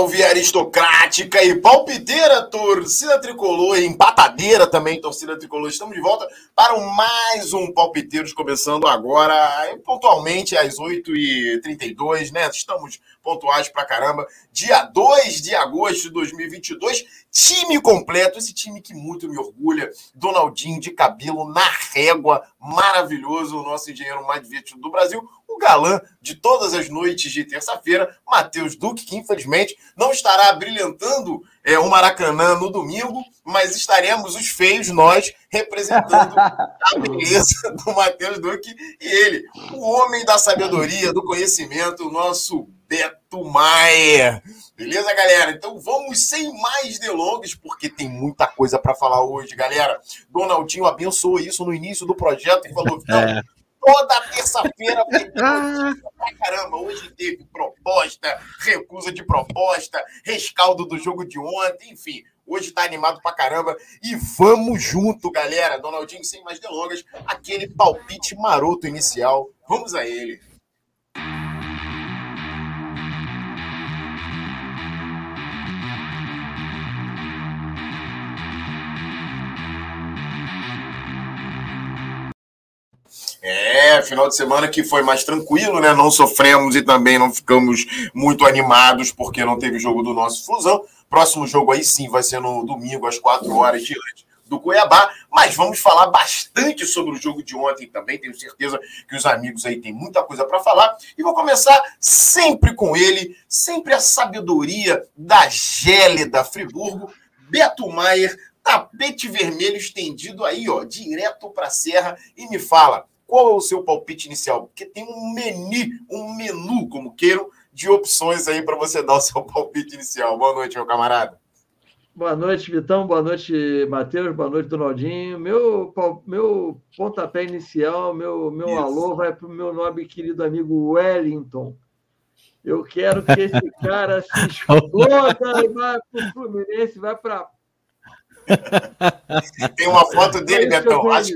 salve aristocrática e palpiteira, torcida tricolor empatadeira também, torcida tricolor. Estamos de volta para mais um Palpiteiros, começando agora, pontualmente às 8h32, né? Estamos pontuais pra caramba. Dia 2 de agosto de 2022, time completo, esse time que muito me orgulha. Donaldinho de cabelo na régua, maravilhoso, o nosso engenheiro mais divertido do Brasil o galã de todas as noites de terça-feira, Matheus Duque, que infelizmente não estará brilhantando é, o Maracanã no domingo, mas estaremos os feios, nós, representando a beleza do Matheus Duque e ele, o homem da sabedoria, do conhecimento, o nosso Beto Maier. Beleza, galera? Então vamos sem mais delongas, porque tem muita coisa para falar hoje, galera. Donaldinho abençoou isso no início do projeto e falou: é toda terça-feira pra caramba. Hoje teve proposta, recusa de proposta, rescaldo do jogo de ontem, enfim. Hoje tá animado pra caramba. E vamos junto, galera. Donaldinho, sem mais delongas, aquele palpite maroto inicial. Vamos a ele. É, final de semana que foi mais tranquilo, né? Não sofremos e também não ficamos muito animados porque não teve jogo do nosso Fusão. Próximo jogo aí sim vai ser no domingo às 4 horas diante do Cuiabá, mas vamos falar bastante sobre o jogo de ontem também. Tenho certeza que os amigos aí têm muita coisa para falar e vou começar sempre com ele, sempre a sabedoria da gélida Friburgo, Beto Maier, tapete vermelho estendido aí, ó, direto para a serra e me fala, qual é o seu palpite inicial? Porque tem um menu, um menu, como queiram, de opções aí para você dar o seu palpite inicial. Boa noite, meu camarada. Boa noite, Vitão. Boa noite, Matheus. Boa noite, Donaldinho. Meu, meu pontapé inicial, meu, meu alô vai para o meu nobre querido amigo Wellington. Eu quero que esse cara se exploda e vá para o Fluminense, vai para Tem uma foto dele, Betão. Acho,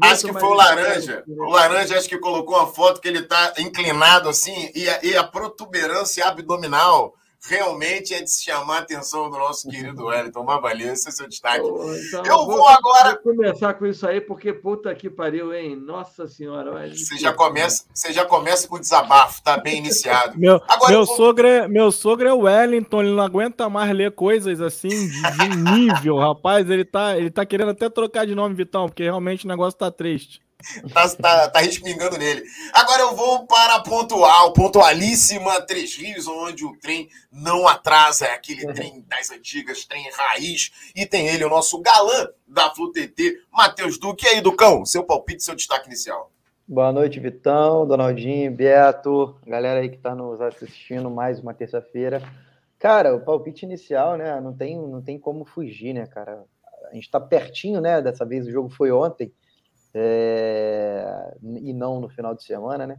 acho que foi o Laranja. O Laranja acho que colocou uma foto que ele está inclinado assim e a, e a protuberância abdominal realmente é de se chamar a atenção do nosso querido Wellington Mabalê. Esse é o seu destaque. então, eu vou, vou agora. Vou começar com isso aí, porque puta que pariu, hein? Nossa Senhora. Você já começa, você já começa com o desabafo, tá bem iniciado. meu, agora, meu, vou... sogro é, meu sogro é o Wellington, ele não aguenta mais ler coisas assim de, de nível, rapaz. Ele tá, ele tá querendo até trocar de nome, Vitão, porque realmente o negócio tá triste tá, tá, tá respingando nele. Agora eu vou para Pontual, pontualíssima Três Rios, onde o trem não atrasa, é aquele trem das antigas, trem raiz, e tem ele, o nosso galã da FluTT, Matheus Duque. E aí, Ducão, seu palpite, seu destaque inicial. Boa noite, Vitão, Donaldinho, Beto, galera aí que está nos assistindo mais uma terça-feira. Cara, o palpite inicial, né? Não tem, não tem como fugir, né, cara? A gente está pertinho, né? Dessa vez o jogo foi ontem é, e não no final de semana, né?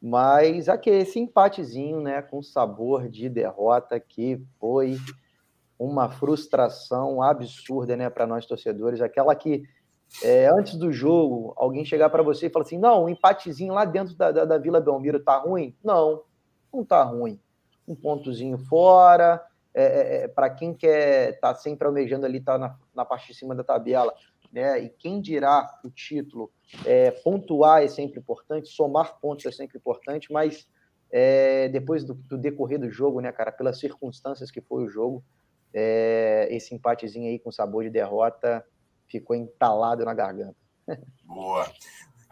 Mas aqui, esse empatezinho, né, com sabor de derrota que foi uma frustração absurda, né, para nós torcedores, aquela que é, antes do jogo alguém chegar para você e falar assim, não, um empatezinho lá dentro da, da, da Vila Belmiro tá ruim? Não, não tá ruim. Um pontozinho fora, é, é, é para quem quer tá sempre almejando ali, tá na, na parte de cima da tabela, né? E quem dirá o título, é, pontuar é sempre importante, somar pontos é sempre importante, mas é, depois do, do, decorrer do jogo, né, cara, pelas circunstâncias que foi o jogo, é, esse empatezinho aí com sabor de derrota ficou entalado na garganta. Boa.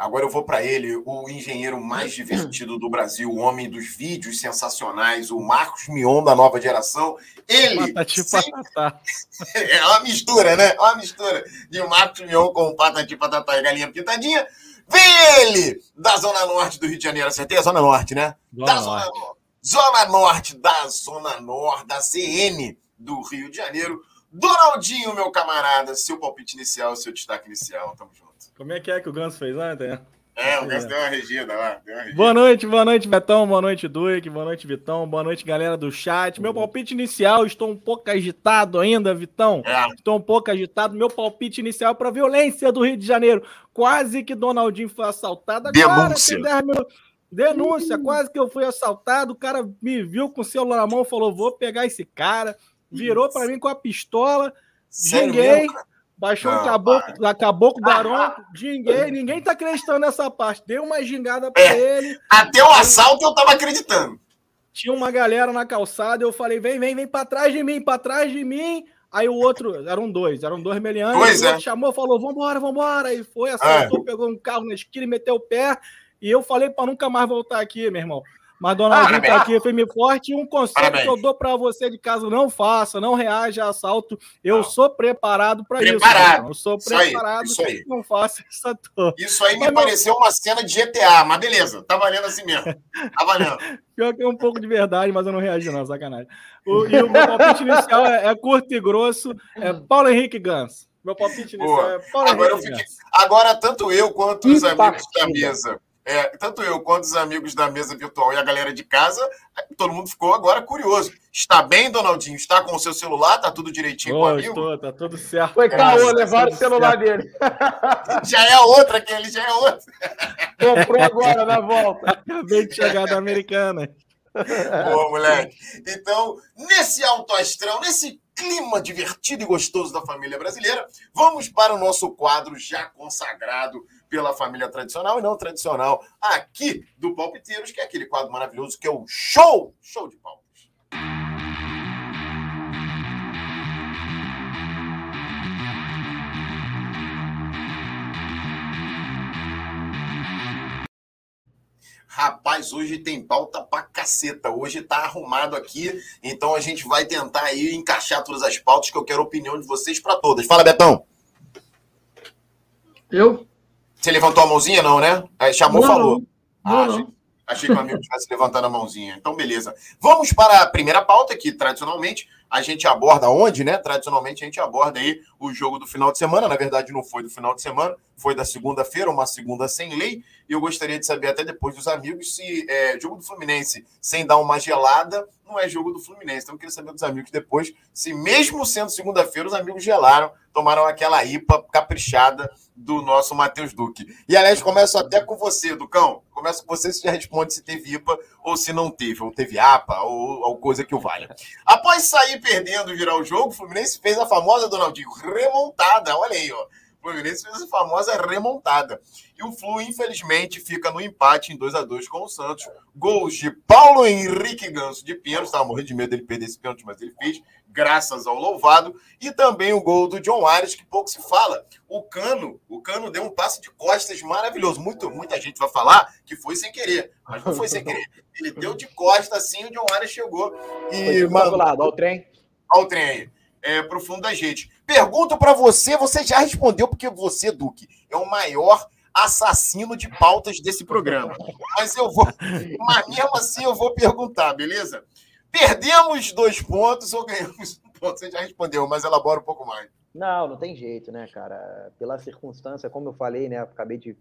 Agora eu vou para ele, o engenheiro mais divertido do Brasil, o homem dos vídeos sensacionais, o Marcos Mion da nova geração. Ele. Patati sem... patatá. É uma mistura, né? É uma mistura de Marcos Mion com Patati Patatá e Galinha Pintadinha. Vem ele, da Zona Norte do Rio de Janeiro. Acertei a Zona Norte, né? Zona da Zona Norte. Zona Norte, da Zona Norte, da CN do Rio de Janeiro. Donaldinho, meu camarada, seu palpite inicial, seu destaque inicial. Tamo junto. Como é que é que o Ganso fez ontem? É, o Ganso deu uma regida lá. Uma regida. Boa noite, boa noite, Betão. Boa noite, Duque. Boa noite, Vitão. Boa noite, galera do chat. Meu palpite inicial, estou um pouco agitado ainda, Vitão. É. Estou um pouco agitado. Meu palpite inicial para violência do Rio de Janeiro. Quase que Donaldinho foi assaltado. Agora, Denúncia. Tem 10 minutos. Denúncia, quase que eu fui assaltado. O cara me viu com o celular na mão, falou: vou pegar esse cara. Virou para mim com a pistola. Ninguém. Baixou não, o caboclo, a caboclo do Aron, ninguém, tá acreditando nessa parte. Deu uma gingada para é, ele. Até o assalto eu tava acreditando. Tinha uma galera na calçada, eu falei: vem, vem, vem para trás de mim, para trás de mim. Aí o outro, eram dois, eram dois melianos. Pois é. chamou, falou: vambora, vambora. E foi, assaltou, é. pegou um carro na esquina e meteu o pé. E eu falei para nunca mais voltar aqui, meu irmão. Mas Donaldinho tá aqui, firme forte. Um conselho Parabéns. que eu dou para você de casa: não faça, não reaja a assalto. Eu não. sou preparado para isso. Preparado. Eu sou preparado. Isso aí, isso aí. Não faça essa torre. Isso aí me mas, pareceu uma cena de GTA, mas beleza, tá valendo assim mesmo. Tá valendo. Pior que é um pouco de verdade, mas eu não reagi, não, sacanagem. O, e o meu palpite inicial é, é, curto e grosso: é Paulo Henrique Gans. Meu palpite inicial Boa. é Paulo agora Henrique. Fiquei... Agora, tanto eu quanto os amigos da mesa é, tanto eu quanto os amigos da mesa virtual e a galera de casa, todo mundo ficou agora curioso. Está bem, Donaldinho? Está com o seu celular? Está tudo direitinho oh, com o amigo? Estou, tá tudo certo. Foi caô, levaram o celular certo. dele. Já é outra, aquele já é outra. Comprou agora na volta. Acabei de chegar da Americana. Boa, moleque. Então, nesse alto astral, nesse clima divertido e gostoso da família brasileira, vamos para o nosso quadro já consagrado pela família tradicional e não tradicional aqui do Palpiteiros, que é aquele quadro maravilhoso que é o Show! Show de Palmas. Rapaz, hoje tem pauta pra caceta. Hoje tá arrumado aqui, então a gente vai tentar aí encaixar todas as pautas que eu quero a opinião de vocês para todas. Fala, Betão. Eu? Você levantou a mãozinha, não, né? Aí chamou, não, falou. Não, ah, não. Achei, achei que o amigo tivesse levantado a mãozinha. Então, beleza. Vamos para a primeira pauta, que tradicionalmente a gente aborda onde, né? Tradicionalmente a gente aborda aí o jogo do final de semana. Na verdade, não foi do final de semana, foi da segunda-feira, uma segunda sem lei. E eu gostaria de saber até depois dos amigos se é, jogo do Fluminense sem dar uma gelada não é jogo do Fluminense. Então eu queria saber dos amigos depois se, mesmo sendo segunda-feira, os amigos gelaram, tomaram aquela IPA caprichada do nosso Matheus Duque. E, aliás, começo até com você, Ducão. Começo com você, se já responde se teve IPA ou se não teve, ou teve APA, ou, ou coisa que o valha. Após sair perdendo e virar o jogo, o Fluminense fez a famosa, Donaldinho, remontada. Olha aí, ó. Fluminense fez a famosa remontada. E o Flu, infelizmente, fica no empate em 2 a 2 com o Santos. Gols de Paulo Henrique Ganso de pênalti. Estava morrendo de medo dele perder esse pênalti, mas ele fez, graças ao louvado. E também o gol do John Ares, que pouco se fala. O Cano, o Cano deu um passe de costas maravilhoso. Muito, muita gente vai falar que foi sem querer, mas não foi sem querer. Ele deu de costas assim, o John Ares chegou. E, mano, lado, ao trem. Ao trem aí. É, pro fundo da gente. Pergunto para você, você já respondeu, porque você, Duque, é o maior assassino de pautas desse programa. Mas eu vou, mas mesmo assim eu vou perguntar, beleza? Perdemos dois pontos ou ganhamos um ponto? Você já respondeu, mas elabora um pouco mais. Não, não tem jeito, né, cara? Pela circunstância, como eu falei, né? Acabei de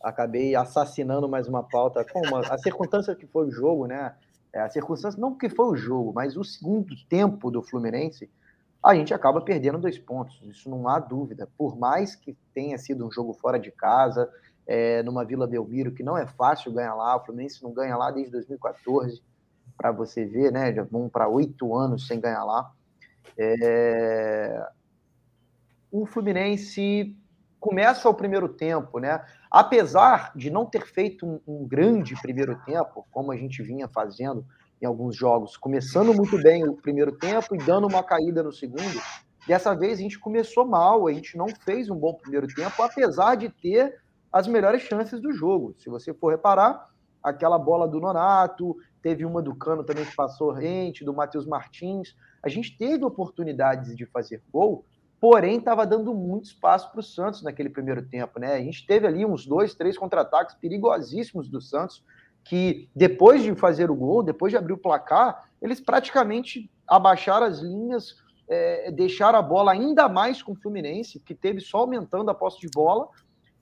acabei assassinando mais uma pauta. Como a circunstância que foi o jogo, né? É, a circunstância não que foi o jogo, mas o segundo tempo do Fluminense, a gente acaba perdendo dois pontos. Isso não há dúvida. Por mais que tenha sido um jogo fora de casa, é, numa Vila Belmiro, que não é fácil ganhar lá, o Fluminense não ganha lá desde 2014, para você ver, né? Já vão para oito anos sem ganhar lá. É... O Fluminense começa o primeiro tempo, né? Apesar de não ter feito um, um grande primeiro tempo, como a gente vinha fazendo em alguns jogos, começando muito bem o primeiro tempo e dando uma caída no segundo. Dessa vez a gente começou mal, a gente não fez um bom primeiro tempo, apesar de ter as melhores chances do jogo. Se você for reparar, aquela bola do Nonato, teve uma do Cano também que passou rente, do Matheus Martins. A gente teve oportunidades de fazer gol, porém estava dando muito espaço para o Santos naquele primeiro tempo, né? A gente teve ali uns dois, três contra-ataques perigosíssimos do Santos, que depois de fazer o gol, depois de abrir o placar, eles praticamente abaixaram as linhas, é, deixaram a bola ainda mais com o Fluminense, que teve só aumentando a posse de bola,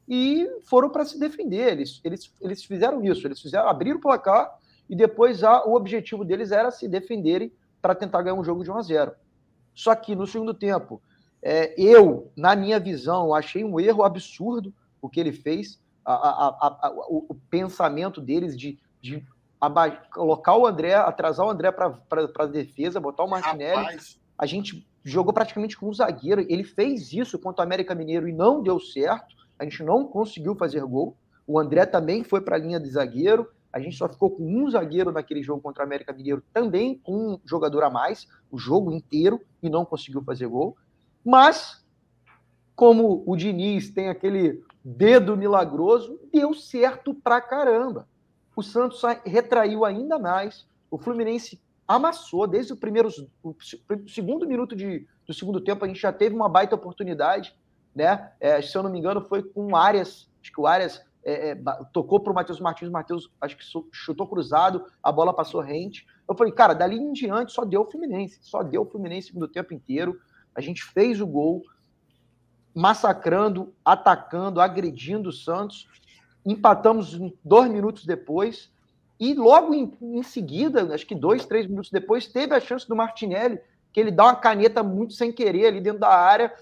e foram para se defender. Eles, eles, eles fizeram isso, eles fizeram abrir o placar e depois a, o objetivo deles era se defenderem para tentar ganhar um jogo de 1 a 0. Só que no segundo tempo, é, eu, na minha visão, achei um erro absurdo o que ele fez a, a, a, o, o, pensamento deles de de colocar o André, atrasar o André para a defesa, botar o Martinelli. Rapaz. A gente jogou praticamente com um zagueiro. Ele fez isso contra o América Mineiro e não deu certo. A gente não conseguiu fazer gol. O André também foi para a linha de zagueiro. A gente só ficou com um zagueiro naquele jogo contra o América Mineiro, também com um jogador a mais, o jogo inteiro, e não conseguiu fazer gol. Mas, como o Diniz tem aquele dedo milagroso, deu certo pra caramba. O Santos retraiu ainda mais. O Fluminense amassou desde o primeiro, o segundo minuto de, do segundo tempo. A gente já teve uma baita oportunidade, né? É, se eu não me engano, foi com o Arias. Acho que o Arias é, é, tocou para o Matheus Martins, o Matheus acho que chutou cruzado, a bola passou rente. Eu falei, cara, dali em diante só deu o Fluminense, só deu o Fluminense segundo tempo inteiro. A gente fez o gol, massacrando, atacando, agredindo o Santos. Empatamos dois minutos depois. E logo em, em, seguida, acho que dois, três minutos depois, teve a chance do Martinelli, que ele dá uma caneta muito sem querer ali dentro da área.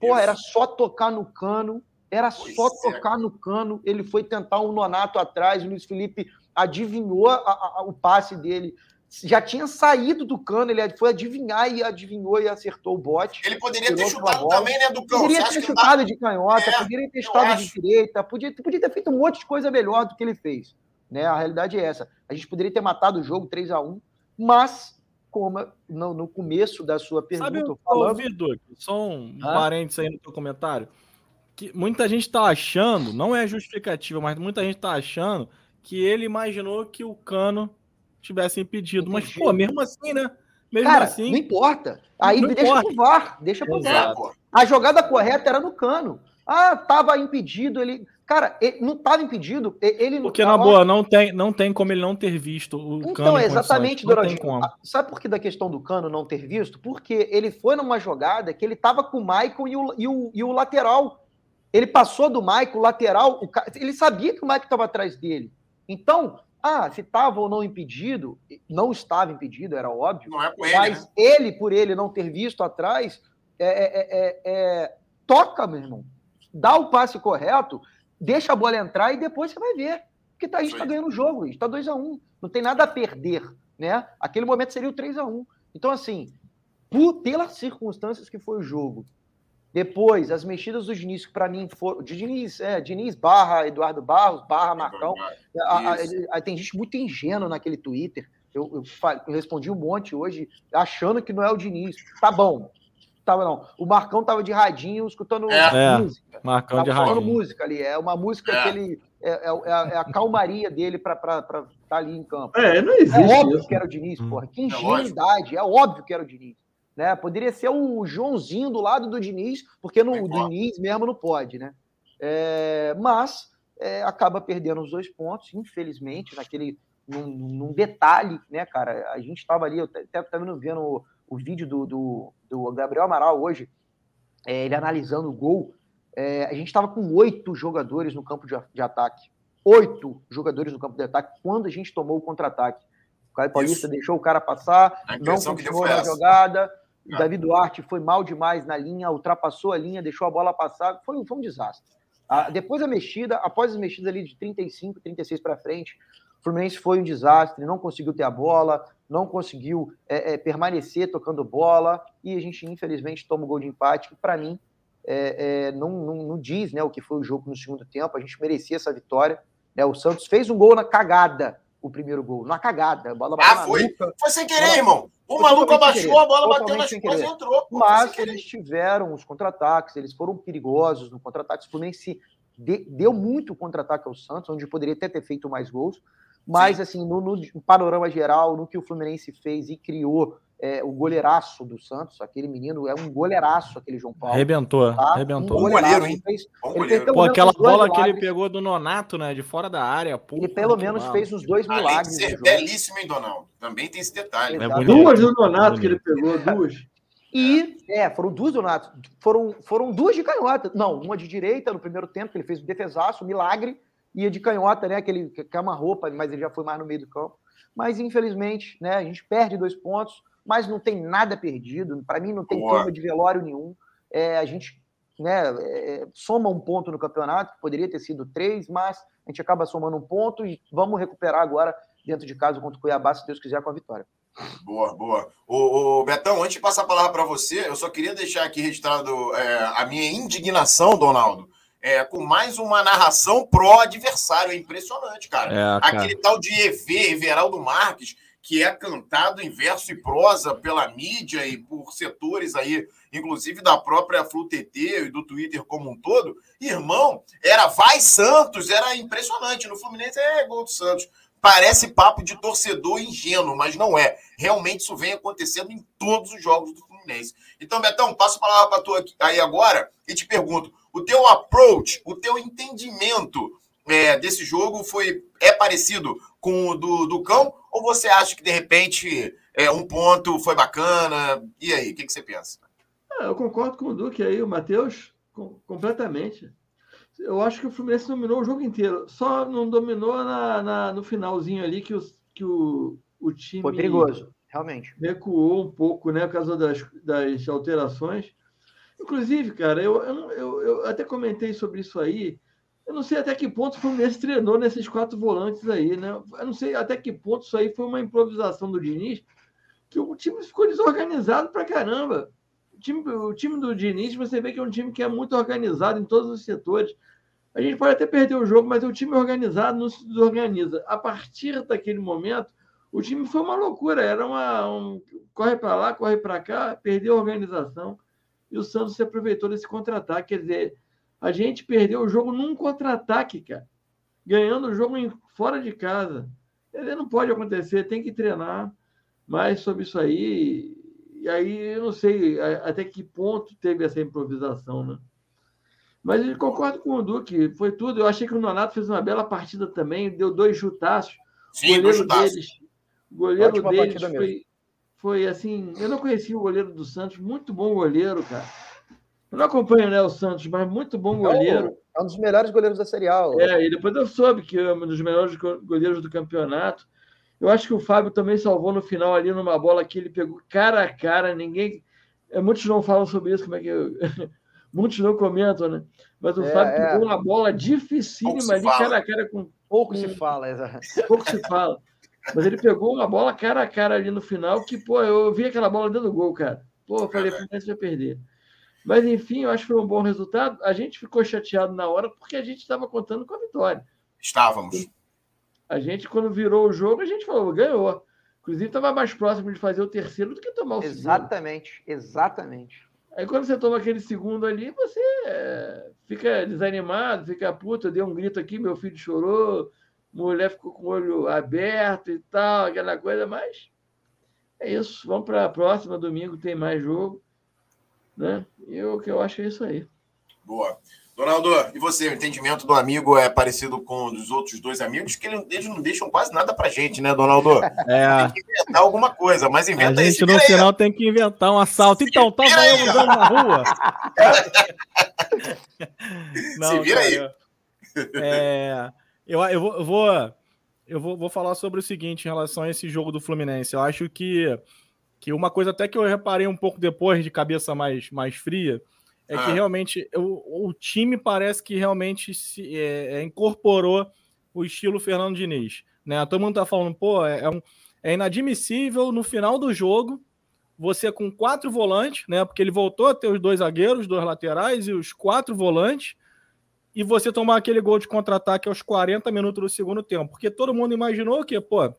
Pô, era só tocar no cano, era pois só é. tocar no cano. Ele foi tentar um nonato atrás, o Luiz Felipe adivinhou a, a, o passe dele já tinha saído do cano, ele foi adivinhar e adivinhou e acertou o bote. Ele poderia ter chutado também, né, do cão. Poderia ter chutado de canhota, é, poderia ter chutado de direita, podia, podia ter feito um monte de coisa melhor do que ele fez. Né? A realidade é essa. A gente poderia ter matado o jogo 3 a 1 mas, como no, no começo da sua pergunta... Sabe, falando... Vitor, só um ah? parênteses aí no teu comentário, que muita gente está achando, não é justificativa, mas muita gente está achando que ele imaginou que o Cano tivesse impedido. Mas, pô, mesmo assim, né? Mesmo Cara, assim. Não importa. Aí deixa importa. pro VAR. Deixa pro VAR. A jogada correta era no cano. Ah, tava impedido. Ele. Cara, ele não estava impedido. Ele Porque, na boa, não tem, não tem como ele não ter visto o então, cano. Então, exatamente, Doradinho. Sabe por que da questão do cano não ter visto? Porque ele foi numa jogada que ele estava com o Michael e o, e o, e o lateral. Ele passou do Michael, o lateral, o, ele sabia que o Michael estava atrás dele. Então, ah, se estava ou não impedido, não estava impedido, era óbvio. Não é com ele, mas né? ele, por ele não ter visto atrás, é, é, é, é, toca, meu irmão. Dá o passe correto, deixa a bola entrar e depois você vai ver. Porque tá, a gente está ganhando o jogo, a gente está 2x1. Um, não tem nada a perder. né? Aquele momento seria o 3x1. Então, assim, por, pelas circunstâncias que foi o jogo, depois, as mexidas do Diniz, que para mim foram. Diniz, é, Diniz barra Eduardo Barros, barra Marcão. A, a, a, tem gente muito ingênua naquele Twitter. Eu, eu, eu, respondi um monte hoje, achando que não é o Diniz. Tá bom. Tava não. O Marcão tava de radinho escutando é. música. É, Marcão tava de radinho. música ali. É uma música é. que ele. É, é, é, a, é calmaria dele para estar tá ali em campo. É, não existe. É óbvio isso. que era o Diniz, porra. Que ingenuidade. É óbvio que era o Diniz. Né? Poderia ser o Joãozinho do lado do Diniz, porque no, o Diniz mesmo não pode, né? É, mas é, acaba perdendo os dois pontos, infelizmente, naquele num, num detalhe, né, cara? A gente estava ali, eu até estava vendo o, o vídeo do, do, do, Gabriel Amaral hoje, é, ele analisando o gol. É, a gente estava com oito jogadores no campo de, de, ataque. Oito jogadores no campo de ataque quando a gente tomou o contra-ataque. O Caio Paulista Isso. deixou o cara passar, não continuou na jogada. O Davi Duarte foi mal demais na linha, ultrapassou a linha, deixou a bola passar. Foi, foi um desastre. Ah, depois da mexida, após as mexidas ali de 35, 36 para frente, o Fluminense foi um desastre, não conseguiu ter a bola, não conseguiu é, é, permanecer tocando bola, e a gente, infelizmente, toma o gol de empate, que para mim é, é, não, não, não, diz né, o que foi o jogo no segundo tempo, a gente merecia essa vitória. Né? O Santos fez um gol na cagada, o primeiro gol, na cagada. A bola ah, foi? Nuca, foi sem querer, bola... irmão. O maluco abaixou, a bola bateu nas costas e entrou. Pô, Mas eles tiveram os contra-ataques, eles foram perigosos no contra-ataque. O Fluminense deu muito contra-ataque ao Santos, onde poderia até ter feito mais gols. Mas, Sim. assim, no, no, panorama geral, no que o Fluminense fez e criou é, o goleiraço do Santos, aquele menino é um goleiraço, aquele João Paulo. Arrebentou, tá? arrebentou. Um goleiro, hein? Fez, goleiro. Pô, aquela bola que ele pegou do Nonato, né, de fora da área. Pô, ele pelo menos mal. fez os dois milagres. Além de ser belíssimo, hein, Donald? Também tem esse detalhe. É duas do Nonato que ele pegou, duas. E, é, foram duas do Nonato. Foram, foram duas de canhota. Não, uma de direita no primeiro tempo, que ele fez o defesaço, milagre, e a de canhota, né, que ele que é uma roupa, mas ele já foi mais no meio do campo. Mas, infelizmente, né, a gente perde dois pontos mas não tem nada perdido. Para mim, não tem clima de velório nenhum. É, a gente né, é, soma um ponto no campeonato, que poderia ter sido três, mas a gente acaba somando um ponto e vamos recuperar agora dentro de casa contra o Cuiabá, se Deus quiser, com a vitória. Boa, boa. O, o Betão, antes de passar a palavra para você, eu só queria deixar aqui registrado é, a minha indignação, Donaldo, é, com mais uma narração pró-adversário. É impressionante, cara. É, cara. Aquele tal de EV, Everaldo Marques, que é cantado em verso e prosa pela mídia e por setores aí, inclusive da própria FluTT e do Twitter como um todo. Irmão, era vai Santos, era impressionante. No Fluminense é gol do Santos. Parece papo de torcedor ingênuo, mas não é. Realmente isso vem acontecendo em todos os jogos do Fluminense. Então, Betão, passo a palavra para tu aí agora e te pergunto: o teu approach, o teu entendimento é, desse jogo foi é parecido com o do, do Cão? Ou você acha que de repente é, um ponto foi bacana? E aí, o que, que você pensa? Ah, eu concordo com o Duque aí, o Matheus, completamente. Eu acho que o Fluminense dominou o jogo inteiro. Só não dominou na, na no finalzinho ali que, os, que o, o time. Foi perigoso, realmente. Recuou um pouco, né? Por causa das, das alterações. Inclusive, cara, eu, eu, eu, eu até comentei sobre isso aí. Eu não sei até que ponto o Fluminense treinou nesses quatro volantes aí, né? Eu não sei até que ponto isso aí foi uma improvisação do Diniz, que o time ficou desorganizado pra caramba. O time, o time do Diniz, você vê que é um time que é muito organizado em todos os setores. A gente pode até perder o jogo, mas o time organizado não se desorganiza. A partir daquele momento, o time foi uma loucura. Era uma. Um, corre para lá, corre para cá, perdeu a organização. E o Santos se aproveitou desse contra-ataque. Quer dizer, a gente perdeu o jogo num contra-ataque, cara. Ganhando o jogo em, fora de casa. Ele não pode acontecer, tem que treinar mais sobre isso aí. E aí eu não sei até que ponto teve essa improvisação, né? Mas eu concordo com o Duque, foi tudo. Eu achei que o Nonato fez uma bela partida também, deu dois chutaços. Sim, o goleiro deles, o goleiro Ótima deles foi, foi assim. Eu não conhecia o goleiro do Santos, muito bom goleiro, cara. Eu não acompanho né, o Santos, mas muito bom goleiro. É um dos melhores goleiros da Série A. É, e depois eu soube que é um dos melhores goleiros do campeonato. Eu acho que o Fábio também salvou no final ali numa bola que ele pegou cara a cara. Ninguém. É, muitos não falam sobre isso, como é que. Eu... muitos não comentam, né? Mas o é, Fábio é. pegou uma bola dificílima ali, cara a cara com. Pouco se fala, exato. Pouco se fala. Mas ele pegou uma bola cara a cara ali no final, que, pô, eu vi aquela bola dentro do gol, cara. Pô, eu falei, Fluminense vai perder. Mas, enfim, eu acho que foi um bom resultado. A gente ficou chateado na hora porque a gente estava contando com a vitória. Estávamos. A gente, quando virou o jogo, a gente falou, ganhou. Inclusive, estava mais próximo de fazer o terceiro do que tomar o exatamente, segundo. Exatamente, exatamente. Aí quando você toma aquele segundo ali, você é, fica desanimado, fica puta, eu dei um grito aqui, meu filho chorou, mulher ficou com o olho aberto e tal, aquela coisa, mas é isso. Vamos para a próxima, domingo tem mais jogo. Né? E o que eu acho é isso aí. Boa. Donaldo, e você, o entendimento do amigo é parecido com o dos outros dois amigos, que eles não deixam quase nada pra gente, né, Donaldo? É. Tem que inventar alguma coisa, mas inventa A gente no final tem que inventar um assalto. Então, tava tá eu andando na rua. não, Se vira cara, aí. É, eu, eu, vou, eu, vou, eu vou, vou falar sobre o seguinte em relação a esse jogo do Fluminense. Eu acho que, que uma coisa até que eu reparei um pouco depois, de cabeça mais, mais fria, é ah. que realmente o, o, time parece que realmente se é, é, incorporou o estilo Fernando Diniz. Né? Todo mundo tá falando, pô, é, é, um, é inadmissível no final do jogo você com quatro volantes, né? Porque ele voltou a ter os dois zagueiros, dois laterais e os quatro volantes, e você tomar aquele gol de contra-ataque aos 40 minutos do segundo tempo. Porque todo mundo imaginou que, pô,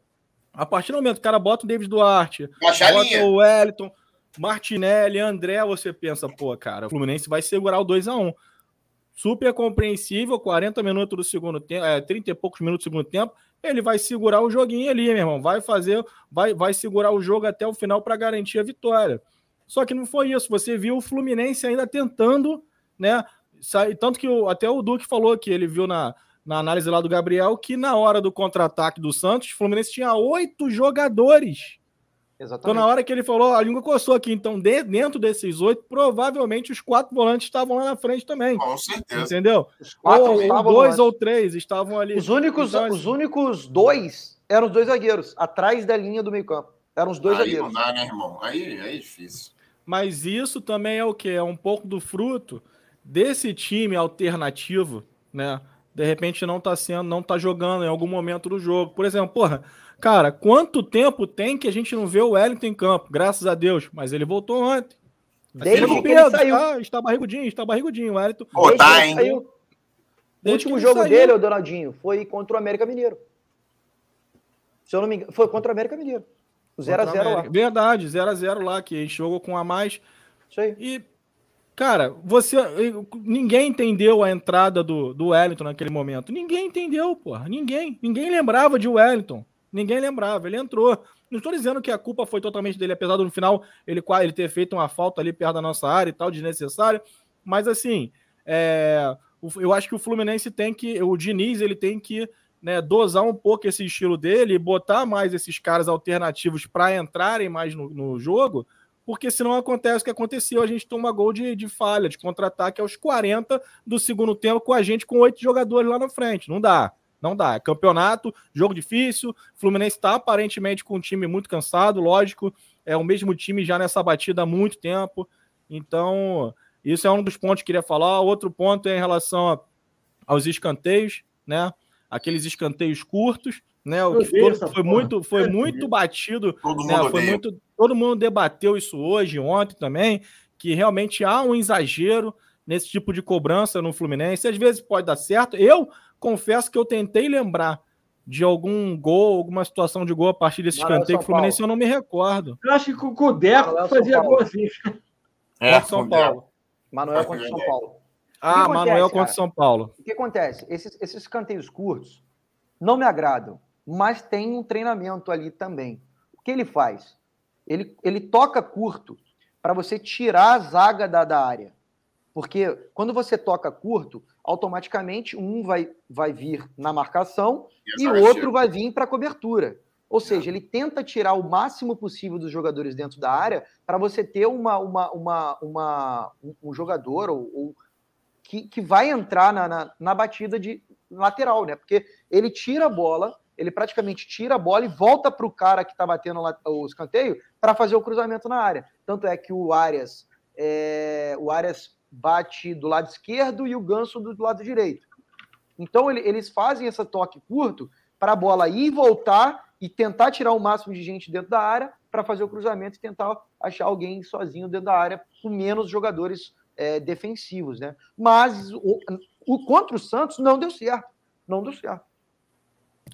a partir do momento que o cara bota o David Duarte, bota o Wellington, Martinelli, André, você pensa, pô, cara, o Fluminense vai segurar o 2 a 1 Super compreensível, 40 minutos do segundo tempo, é, 30 e poucos minutos do segundo tempo, ele vai segurar o joguinho ali, meu irmão. Vai fazer, vai, vai segurar o jogo até o final para garantir a vitória. Só que não foi isso. Você viu o Fluminense ainda tentando, né? Tanto que o, até o Duque falou que ele viu na, na análise lá do Gabriel que na hora do contra-ataque do Santos, o Fluminense tinha oito jogadores Exatamente. Então, na hora que ele falou, a língua coçou aqui. Então, de, dentro desses oito, provavelmente os quatro volantes estavam lá na frente também. Com certeza. Entendeu? Os quatro ou, ou dois ou três estavam ali. Os únicos, então, os assim, únicos dois eram os dois zagueiros, atrás da linha do meio-campo. Eram os dois aí zagueiros. Não dá, né, irmão? Aí, aí é difícil. Mas isso também é o que? É um pouco do fruto desse time alternativo, né? De repente não tá sendo, não tá jogando em algum momento do jogo. Por exemplo, porra, cara, quanto tempo tem que a gente não vê o Wellington em campo? Graças a Deus, mas ele voltou ontem. Desde que Pedro, ele saiu. Está, está barrigudinho, está barrigudinho, o Wellington. Oh, tá, hein? Saiu. O último jogo saiu. dele, o Donaldinho, foi contra o América Mineiro. Se eu não me engano, foi contra o América Mineiro. 0x0 lá. Verdade, 0x0 lá, que a gente jogou com a mais. Isso aí. E, cara, você. Ninguém entendeu a entrada do, do Wellington naquele momento. Ninguém entendeu, porra. Ninguém. Ninguém lembrava de Wellington. Ninguém lembrava. Ele entrou. Não estou dizendo que a culpa foi totalmente dele, apesar do no final ele, ele ter feito uma falta ali perto da nossa área e tal, desnecessário. Mas assim, é, eu acho que o Fluminense tem que. O Diniz ele tem que né, dosar um pouco esse estilo dele e botar mais esses caras alternativos para entrarem mais no, no, jogo, porque senão acontece o que aconteceu, a gente toma gol de, de falha, de contra-ataque aos 40 do segundo tempo com a gente com oito jogadores lá na frente. Não dá. Não dá. É campeonato, jogo difícil. Fluminense está aparentemente com um time muito cansado, lógico. É o mesmo time já nessa batida há muito tempo. Então, isso é um dos pontos que eu queria falar. Outro ponto é em relação aos escanteios, né? aqueles escanteios curtos, né? O que foi muito, foi muito batido, todo né? mundo foi muito, todo mundo debateu isso hoje, ontem também, que realmente há um exagero nesse tipo de cobrança no Fluminense. Às vezes pode dar certo. Eu confesso que eu tentei lembrar de algum gol, alguma situação de gol a partir desse escanteio Fluminense, eu não me recordo. Eu acho que o Codeco fazia gol assim. É, São Paulo. Manuel contra São Paulo. Ah, acontece, Manuel contra São Paulo. O que acontece? Esses, esses canteios curtos não me agradam, mas tem um treinamento ali também. O que ele faz? Ele, ele toca curto para você tirar a zaga da, da área. Porque quando você toca curto, automaticamente um vai, vai vir na marcação e o outro vai vir para a cobertura. Ou seja, ele tenta tirar o máximo possível dos jogadores dentro da área para você ter uma, uma, uma, uma, um jogador ou, ou que, que vai entrar na, na, na batida de lateral, né? Porque ele tira a bola, ele praticamente tira a bola e volta para o cara que está batendo o escanteio para fazer o cruzamento na área. Tanto é que o Arias, é, o Arias bate do lado esquerdo e o Ganso do lado direito. Então ele, eles fazem esse toque curto para a bola ir e voltar e tentar tirar o máximo de gente dentro da área para fazer o cruzamento e tentar achar alguém sozinho dentro da área com menos jogadores é, defensivos, né? Mas o, o contra o Santos não deu certo. Não deu certo.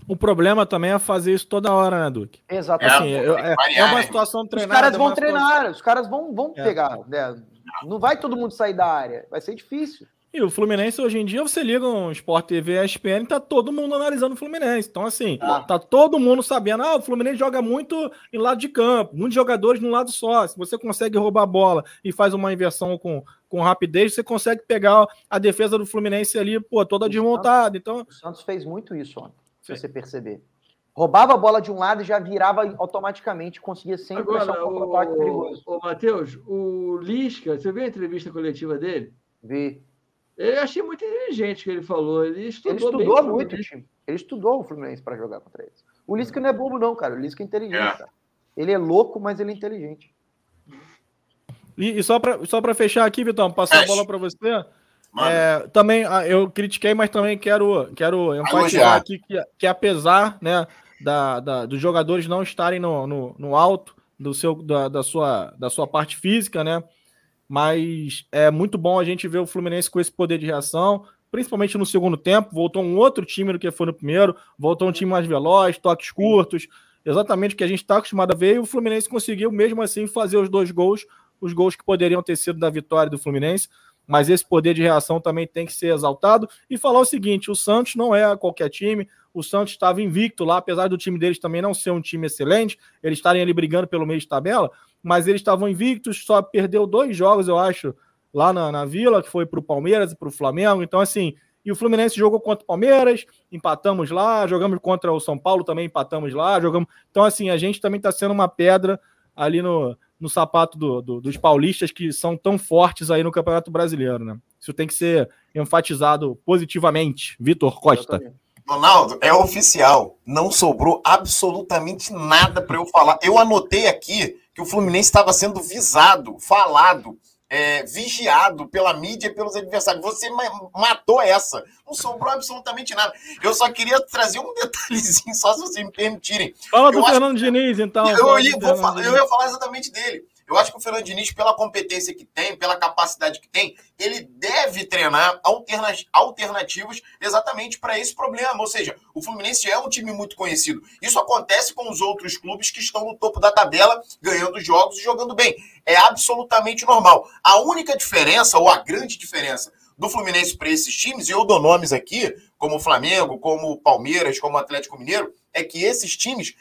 O problema também é fazer isso toda hora, né, Duque? Exatamente. É, assim, é, é, uma situação treinada. Os caras vão treinar, situação... os caras vão, vão é. pegar. Né? Não vai todo mundo sair da área. Vai ser difícil. E o Fluminense, hoje em dia, você liga um Sport TV, ESPN, tá todo mundo analisando o Fluminense. Então, assim, ah. tá todo mundo sabendo, ah, o Fluminense joga muito em lado de campo, muitos jogadores num lado só. Se você consegue roubar a bola e faz uma inversão com, com rapidez, você consegue pegar a defesa do Fluminense ali, pô, toda desmontada. Então... O Santos fez muito isso ontem, se Sim. você perceber. Roubava a bola de um lado e já virava automaticamente, conseguia sempre Agora, um contra-ataque perigoso. Ô, Matheus, o Lisca, você viu a entrevista coletiva dele? Vi. Eu achei muito inteligente o que ele falou. Ele estudou, ele estudou muito o time. Ele estudou o Fluminense para jogar contra eles. O Lisca não é bobo, não, cara. O Lisca é inteligente. É. Ele é louco, mas ele é inteligente. E, e só para só fechar aqui, Vitão, passar a bola para você. É, também ah, eu critiquei, mas também quero, quero enfatizar aqui que, que apesar né, da, da, dos jogadores não estarem no, no, no alto do seu, da, da, sua, da sua parte física, né? mas é muito bom a gente ver o Fluminense com esse poder de reação, principalmente no segundo tempo. Voltou um outro time do que foi no primeiro, voltou um time mais veloz, toques curtos, exatamente o que a gente está acostumado a ver. E o Fluminense conseguiu, mesmo assim, fazer os dois gols, os gols que poderiam ter sido da vitória do Fluminense. Mas esse poder de reação também tem que ser exaltado. E falar o seguinte: o Santos não é qualquer time. O Santos estava invicto lá, apesar do time deles também não ser um time excelente, eles estarem ali brigando pelo meio de tabela mas eles estavam invictos, só perdeu dois jogos, eu acho, lá na, na Vila, que foi para o Palmeiras e para o Flamengo. Então, assim, e o Fluminense jogou contra o Palmeiras, empatamos lá, jogamos contra o São Paulo, também empatamos lá, jogamos. Então, assim, a gente também está sendo uma pedra ali no, no sapato do, do, dos paulistas que são tão fortes aí no Campeonato Brasileiro, né? Isso tem que ser enfatizado positivamente. Vitor Costa. Ronaldo, é oficial. Não sobrou absolutamente nada para eu falar. Eu anotei aqui que o Fluminense estava sendo visado, falado é, vigiado pela mídia e pelos adversários. Você matou essa. Não sobrou absolutamente nada. Eu só queria trazer um detalhezinho, só se vocês me permitirem. Fala do Fernando Diniz, então. Eu, ia, falar, eu ia falar exatamente dele. Eu acho que o Fernando Diniz, pela competência que tem, pela capacidade que tem, ele deve treinar alternativas exatamente para esse problema. Ou seja, o Fluminense é um time muito conhecido. Isso acontece com os outros clubes que estão no topo da tabela, ganhando jogos e jogando bem. É absolutamente normal. A única diferença, ou a grande diferença, do Fluminense para esses times, e eu dou nomes aqui, como o Flamengo, como o Palmeiras, como o Atlético Mineiro, é que esses times,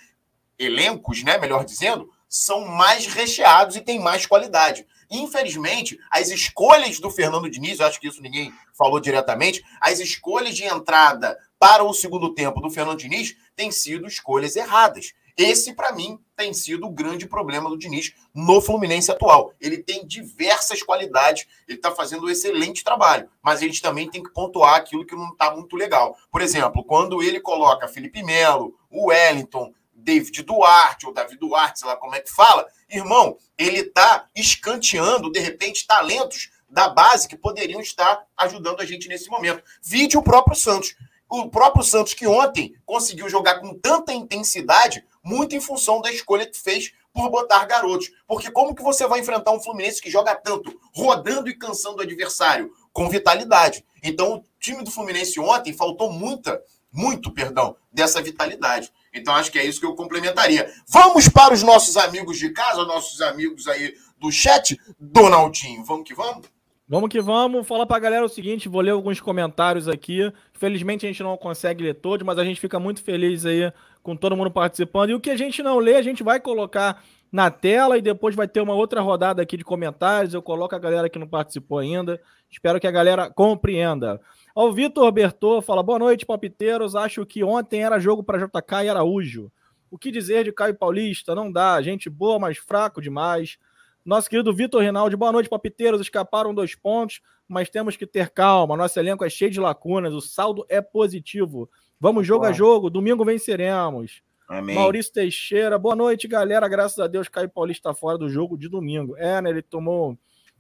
elencos, né, melhor dizendo, são mais recheados e têm mais qualidade. Infelizmente, as escolhas do Fernando Diniz, eu acho que isso ninguém falou diretamente, as escolhas de entrada para o segundo tempo do Fernando Diniz têm sido escolhas erradas. Esse, para mim, tem sido o grande problema do Diniz no Fluminense atual. Ele tem diversas qualidades, ele está fazendo um excelente trabalho, mas a gente também tem que pontuar aquilo que não está muito legal. Por exemplo, quando ele coloca Felipe Melo, o Wellington, David Duarte, ou David Duarte, sei lá como é que fala, irmão, ele está escanteando, de repente, talentos da base que poderiam estar ajudando a gente nesse momento. Vide o próprio Santos. O próprio Santos que ontem conseguiu jogar com tanta intensidade, muito em função da escolha que fez por botar garotos. Porque como que você vai enfrentar um Fluminense que joga tanto, rodando e cansando o adversário? Com vitalidade. Então, o time do Fluminense ontem faltou muita, muito, perdão, dessa vitalidade. Então, acho que é isso que eu complementaria. Vamos para os nossos amigos de casa, nossos amigos aí do chat. Donaldinho, vamos que vamos? Vamos que vamos. Fala a galera o seguinte, vou ler alguns comentários aqui. Felizmente a gente não consegue ler todos, mas a gente fica muito feliz aí com todo mundo participando. E o que a gente não lê, a gente vai colocar na tela e depois vai ter uma outra rodada aqui de comentários. Eu coloco a galera que não participou ainda. Espero que a galera compreenda. O Vitor Bertô fala: boa noite, palpiteiros. Acho que ontem era jogo para JK e Araújo. O que dizer de Caio Paulista? Não dá. Gente boa, mas fraco demais. Nosso querido Vitor Rinaldi, boa noite, palpiteiros. Escaparam dois pontos, mas temos que ter calma. Nosso elenco é cheio de lacunas. O saldo é positivo. Vamos jogo a jogo. Domingo venceremos. Amém. Maurício Teixeira, boa noite, galera. Graças a Deus, Caio Paulista está fora do jogo de domingo. É, né? Ele tomou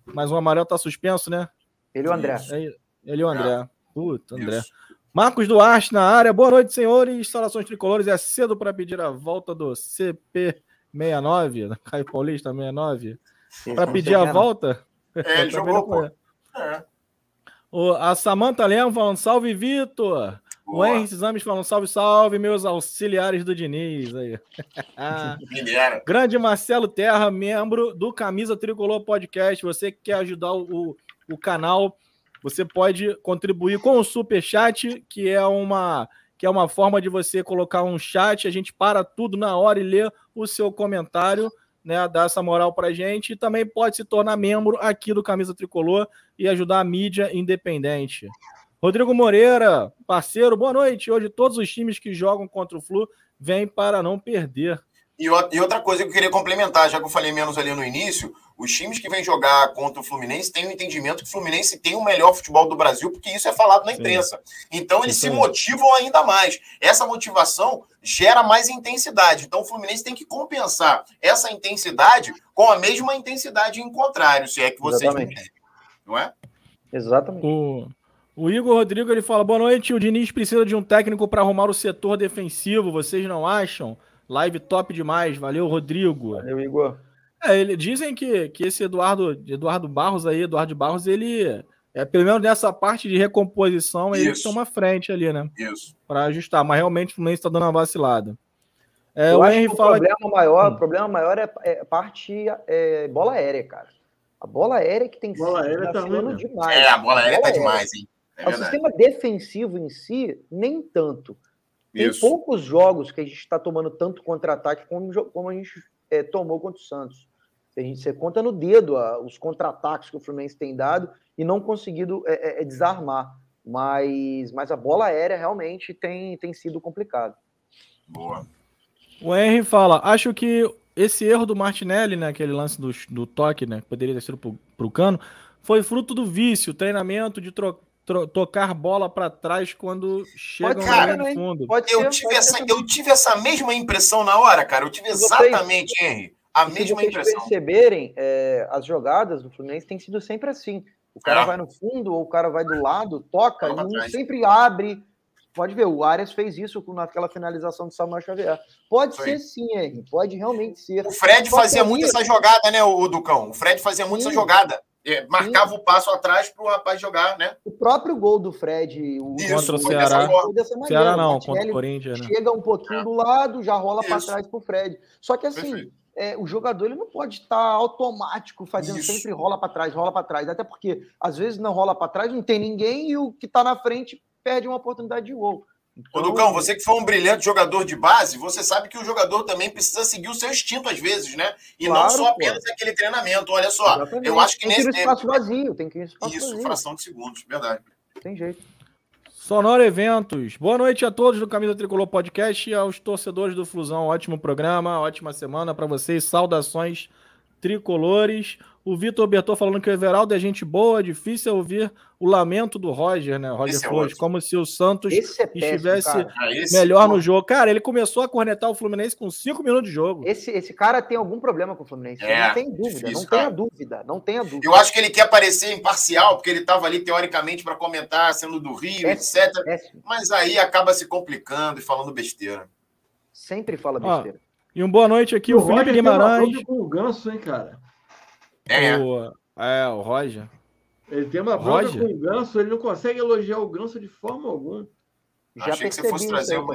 mais um amarelo, tá suspenso, né? Ele e o André. É, ele e o André. Puta, André. Isso. Marcos Duarte na área. Boa noite, senhores. Instalações tricolores. É cedo para pedir a volta do CP69, da Caio Paulista 69. Para pedir a volta. É, ele jogou, pô. É. O, a Samanta Lemos falando salve, Vitor. O Henrique Exames falando salve, salve, meus auxiliares do Diniz. Aí. Grande Marcelo Terra, membro do Camisa Tricolor Podcast. Você que quer ajudar o, o canal você pode contribuir com o super chat, que é uma que é uma forma de você colocar um chat, a gente para tudo na hora e lê o seu comentário, né, dar essa moral pra gente e também pode se tornar membro aqui do Camisa Tricolor e ajudar a mídia independente. Rodrigo Moreira, parceiro, boa noite. Hoje todos os times que jogam contra o Flu vêm para não perder. E, outra coisa que eu queria complementar, já que eu falei menos ali no início, os times que vêm jogar contra o Fluminense têm o um entendimento que o Fluminense tem o melhor futebol do Brasil, porque isso é falado na imprensa. Sim. Então eles Sim. se motivam ainda mais. Essa motivação gera mais intensidade. Então o Fluminense tem que compensar essa intensidade com a mesma intensidade em contrário, se é que vocês Exatamente. entendem. Não é? Exatamente. O, o Igor Rodrigo ele fala: boa noite. O Diniz precisa de um técnico para arrumar o setor defensivo, vocês não acham? Live top demais. Valeu, Rodrigo. Valeu, Igor. É, ele, dizem que, que esse Eduardo, Eduardo Barros aí, Eduardo Barros, ele. É, pelo menos nessa parte de recomposição, ele toma frente ali, né? Isso. Para ajustar. Mas realmente o Fluminense está dando uma vacilada. É, Eu o Henry fala. O problema que... maior, hum. o problema maior é, é parte é, bola aérea, cara. A bola aérea que tem que bola aérea tá ruim, demais. É, a bola aérea tá demais, hein? É o sistema defensivo em si, nem tanto. Tem Isso. poucos jogos que a gente está tomando tanto contra-ataque como, como, a gente é, tomou contra o Santos. A gente, você conta no dedo a, os contra-ataques que o Fluminense tem dado e não conseguido é, é, é, desarmar. Mas, mas a bola aérea realmente tem, tem sido complicado. Boa. O Henry fala: acho que esse erro do Martinelli, né, aquele lance do, do toque, né, que poderia ter sido para o cano, foi fruto do vício, treinamento de trocar tocar bola para trás quando chega no fundo. Pode eu, ser, tive essa, eu tive essa mesma impressão na hora, cara. Eu tive exatamente, Henry. a mesma se vocês impressão. perceberem, é, as jogadas do Fluminense têm sido sempre assim. O cara é. vai no fundo ou o cara vai do lado, toca, e um sempre abre. Pode ver, o Arias fez isso naquela finalização do Samuel Xavier. Pode Foi. ser sim, Henrique, pode realmente ser. O Fred Só fazia muito essa jogada, né, o Ducão? O Fred fazia muito sim. essa jogada. É, marcava sim. o passo atrás para o rapaz jogar, né? O próprio gol do Fred o contra o Ceará. Ceará não, contra o Corinthians. Né? Chega um pouquinho é. do lado, já rola para trás para o Fred. Só que assim, é, o jogador ele não pode estar automático fazendo Isso. sempre rola para trás, rola para trás. Até porque às vezes não rola para trás, não tem ninguém e o que está na frente perde uma oportunidade de gol. Então... Ô, Lucão, você que foi um brilhante jogador de base, você sabe que o jogador também precisa seguir o seu instinto às vezes, né? E claro, não só apenas pô. aquele treinamento. Olha só, Exatamente. eu acho que tem nesse. Tem que espaço vazio, tem que ir espaço Isso, vazio. fração de segundos, verdade. Tem jeito. Sonora Eventos. Boa noite a todos do Camisa Tricolor Podcast e aos torcedores do Flusão. Ótimo programa, ótima semana para vocês. Saudações tricolores. O Vitor Bertô falando que o Everaldo é gente boa, difícil ouvir o lamento do Roger, né? Roger esse é Flores, é como se o Santos é estivesse ah, melhor no jogo. Cara, ele começou a cornetar o Fluminense com cinco minutos de jogo. Esse, esse cara tem algum problema com o Fluminense. É, não tem dúvida, difícil, não tenha dúvida, não tenha dúvida. Eu acho que ele quer parecer imparcial, porque ele estava ali teoricamente para comentar, sendo do Rio, etc. Mas aí acaba se complicando e falando besteira. Sempre fala besteira. Ah, e um boa noite aqui, o, o Felipe Guimarães. Com o Ganso, hein, cara? É. O, é, o Roger. Ele tem uma bronca com o Ganso, ele não consegue elogiar o Ganso de forma alguma. Já achei que você fosse trazer uma.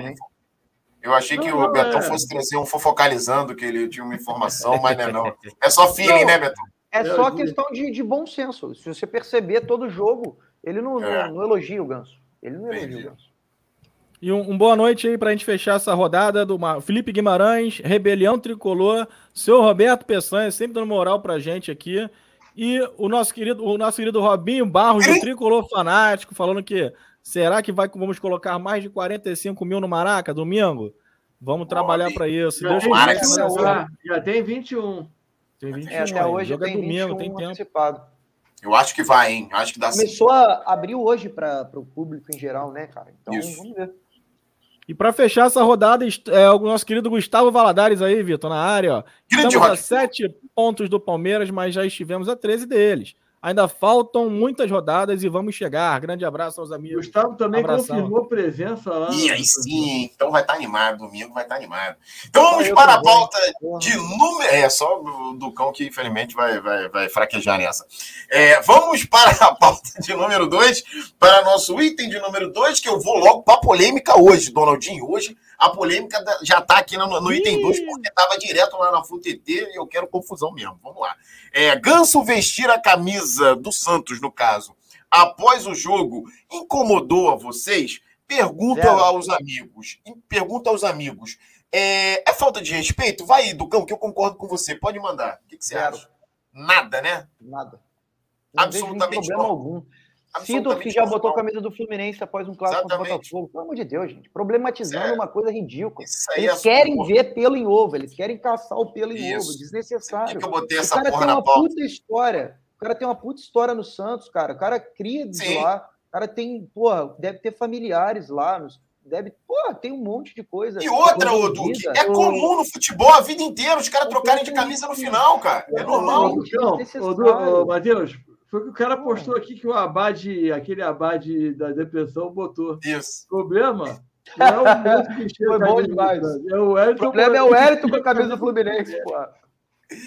Eu achei não, que o Betão é. fosse trazer um fofocalizando, que ele tinha uma informação, mas não é não. É só feeling, não, né, Betão? É só questão de, de bom senso. Se você perceber todo jogo, ele não, é. não, não, elogia o Ganso. Ele não elogia Entendi. o Ganso. E um, um, boa noite aí para a gente fechar essa rodada do Felipe Guimarães, Rebelião Tricolor, seu Roberto Peçanha, sempre dando moral para a gente aqui. E o nosso querido, o nosso querido Robinho Barros, do Tricolor Fanático, falando que será que vai, vamos colocar mais de 45 mil no Maraca domingo? Vamos trabalhar para isso. Já, Deus tem 21, já, já tem 21. Tem 21 é, até hoje Joga tem domingo, tem tempo. Antecipado. Eu acho que vai, hein? Acho que dá Começou a abrir hoje para o público em geral, né, cara? Então isso. vamos ver. E para fechar essa rodada, é o nosso querido Gustavo Valadares aí, Vitor, na área. Ó. Estamos a sete pontos do Palmeiras, mas já estivemos a 13 deles. Ainda faltam muitas rodadas e vamos chegar. Grande abraço aos amigos. Gustavo também Abração. confirmou presença lá. E aí sim, então vai estar tá animado. Domingo vai estar tá animado. Então vamos para a pauta de número. É só o Ducão que infelizmente vai, vai, vai fraquejar nessa. É, vamos para a pauta de número 2, para nosso item de número 2, que eu vou logo para a polêmica hoje, Donaldinho. Hoje a polêmica já está aqui no, no item 2, porque estava direto lá na FUTT e eu quero confusão mesmo. Vamos lá. É, Ganso vestir a camisa do Santos, no caso, após o jogo, incomodou a vocês? Pergunta Zero. aos amigos. Pergunta aos amigos. É, é, falta de respeito? Vai, Ducão, que eu concordo com você. Pode mandar. O que, que você Zero. acha? Nada, né? Nada. Não Absolutamente problema algum. Que já botou a camisa do Fluminense após um clássico contra o Botafogo. Pelo amor de Deus, gente. Problematizando é. uma coisa ridícula. Eles é querem porra. ver pelo em ovo, eles querem caçar o pelo em Isso. ovo. Desnecessário. Que eu botei essa o cara porra tem uma puta história. O cara tem uma puta história no Santos, cara. O cara cria de Sim. lá. O cara tem, porra, deve ter familiares lá. Deve, porra, tem um monte de coisa. E outra, ô Duque, é comum no futebol a vida inteira os caras trocarem de camisa no final, cara. É normal. Não, ô, Matheus, foi que o cara postou aqui que o Abade, aquele Abade da depressão, botou. Isso. Problema. Não é o mesmo que Foi bom demais. É o, o problema é o Hélito com a camisa do Fluminense, pô.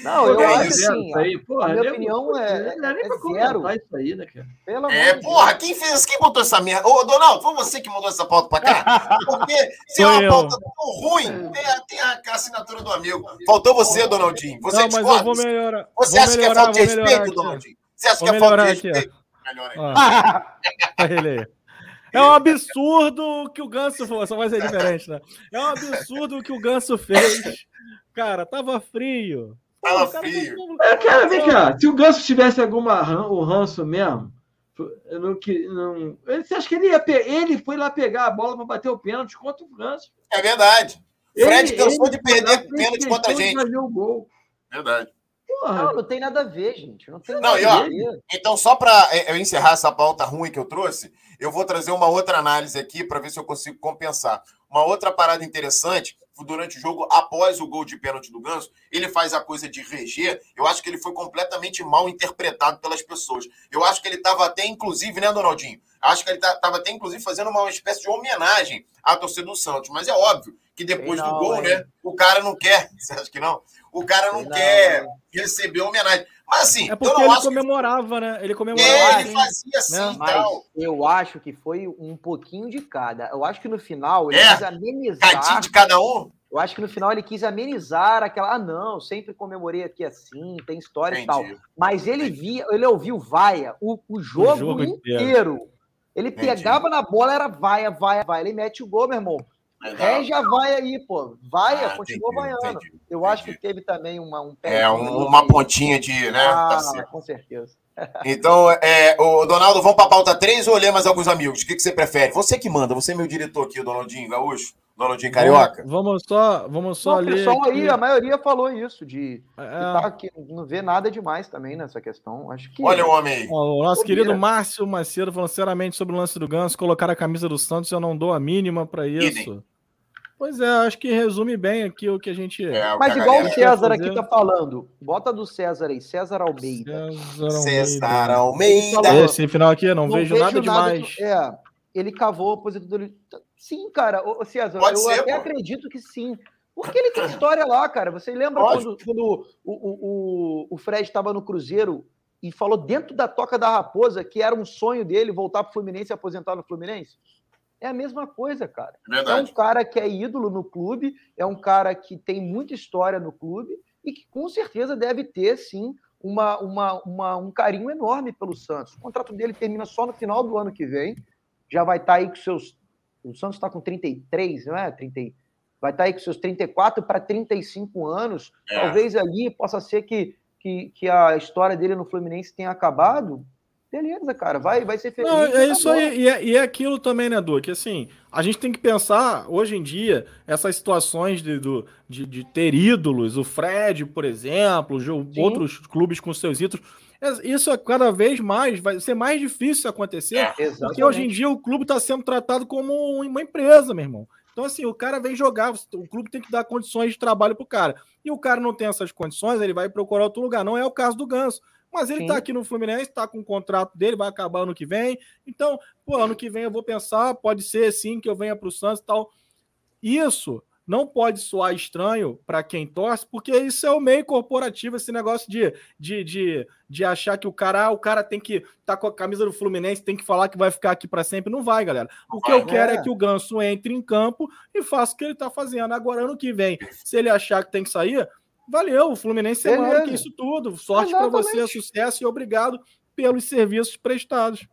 Não, eu é acho assim, aí, porra, a minha opinião é, não é, é zero. Isso aí, né, cara? Pelo é, porra, quem fez, quem botou essa merda? Ô, Donaldo, foi você que mandou essa pauta pra cá? Porque se é uma pauta tão ruim, tem a, tem a assinatura do amigo. Faltou você, Donaldinho. Você não, mas eu vou melhorar. Você vou acha melhorar, que é falta de respeito, Donaldinho? Você acha Vou que é falta de respeito? Melhor aí. É um absurdo que o Ganso fez. Só vai ser diferente, né? É um absurdo que o Ganso fez. Cara, tava frio. Tava frio. É, cara, vem cá. Se o Ganso tivesse alguma o ranço mesmo, não, não, você acha que ele, ia, ele foi lá pegar a bola para bater o pênalti contra o Ganso? É verdade. Fred ele, cansou ele de perder pênalti contra a gente. Fazer o gol. Verdade. Porra. Não, não tem nada a ver, gente. Não tem não, e, ó, Então, só para é, eu encerrar essa pauta ruim que eu trouxe, eu vou trazer uma outra análise aqui para ver se eu consigo compensar. Uma outra parada interessante durante o jogo, após o gol de pênalti do Ganso, ele faz a coisa de reger. Eu acho que ele foi completamente mal interpretado pelas pessoas. Eu acho que ele estava até, inclusive, né, Donaldinho? Acho que ele estava tá, até, inclusive, fazendo uma espécie de homenagem à torcida do Santos. Mas é óbvio que depois não, do gol, é. né, o cara não quer. Você acha que não? O cara não, não quer receber homenagem. Mas assim, é porque ele comemorava, que... né? Ele comemorava. É, ele fazia assim, né? Mas eu acho que foi um pouquinho de cada. Eu acho que no final ele é. quis amenizar. Cadinho de cada um? Eu acho que no final ele quis amenizar aquela. Ah, não, sempre comemorei aqui assim, tem história Entendi. e tal. Mas ele via, ele ouviu vaia o, o, jogo, o jogo inteiro. inteiro. Ele pegava na bola, era vaia, vaia, vaia. Ele mete o gol, meu irmão. É, já vai aí, pô. Vai, ah, continua vaiando. Eu entendi. acho que teve também uma, um É, um, uma pontinha de, né? Ah, tá com certeza. Então, é, o Donaldo, vamos para a pauta 3 ou ler mais alguns amigos? O que, que você prefere? Você que manda, você é meu diretor aqui, o Donaldinho Gaúcho, Donaldinho Carioca. Vamos, vamos só, vamos só não, ler. O pessoal aqui... aí, a maioria falou isso, de, é... tá aqui, não vê nada demais também nessa questão. Acho que. Olha o homem aí. o nosso querido Márcio Macedo falando sinceramente sobre o lance do Ganso, colocar a camisa do Santos, eu não dou a mínima para isso. Pois é, acho que resume bem aqui o que a gente. É, Mas igual o César aqui tá falando, bota do César aí, César Almeida. César Almeida. Esse final aqui, não, não vejo, vejo, nada, nada demais. De, é, ele cavou a aposentadoria. Sim, cara, o César, Pode eu ser, até pô. acredito que sim. Porque ele tem história lá, cara. Você lembra quando, quando, o, o, o, o Fred estava no Cruzeiro e falou dentro da toca da raposa que era um sonho dele voltar para o Fluminense e aposentar no Fluminense? É a mesma coisa, cara. Verdade. É um cara que é ídolo no clube, é um cara que tem muita história no clube e que com certeza deve ter, sim, uma, uma, uma, um carinho enorme pelo Santos. O contrato dele termina só no final do ano que vem. Já vai estar tá aí com seus. O Santos está com 33, não é? 30... Vai estar tá aí com seus 34 para 35 anos. É. Talvez ali possa ser que, que, que a história dele no Fluminense tenha acabado beleza, cara, vai, vai ser feliz. Não, é isso tá aí, e é, e é, aquilo também, né, Du? Que assim, a gente tem que pensar, hoje em dia, essas situações de, do, de, de ter ídolos, o Fred, por exemplo, outros clubes com seus ídolos. É, isso é cada vez mais, vai ser mais difícil acontecer, é, porque hoje em dia o clube está sendo tratado como uma empresa, meu irmão. Então, assim, o cara vem jogar, o clube tem que dar condições de trabalho pro cara. E o cara não tem essas condições, ele vai procurar outro lugar. Não é o caso do Ganso. Mas ele tá Sim. tá aqui no Fluminense, tá com o contrato dele, vai acabar ano que vem. Então, pô, ano que vem eu vou pensar, pode ser sim que eu venha para o Santos e tal. Isso não pode soar estranho para quem torce, porque isso é o meio corporativo, esse negócio de, de, de, de achar que o cara, ah, o cara tem que estar tá com a camisa do Fluminense, tem que falar que vai ficar aqui para sempre. Não vai, galera. O que eu quero é. é que o Ganso entre em campo e faça o que ele tá fazendo. Agora, ano que vem, se ele achar que tem que sair, Valeu, o Fluminense é maior que isso tudo. Sorte para você, sucesso e obrigado pelos serviços prestados.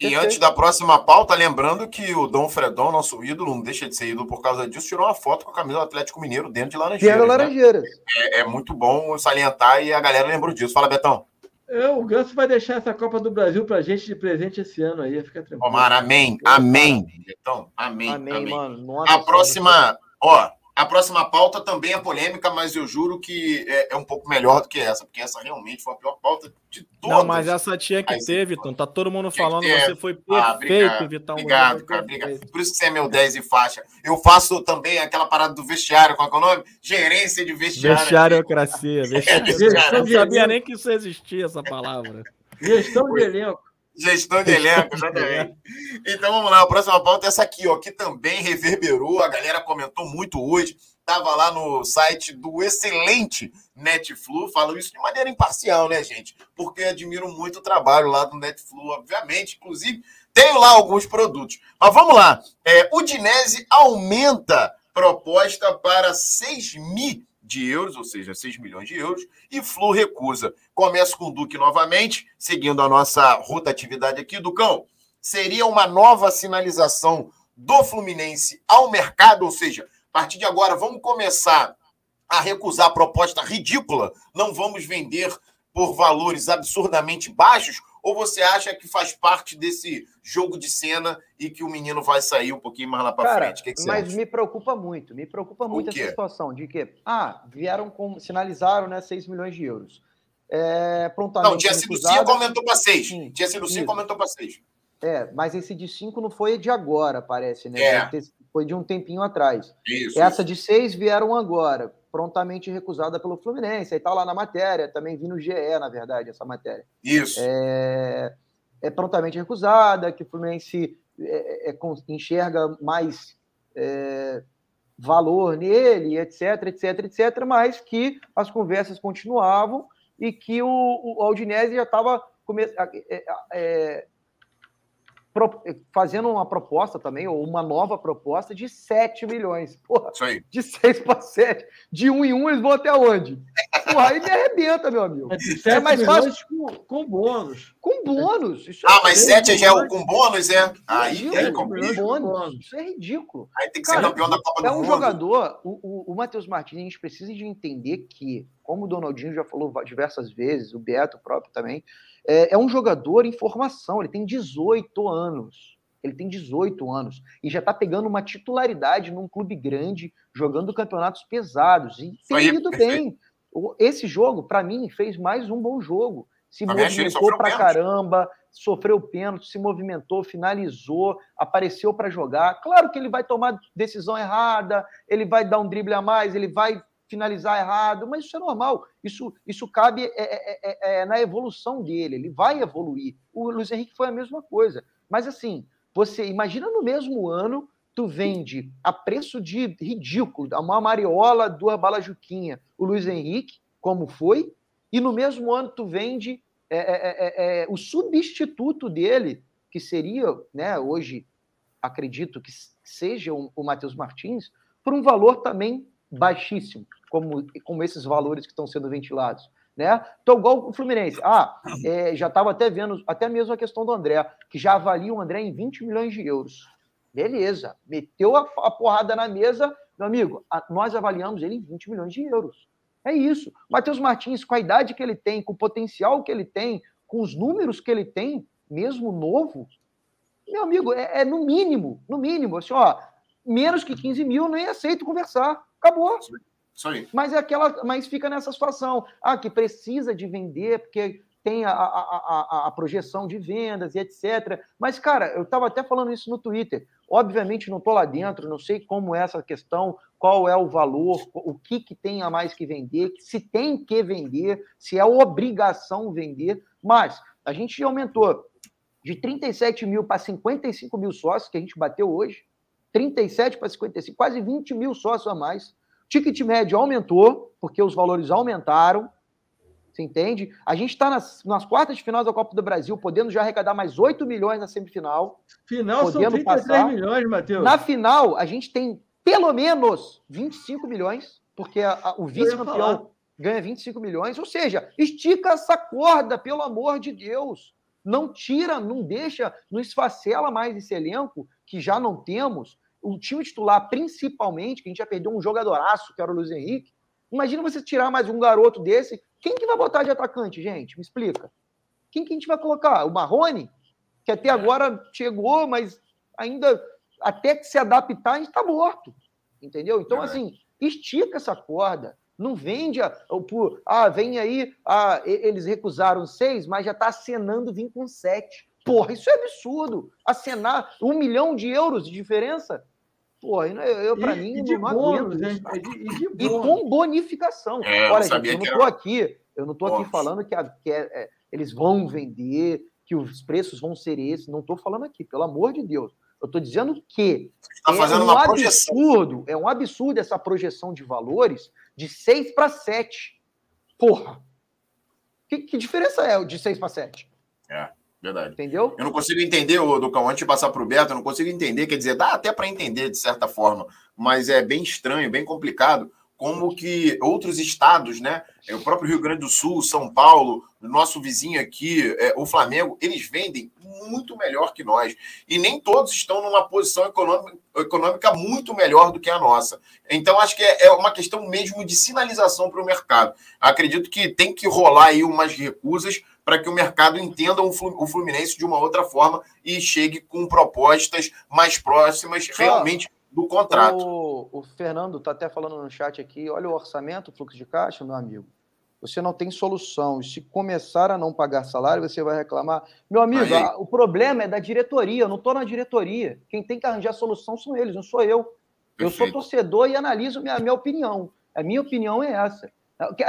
E antes da próxima pauta, lembrando que o Dom Fredon, nosso ídolo, não deixa de ser ídolo por causa disso, tirou uma foto com a camisa do Atlético Mineiro dentro de Laranjeiras. Dentro de Laranjeiras. Né? É, é, muito bom salientar e a galera lembrou disso. Fala, Betão. É, o Ganso vai deixar essa Copa do Brasil pra gente de presente esse ano aí, fica tranquilo. Omar, amém, amém, Betão, amém, amém. amém. Mano. Nossa, a próxima, ó, a próxima pauta também é polêmica, mas eu juro que é, é, um pouco melhor do que essa, porque essa realmente foi a pior pauta de todas. Não, mas essa tinha que ter, Vitão. Tá todo mundo falando, que você foi ah, perfeito, ah, Vitão. Obrigado, cara, obrigado. Por isso que você é meu 10 e faixa. Eu faço também aquela parada do vestiário, qual é o nome? Gerência de vestiário. Vestiariocracia. Vestiário. É, não sabia nem que isso existia, essa palavra. Gestão de elenco. Gestão de elenco, exatamente. Então vamos lá, a próxima pauta é essa aqui, ó, que também reverberou, a galera comentou muito hoje, estava lá no site do excelente Netflu, falo isso de maneira imparcial, né, gente? Porque admiro muito o trabalho lá do Netflu, obviamente, inclusive tenho lá alguns produtos. Mas vamos lá, é, o Dinese aumenta proposta para 6 mil de euros, ou seja, 6 milhões de euros, e Flu recusa. Começo com o Duque novamente, seguindo a nossa rotatividade aqui. Ducão, seria uma nova sinalização do Fluminense ao mercado, ou seja, a partir de agora vamos começar a recusar a proposta ridícula, não vamos vender por valores absurdamente baixos, ou você acha que faz parte desse jogo de cena e que o menino vai sair um pouquinho mais lá para frente? Que que mas acha? me preocupa muito, me preocupa muito essa situação de que, ah, vieram com, sinalizaram, né, 6 milhões de euros. É, prontamente Não, tinha sido 5, aumentou para 6. Tinha sido 5, aumentou para 6. É, mas esse de 5 não foi de agora, parece, né? É. Foi de um tempinho atrás. Isso, Essa isso. de 6 vieram agora, prontamente recusada pelo Fluminense. Aí tá lá na matéria, também vi no GE, na verdade, essa matéria. Isso. É, é prontamente recusada, que o Fluminense é, é, enxerga mais é, valor nele, etc, etc, etc, mas que as conversas continuavam e que o, o Aldinese já estava é, é, fazendo uma proposta também, ou uma nova proposta de 7 milhões. Porra, Isso aí. De 6 para 7. De 1 um em 1 um, eles vão até onde? Porra, aí me arrebenta, meu amigo. É, é mais fácil com, com bônus. Com bônus. Isso ah, é mas 7 já é o com bônus, é? Aí é com bônus. Isso é ridículo. Aí tem que Cara, ser campeão da Copa é do um Mundo. jogador, o, o, o Matheus Martins, a gente precisa de entender que, como o Donaldinho já falou diversas vezes, o Beto próprio também, é, é um jogador em formação, ele tem 18 anos. Ele tem 18 anos e já está pegando uma titularidade num clube grande, jogando campeonatos pesados e tem ido bem. Esse jogo, para mim, fez mais um bom jogo. Se movimentou pra pênalti. caramba, sofreu pênalti, se movimentou, finalizou, apareceu para jogar. Claro que ele vai tomar decisão errada, ele vai dar um drible a mais, ele vai finalizar errado, mas isso é normal. Isso, isso cabe é, é, é, é, na evolução dele. Ele vai evoluir. O Luiz Henrique foi a mesma coisa. Mas assim, você imagina no mesmo ano, tu vende a preço de ridículo, uma mariola, duas balas o Luiz Henrique, como foi, e no mesmo ano tu vende é, o substituto dele, que seria, né, hoje acredito que seja o, o Matheus Martins, por um valor também baixíssimo como, como esses valores que estão sendo ventilados. Né? Então, igual o Fluminense. Ah, é, já estava até vendo, até mesmo a questão do André, que já avalia o André em 20 milhões de euros. Beleza, meteu a, a porrada na mesa, meu amigo, a, nós avaliamos ele em 20 milhões de euros. É isso. Matheus Martins, com a idade que ele tem, com o potencial que ele tem, com os números que ele tem, mesmo novo, meu amigo, é, é no mínimo, no mínimo, assim, ó, menos que 15 mil, nem aceito conversar. Acabou. Isso aí. Mas é aquela, mas fica nessa situação. Ah, que precisa de vender, porque tem a, a, a, a projeção de vendas e etc. Mas, cara, eu estava até falando isso no Twitter. Obviamente, não estou lá dentro, não sei como é essa questão, qual é o valor, o que, que tem a mais que vender, se tem que vender, se é obrigação vender. Mas a gente aumentou de 37 mil para 55 mil sócios, que a gente bateu hoje. 37 para 55, quase 20 mil sócios a mais. Ticket médio aumentou, porque os valores aumentaram. Você entende? A gente está nas, nas, quartas de final da Copa do Brasil, podendo já arrecadar mais 8 milhões na semifinal. Final podendo são 33 passar. milhões, Matheus. Na final, a gente tem pelo menos 25 milhões, porque a, a, o vice-campeão ganha 25 milhões. Ou seja, estica essa corda, pelo amor de Deus. Não tira, não deixa, não esfacela mais esse elenco que já não temos o time titular, principalmente, que a gente já perdeu um jogadoraço, que era o Luiz Henrique. Imagina você tirar mais um garoto desse. Quem que vai botar de atacante, gente? Me explica. Quem que a gente vai colocar? O Marrone? Que até agora chegou, mas ainda até que se adaptar, a gente está morto. Entendeu? Então, assim, estica essa corda. Não vende a, por, ah, vem aí, ah, eles recusaram seis, mas já está acenando vir com sete. Porra, isso é absurdo. Acenar um milhão de euros de diferença. Porra, eu, eu para mim, e de não bônus, né? e, de, e, com bonificação. É, Olha, gente, eu não estou aqui, eu não estou aqui falando que, a, que é, é, eles vão vender, que os preços vão ser esses. Não estou falando aqui, pelo amor de Deus. Eu estou dizendo que tá é um absurdo, é um absurdo essa projeção de valores de 6 para 7. Porra! Que, que diferença é de 6 para 7? É. Verdade. Entendeu? Eu não consigo entender, o Ducão, antes de passar para o Beto, eu não consigo entender, quer dizer, dá até para entender de certa forma, mas é bem estranho, bem complicado, como que outros estados, né? É, o próprio Rio Grande do Sul, São Paulo, nosso vizinho aqui, é, o Flamengo, eles vendem muito melhor que nós. E nem todos estão numa posição econômica, econômica muito melhor do que a nossa. Então, acho que é, é uma questão mesmo de sinalização para o mercado. Acredito que tem que rolar aí umas recusas para que o mercado entenda o Fluminense de uma outra forma e chegue com propostas mais próximas realmente do contrato. O, o Fernando está até falando no chat aqui, olha o orçamento, o fluxo de caixa, meu amigo. você não tem solução. Se começar a não pagar salário, você vai reclamar. Meu amigo, a, o problema é da diretoria, eu não estou na diretoria. Quem tem que arranjar solução são eles, não sou eu. Perfeito. Eu sou torcedor e analiso minha, minha opinião. A minha opinião é essa.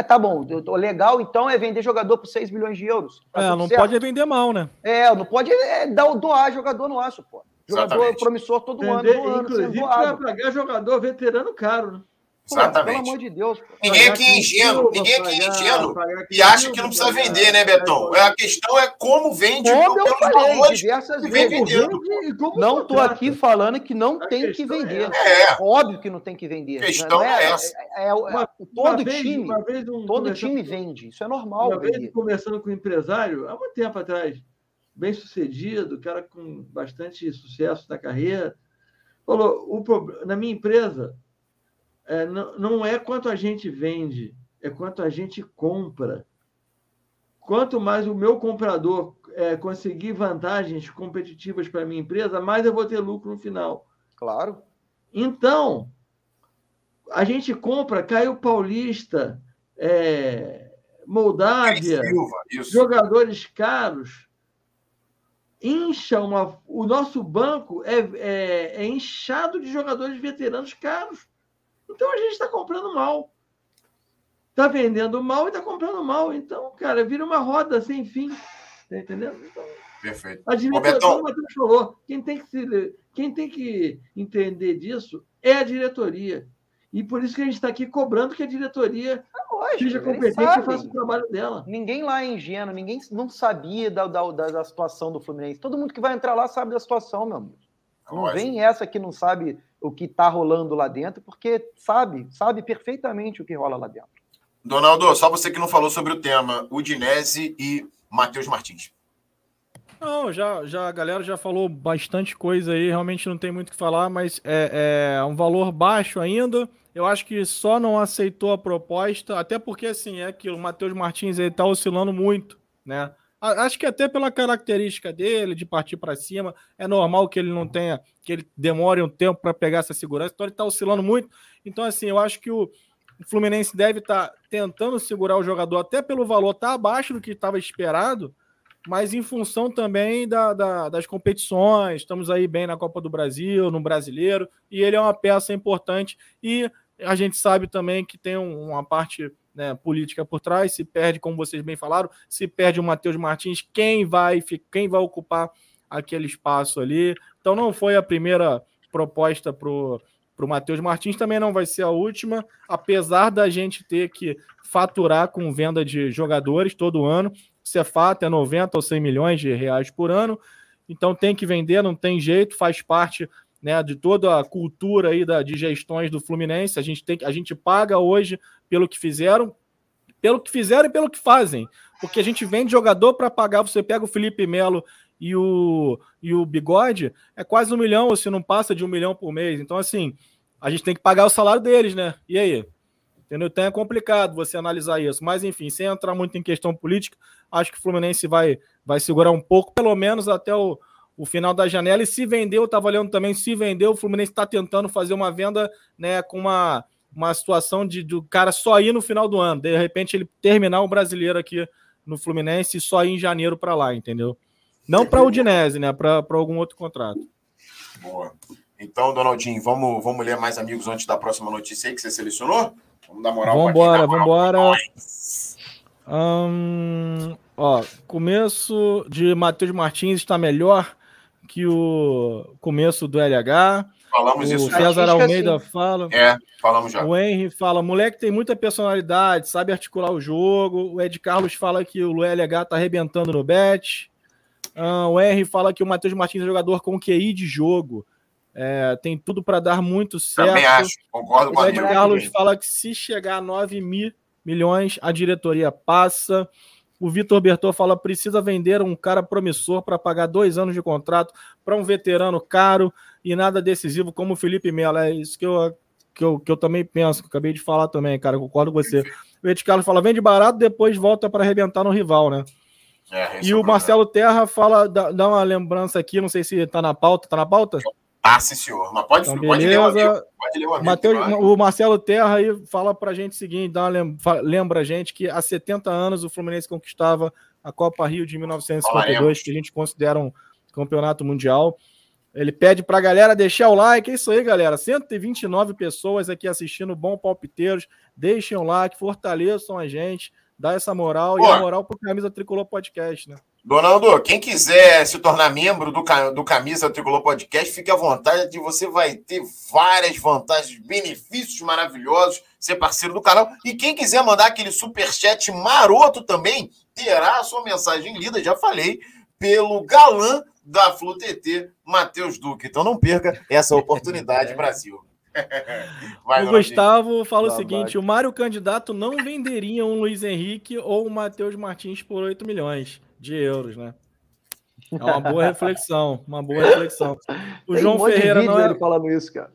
Tá bom, legal então é vender jogador por 6 milhões de euros. Tá é, não certo. pode vender mal, né? É, não pode é, dar, doar jogador no aço, pô. Jogador Exatamente. promissor todo vender, ano. ano inclusive, vai pagar jogador veterano caro, né? Exatamente. Pelo amor de Deus. Ninguém aqui é ingênuo, ninguém aqui é ingênuo e acha que não precisa vender, né, Betão? A questão é como vende. Como eu falei diversas vezes. Não estou aqui falando que não tem que vender. É. Óbvio que não tem que vender. A questão é, é essa. É, é, todo time, todo time vende. Isso é normal. Uma vez conversando com um empresário, há muito tempo atrás, bem sucedido, cara com bastante sucesso na carreira, falou: o, na minha empresa, é, não, não é quanto a gente vende, é quanto a gente compra. Quanto mais o meu comprador é, conseguir vantagens competitivas para a minha empresa, mais eu vou ter lucro no final. Claro. Então, a gente compra Caio Paulista, é, Moldávia, Silva, jogadores caros, incha uma. O nosso banco é, é, é inchado de jogadores veteranos caros. Então a gente está comprando mal. Está vendendo mal e está comprando mal. Então, cara, vira uma roda sem fim. Tá entendendo? Então, Perfeito. A diretoria, como o Matheus falou, quem tem, que se, quem tem que entender disso é a diretoria. E por isso que a gente está aqui cobrando que a diretoria é lógico, seja competente e faça o trabalho dela. Ninguém lá é ingênuo, ninguém não sabia da, da, da, situação do Fluminense. Todo mundo que vai entrar lá sabe da situação, meu amigo. Não lógico. vem essa que não sabe o que está rolando lá dentro, porque sabe, sabe perfeitamente o que rola lá dentro. Donaldo, só você que não falou sobre o tema, Udinese e Matheus Martins. Não, já, já a galera já falou bastante coisa aí, realmente não tem muito o que falar, mas é, é um valor baixo ainda. Eu acho que só não aceitou a proposta, até porque assim, é aquilo, o Matheus Martins ele tá oscilando muito, né? Acho que até pela característica dele, de partir para cima, é normal que ele não tenha, que ele demore um tempo para pegar essa segurança. Então ele está oscilando muito. Então, assim, eu acho que o Fluminense deve estar tá tentando segurar o jogador, até pelo valor tá abaixo do que estava esperado, mas em função também da, da, das competições. Estamos aí bem na Copa do Brasil, no brasileiro, e ele é uma peça importante. E a gente sabe também que tem uma parte né, política por trás, se perde, como vocês bem falaram, se perde o Matheus Martins, quem vai, quem vai ocupar aquele espaço ali. Então não foi a primeira proposta para o Matheus Martins, também não vai ser a última, apesar da gente ter que faturar com venda de jogadores todo ano. Isso é fato, é 90 ou 100 milhões de reais por ano. Então tem que vender, não tem jeito, faz parte né, de toda a cultura aí da, de gestões do Fluminense. A gente, tem, a gente paga hoje pelo que fizeram, pelo que fizeram e pelo que fazem. Porque a gente vende jogador para pagar. Você pega o Felipe Melo e o, e o Bigode, é quase um milhão, ou se não passa de um milhão por mês. Então, assim, a gente tem que pagar o salário deles, né? E aí? Entendeu? Então é complicado você analisar isso. Mas, enfim, sem entrar muito em questão política, acho que o Fluminense vai, vai segurar um pouco, pelo menos até o, o final da janela. E se vendeu, estava olhando também, se vendeu, o Fluminense está tentando fazer uma venda né, com uma, uma situação de do cara só ir no final do ano. De repente, ele terminar o brasileiro aqui no Fluminense e só ir em janeiro para lá, entendeu? Não para o Udinese, né? Para algum outro contrato. Boa. Então, Donaldinho, vamos, vamos ler mais amigos antes da próxima notícia aí que você selecionou? Vamos dar moral vamos embora, vamos embora. Hum, ó, começo de Matheus Martins está melhor que o começo do LH. Falamos o isso. O César Almeida assim. fala. É, falamos já. O Henry fala, moleque tem muita personalidade, sabe articular o jogo. O Ed Carlos fala que o LH tá arrebentando no bet. Uh, o Henry fala que o Matheus Martins é jogador com QI de jogo. É, tem tudo para dar muito certo. Também acho, concordo com o Ed Carlos fala que se chegar a 9 mil milhões, a diretoria passa. O Vitor Bertô fala: precisa vender um cara promissor para pagar dois anos de contrato para um veterano caro e nada decisivo como o Felipe Melo. É isso que eu, que eu, que eu também penso, que eu acabei de falar também, cara. Concordo com você. O Ed Carlos fala: vende barato, depois volta para arrebentar no rival, né? É, e é o Marcelo Terra fala, dá, dá, uma lembrança aqui, não sei se tá na pauta. Tá na pauta? Ah, sim, senhor. Mas pode, então, pode ler o amigo. Pode ler o amigo. Mateus, o Marcelo Terra aí fala pra gente o seguinte, dá lembra, lembra a gente que há 70 anos o Fluminense conquistava a Copa Rio de 1952, que a gente considera um campeonato mundial. Ele pede pra galera deixar o like. É isso aí, galera. 129 pessoas aqui assistindo Bom Palpiteiros. Deixem o like, fortaleçam a gente, dá essa moral Pô. e a moral pro Camisa Tricolor Podcast, né? Donaldo, quem quiser se tornar membro do, do Camisa Tricolor Podcast, fique à vontade, você vai ter várias vantagens, benefícios maravilhosos, ser parceiro do canal. E quem quiser mandar aquele super chat maroto também, terá a sua mensagem lida, já falei, pelo galã da Flu TT, Matheus Duque. Então não perca essa oportunidade, Brasil. Vai, o Gustavo fala o seguinte: o Mário candidato não venderia um Luiz Henrique ou o Matheus Martins por 8 milhões de euros, né? É uma boa reflexão, uma boa reflexão. O Tem João um Ferreira não é... ele falando isso, cara.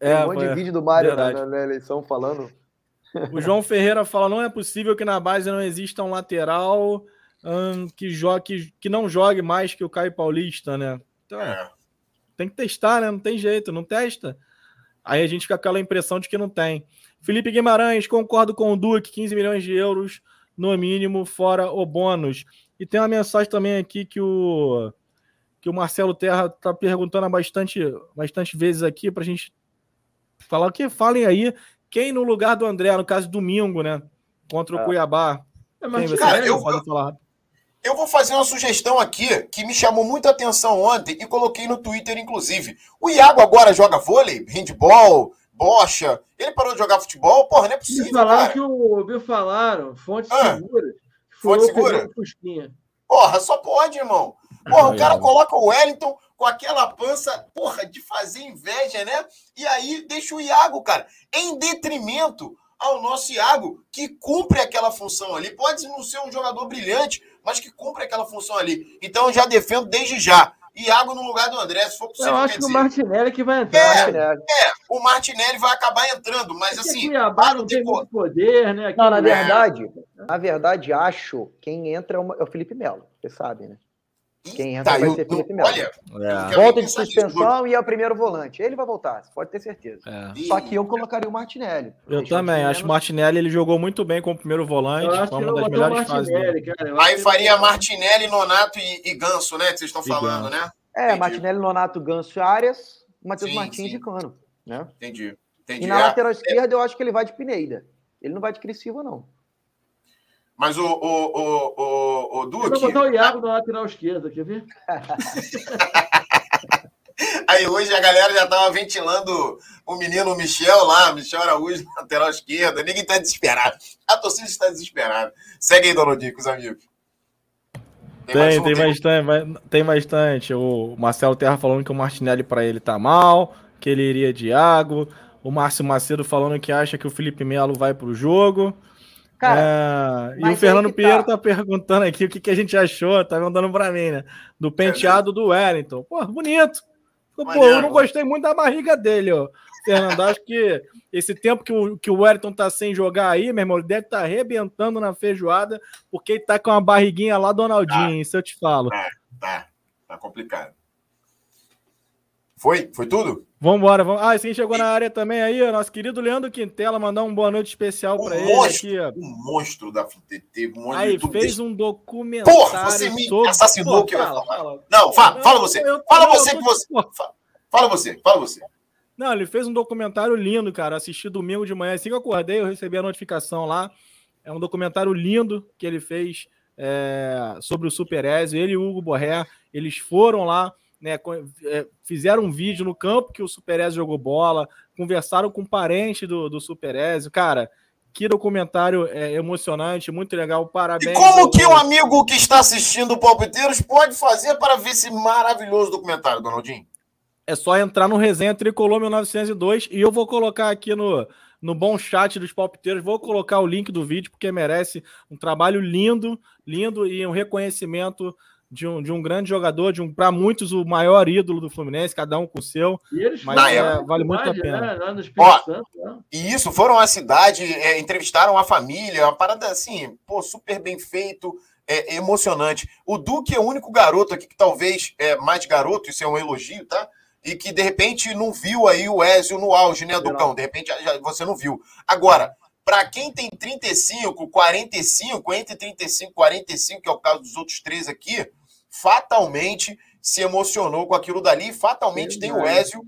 É, Tem um monte de vídeo do Mário na, na, eleição falando. O João Ferreira fala: não é possível que na base não exista um lateral hum, que, jogue, que, que não jogue mais que o Caio Paulista, né? Então, é. tem que testar, né? Não tem jeito, não testa. Aí a gente fica com aquela impressão de que não tem. Felipe Guimarães, concordo com o Duque, 15 milhões de euros no mínimo, fora o bônus. E tem uma mensagem também aqui que o que o Marcelo Terra está perguntando bastante, bastante vezes aqui para a gente falar o que falem aí quem no lugar do André, no caso domingo, né, contra o é. Cuiabá. É, mas, cara, eu, eu vou fazer uma sugestão aqui que me chamou muita atenção ontem e coloquei no Twitter, inclusive. O Iago agora joga vôlei, handball, bocha. Ele parou de jogar futebol? Porra, não é possível. Me falaram cara. que o. Me falaram, fonte ah, segura. Fonte segura? Porra, só pode, irmão. Porra, o cara coloca o Wellington com aquela pança, porra, de fazer inveja, né? E aí deixa o Iago, cara, em detrimento ao nosso Iago, que cumpre aquela função ali. Pode não ser um jogador brilhante, mas que cumpre aquela função ali. Então eu já defendo desde já. Iago no lugar do André, se for possível. Eu acho que dizer. o Martinelli que vai entrar. É, é, o Martinelli vai acabar entrando, mas assim. Cuiabá não tem muito poder, né? Aqui não, na verdade, na verdade, acho quem entra é o Felipe Melo, você sabe, né? Quem entra tá, vai eu, ser Felipe Melo. Olha, é. volta de suspensão e é o primeiro volante. Ele vai voltar, pode ter certeza. É. Só que eu colocaria o Martinelli. Eu também, acho que o Martinelli ele jogou muito bem como primeiro volante. Foi uma das melhores fases dele. Aí faria Martinelli, Nonato e, e Ganso, né? Que vocês estão falando, né? É, Entendi. Martinelli, Nonato, Ganso Arias, Matheus Martins sim. e Cano. Né? Entendi. Entendi. E na é, lateral esquerda eu acho que ele vai de Pineida. Ele não vai de Cris Silva, não. Mas o, o, o, o, o Duque. Eu vou botar o Iago na lateral esquerda, quer ver? Aí hoje a galera já estava ventilando o menino Michel lá, Michel Araújo, lateral esquerda. Ninguém está desesperado. A torcida está desesperada. Segue aí, Donaldinho, com os amigos. Tem, tem, tem bastante, tem bastante. O Marcelo Terra falando que o Martinelli para ele tá mal, que ele iria de Iago. O Márcio Macedo falando que acha que o Felipe Melo vai pro jogo. Cara, é... E o Fernando tá. Pinheiro tá perguntando aqui o que, que a gente achou, tá mandando para mim, né? Do penteado do Wellington. Pô, bonito. Pô, eu não gostei muito da barriga dele, ó. Fernando, acho que esse tempo que o, que o Wellington tá sem jogar aí, meu irmão, ele deve estar tá arrebentando na feijoada, porque ele tá com uma barriguinha lá, Donaldinho, tá. isso eu te falo. Tá, tá, tá complicado. Foi? Foi tudo? Vambora, vamos. Ah, esse chegou na área também aí, o nosso querido Leandro Quintela, mandar um boa noite especial para ele aqui. Ó. Um monstro da FTT, um aí, fez um documentário. Porra, você me sobre... assassinou Pô, que eu fala. Não, fala, fala você. Eu, eu, fala você que você. Fala você, fala você. Não, ele fez um documentário lindo, cara. Assisti domingo de manhã. Assim que eu acordei, eu recebi a notificação lá. É um documentário lindo que ele fez é, sobre o Super Ezio. Ele e o Hugo Borré, eles foram lá, né, é, fizeram um vídeo no campo que o Super Ezio jogou bola, conversaram com um parente do, do Super Ezio. Cara, que documentário é, emocionante, muito legal. Parabéns. E como que um amigo que está assistindo o Palpiteiros pode fazer para ver esse maravilhoso documentário, Donaldinho? É só entrar no Resenha Tricolor 1902 e eu vou colocar aqui no, no bom chat dos palpiteiros, vou colocar o link do vídeo porque merece um trabalho lindo, lindo e um reconhecimento de um, de um grande jogador, de um para muitos o maior ídolo do Fluminense, cada um com o seu. mas é, vale muito a pena. Né? Ó, Santo, né? E isso, foram à cidade, é, entrevistaram a família, uma parada assim, pô, super bem feito, é, emocionante. O Duque é o único garoto aqui que talvez é mais garoto, isso é um elogio, tá? e que de repente não viu aí o Ezio no auge, né, Ducão? De repente já, você não viu. Agora, para quem tem 35, 45, entre 35 e 45, que é o caso dos outros três aqui, fatalmente se emocionou com aquilo dali, fatalmente tem o Ezio.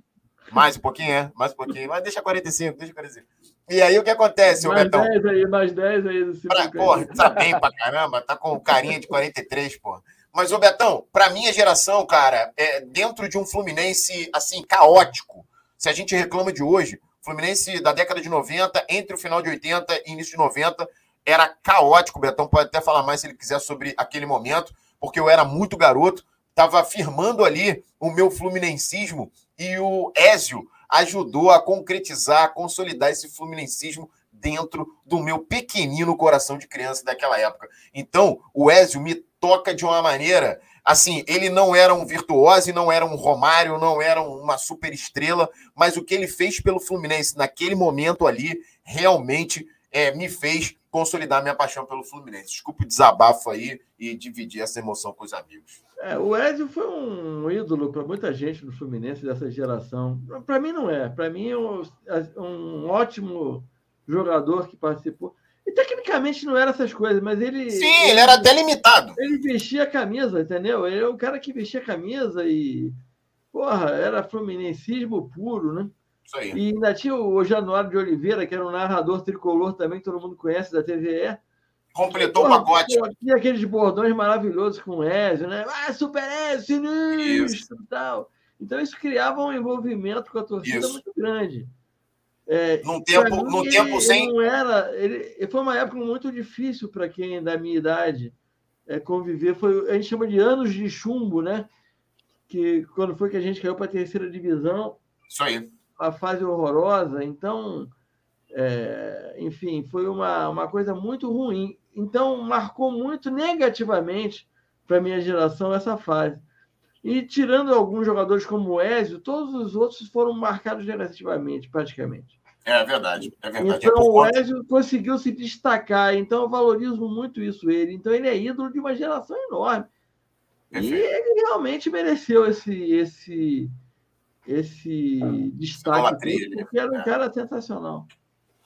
Mais um pouquinho, é? Mais um pouquinho. Mas deixa 45, deixa 45. E aí o que acontece, mais Betão? 10 aí, mais 10 aí. Pra, porra, tá bem pra caramba, tá com carinha de 43, porra. Mas, ô Betão, pra minha geração, cara, é, dentro de um Fluminense, assim, caótico, se a gente reclama de hoje, Fluminense da década de 90, entre o final de 80 e início de 90, era caótico. O Betão pode até falar mais se ele quiser sobre aquele momento, porque eu era muito garoto, estava firmando ali o meu fluminensismo e o Ézio ajudou a concretizar, a consolidar esse fluminensismo dentro do meu pequenino coração de criança daquela época. Então, o Ézio me toca de uma maneira assim, ele não era um virtuoso, não era um Romário, não era uma super estrela, mas o que ele fez pelo Fluminense naquele momento ali realmente é, me fez consolidar minha paixão pelo Fluminense. Desculpe o desabafo aí e dividir essa emoção com os amigos. É, o Ezio foi um ídolo para muita gente no Fluminense dessa geração. Para mim não é. Para mim é um, um, ótimo jogador que participou. E tecnicamente não era essas coisas, mas ele. Sim, ele, ele era até limitado. Ele vestia a camisa, entendeu? Ele é um cara que vestia a camisa e. Porra, era fluminensismo puro, né? Isso aí. E ainda tinha o Januário de Oliveira, que era um narrador tricolor também, que todo mundo conhece da TVE completou o pacote. E aqueles bordões maravilhosos com o Ezio, né? Ah, Super Ezio, sinistro e tal. Então isso criava um envolvimento com a torcida isso. muito grande. É, num tempo, mim, num ele, tempo sem. Não era, ele, foi uma época muito difícil para quem da minha idade é, conviver. Foi, a gente chama de anos de chumbo, né? Que quando foi que a gente caiu para a terceira divisão. Isso aí. A fase horrorosa. Então, é, enfim, foi uma, uma coisa muito ruim. Então, marcou muito negativamente para a minha geração essa fase. E tirando alguns jogadores como o Ezio, todos os outros foram marcados negativamente, praticamente. É verdade, é verdade. É então, é o Ezio conseguiu se destacar, então eu valorizo muito isso ele. Então, ele é ídolo de uma geração enorme. Perfeito. E ele realmente mereceu esse, esse, esse destaque, porque era um é. cara sensacional.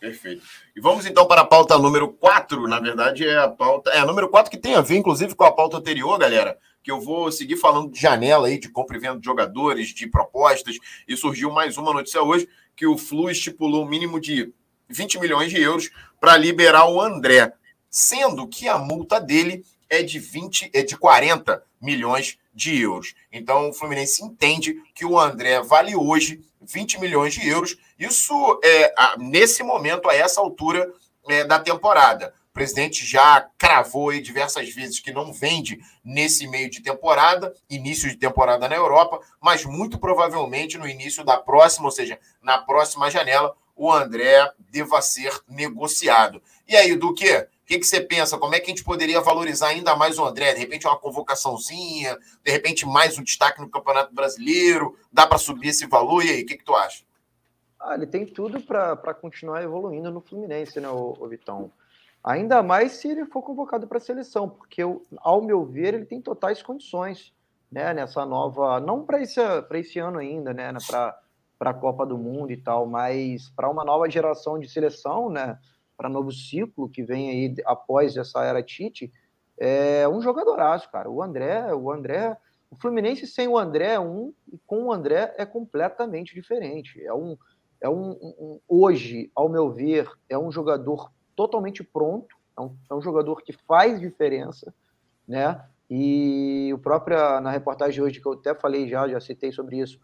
Perfeito. E vamos então para a pauta número 4. Na verdade, é a pauta. É a número 4 que tem a ver, inclusive, com a pauta anterior, galera. Que eu vou seguir falando de janela aí, de compra e venda de jogadores, de propostas. E surgiu mais uma notícia hoje que o Flu estipulou um mínimo de 20 milhões de euros para liberar o André, sendo que a multa dele é de 20, é de 40 milhões de euros. Então o Fluminense entende que o André vale hoje 20 milhões de euros. Isso é nesse momento, a essa altura é, da temporada. O presidente já cravou aí diversas vezes que não vende nesse meio de temporada, início de temporada na Europa, mas muito provavelmente no início da próxima, ou seja, na próxima janela, o André deva ser negociado. E aí, do que? Que, que você pensa? Como é que a gente poderia valorizar ainda mais o André? De repente, uma convocaçãozinha, de repente, mais um destaque no Campeonato Brasileiro? Dá para subir esse valor? E aí, o que, que tu acha? Ah, ele tem tudo para continuar evoluindo no Fluminense, né, o, o Vitão? Ainda mais se ele for convocado para a seleção, porque, ao meu ver, ele tem totais condições né, nessa nova. Não para esse, esse ano ainda, né? Para a Copa do Mundo e tal, mas para uma nova geração de seleção, né? Para novo ciclo que vem aí após essa era Tite, é um jogadoraço, cara. O André, o André, o Fluminense sem o André é um e com o André é completamente diferente. É um, é um, um hoje, ao meu ver, é um jogador totalmente pronto, é um, é um jogador que faz diferença, né? E o próprio na reportagem de hoje que eu até falei já, já citei sobre isso,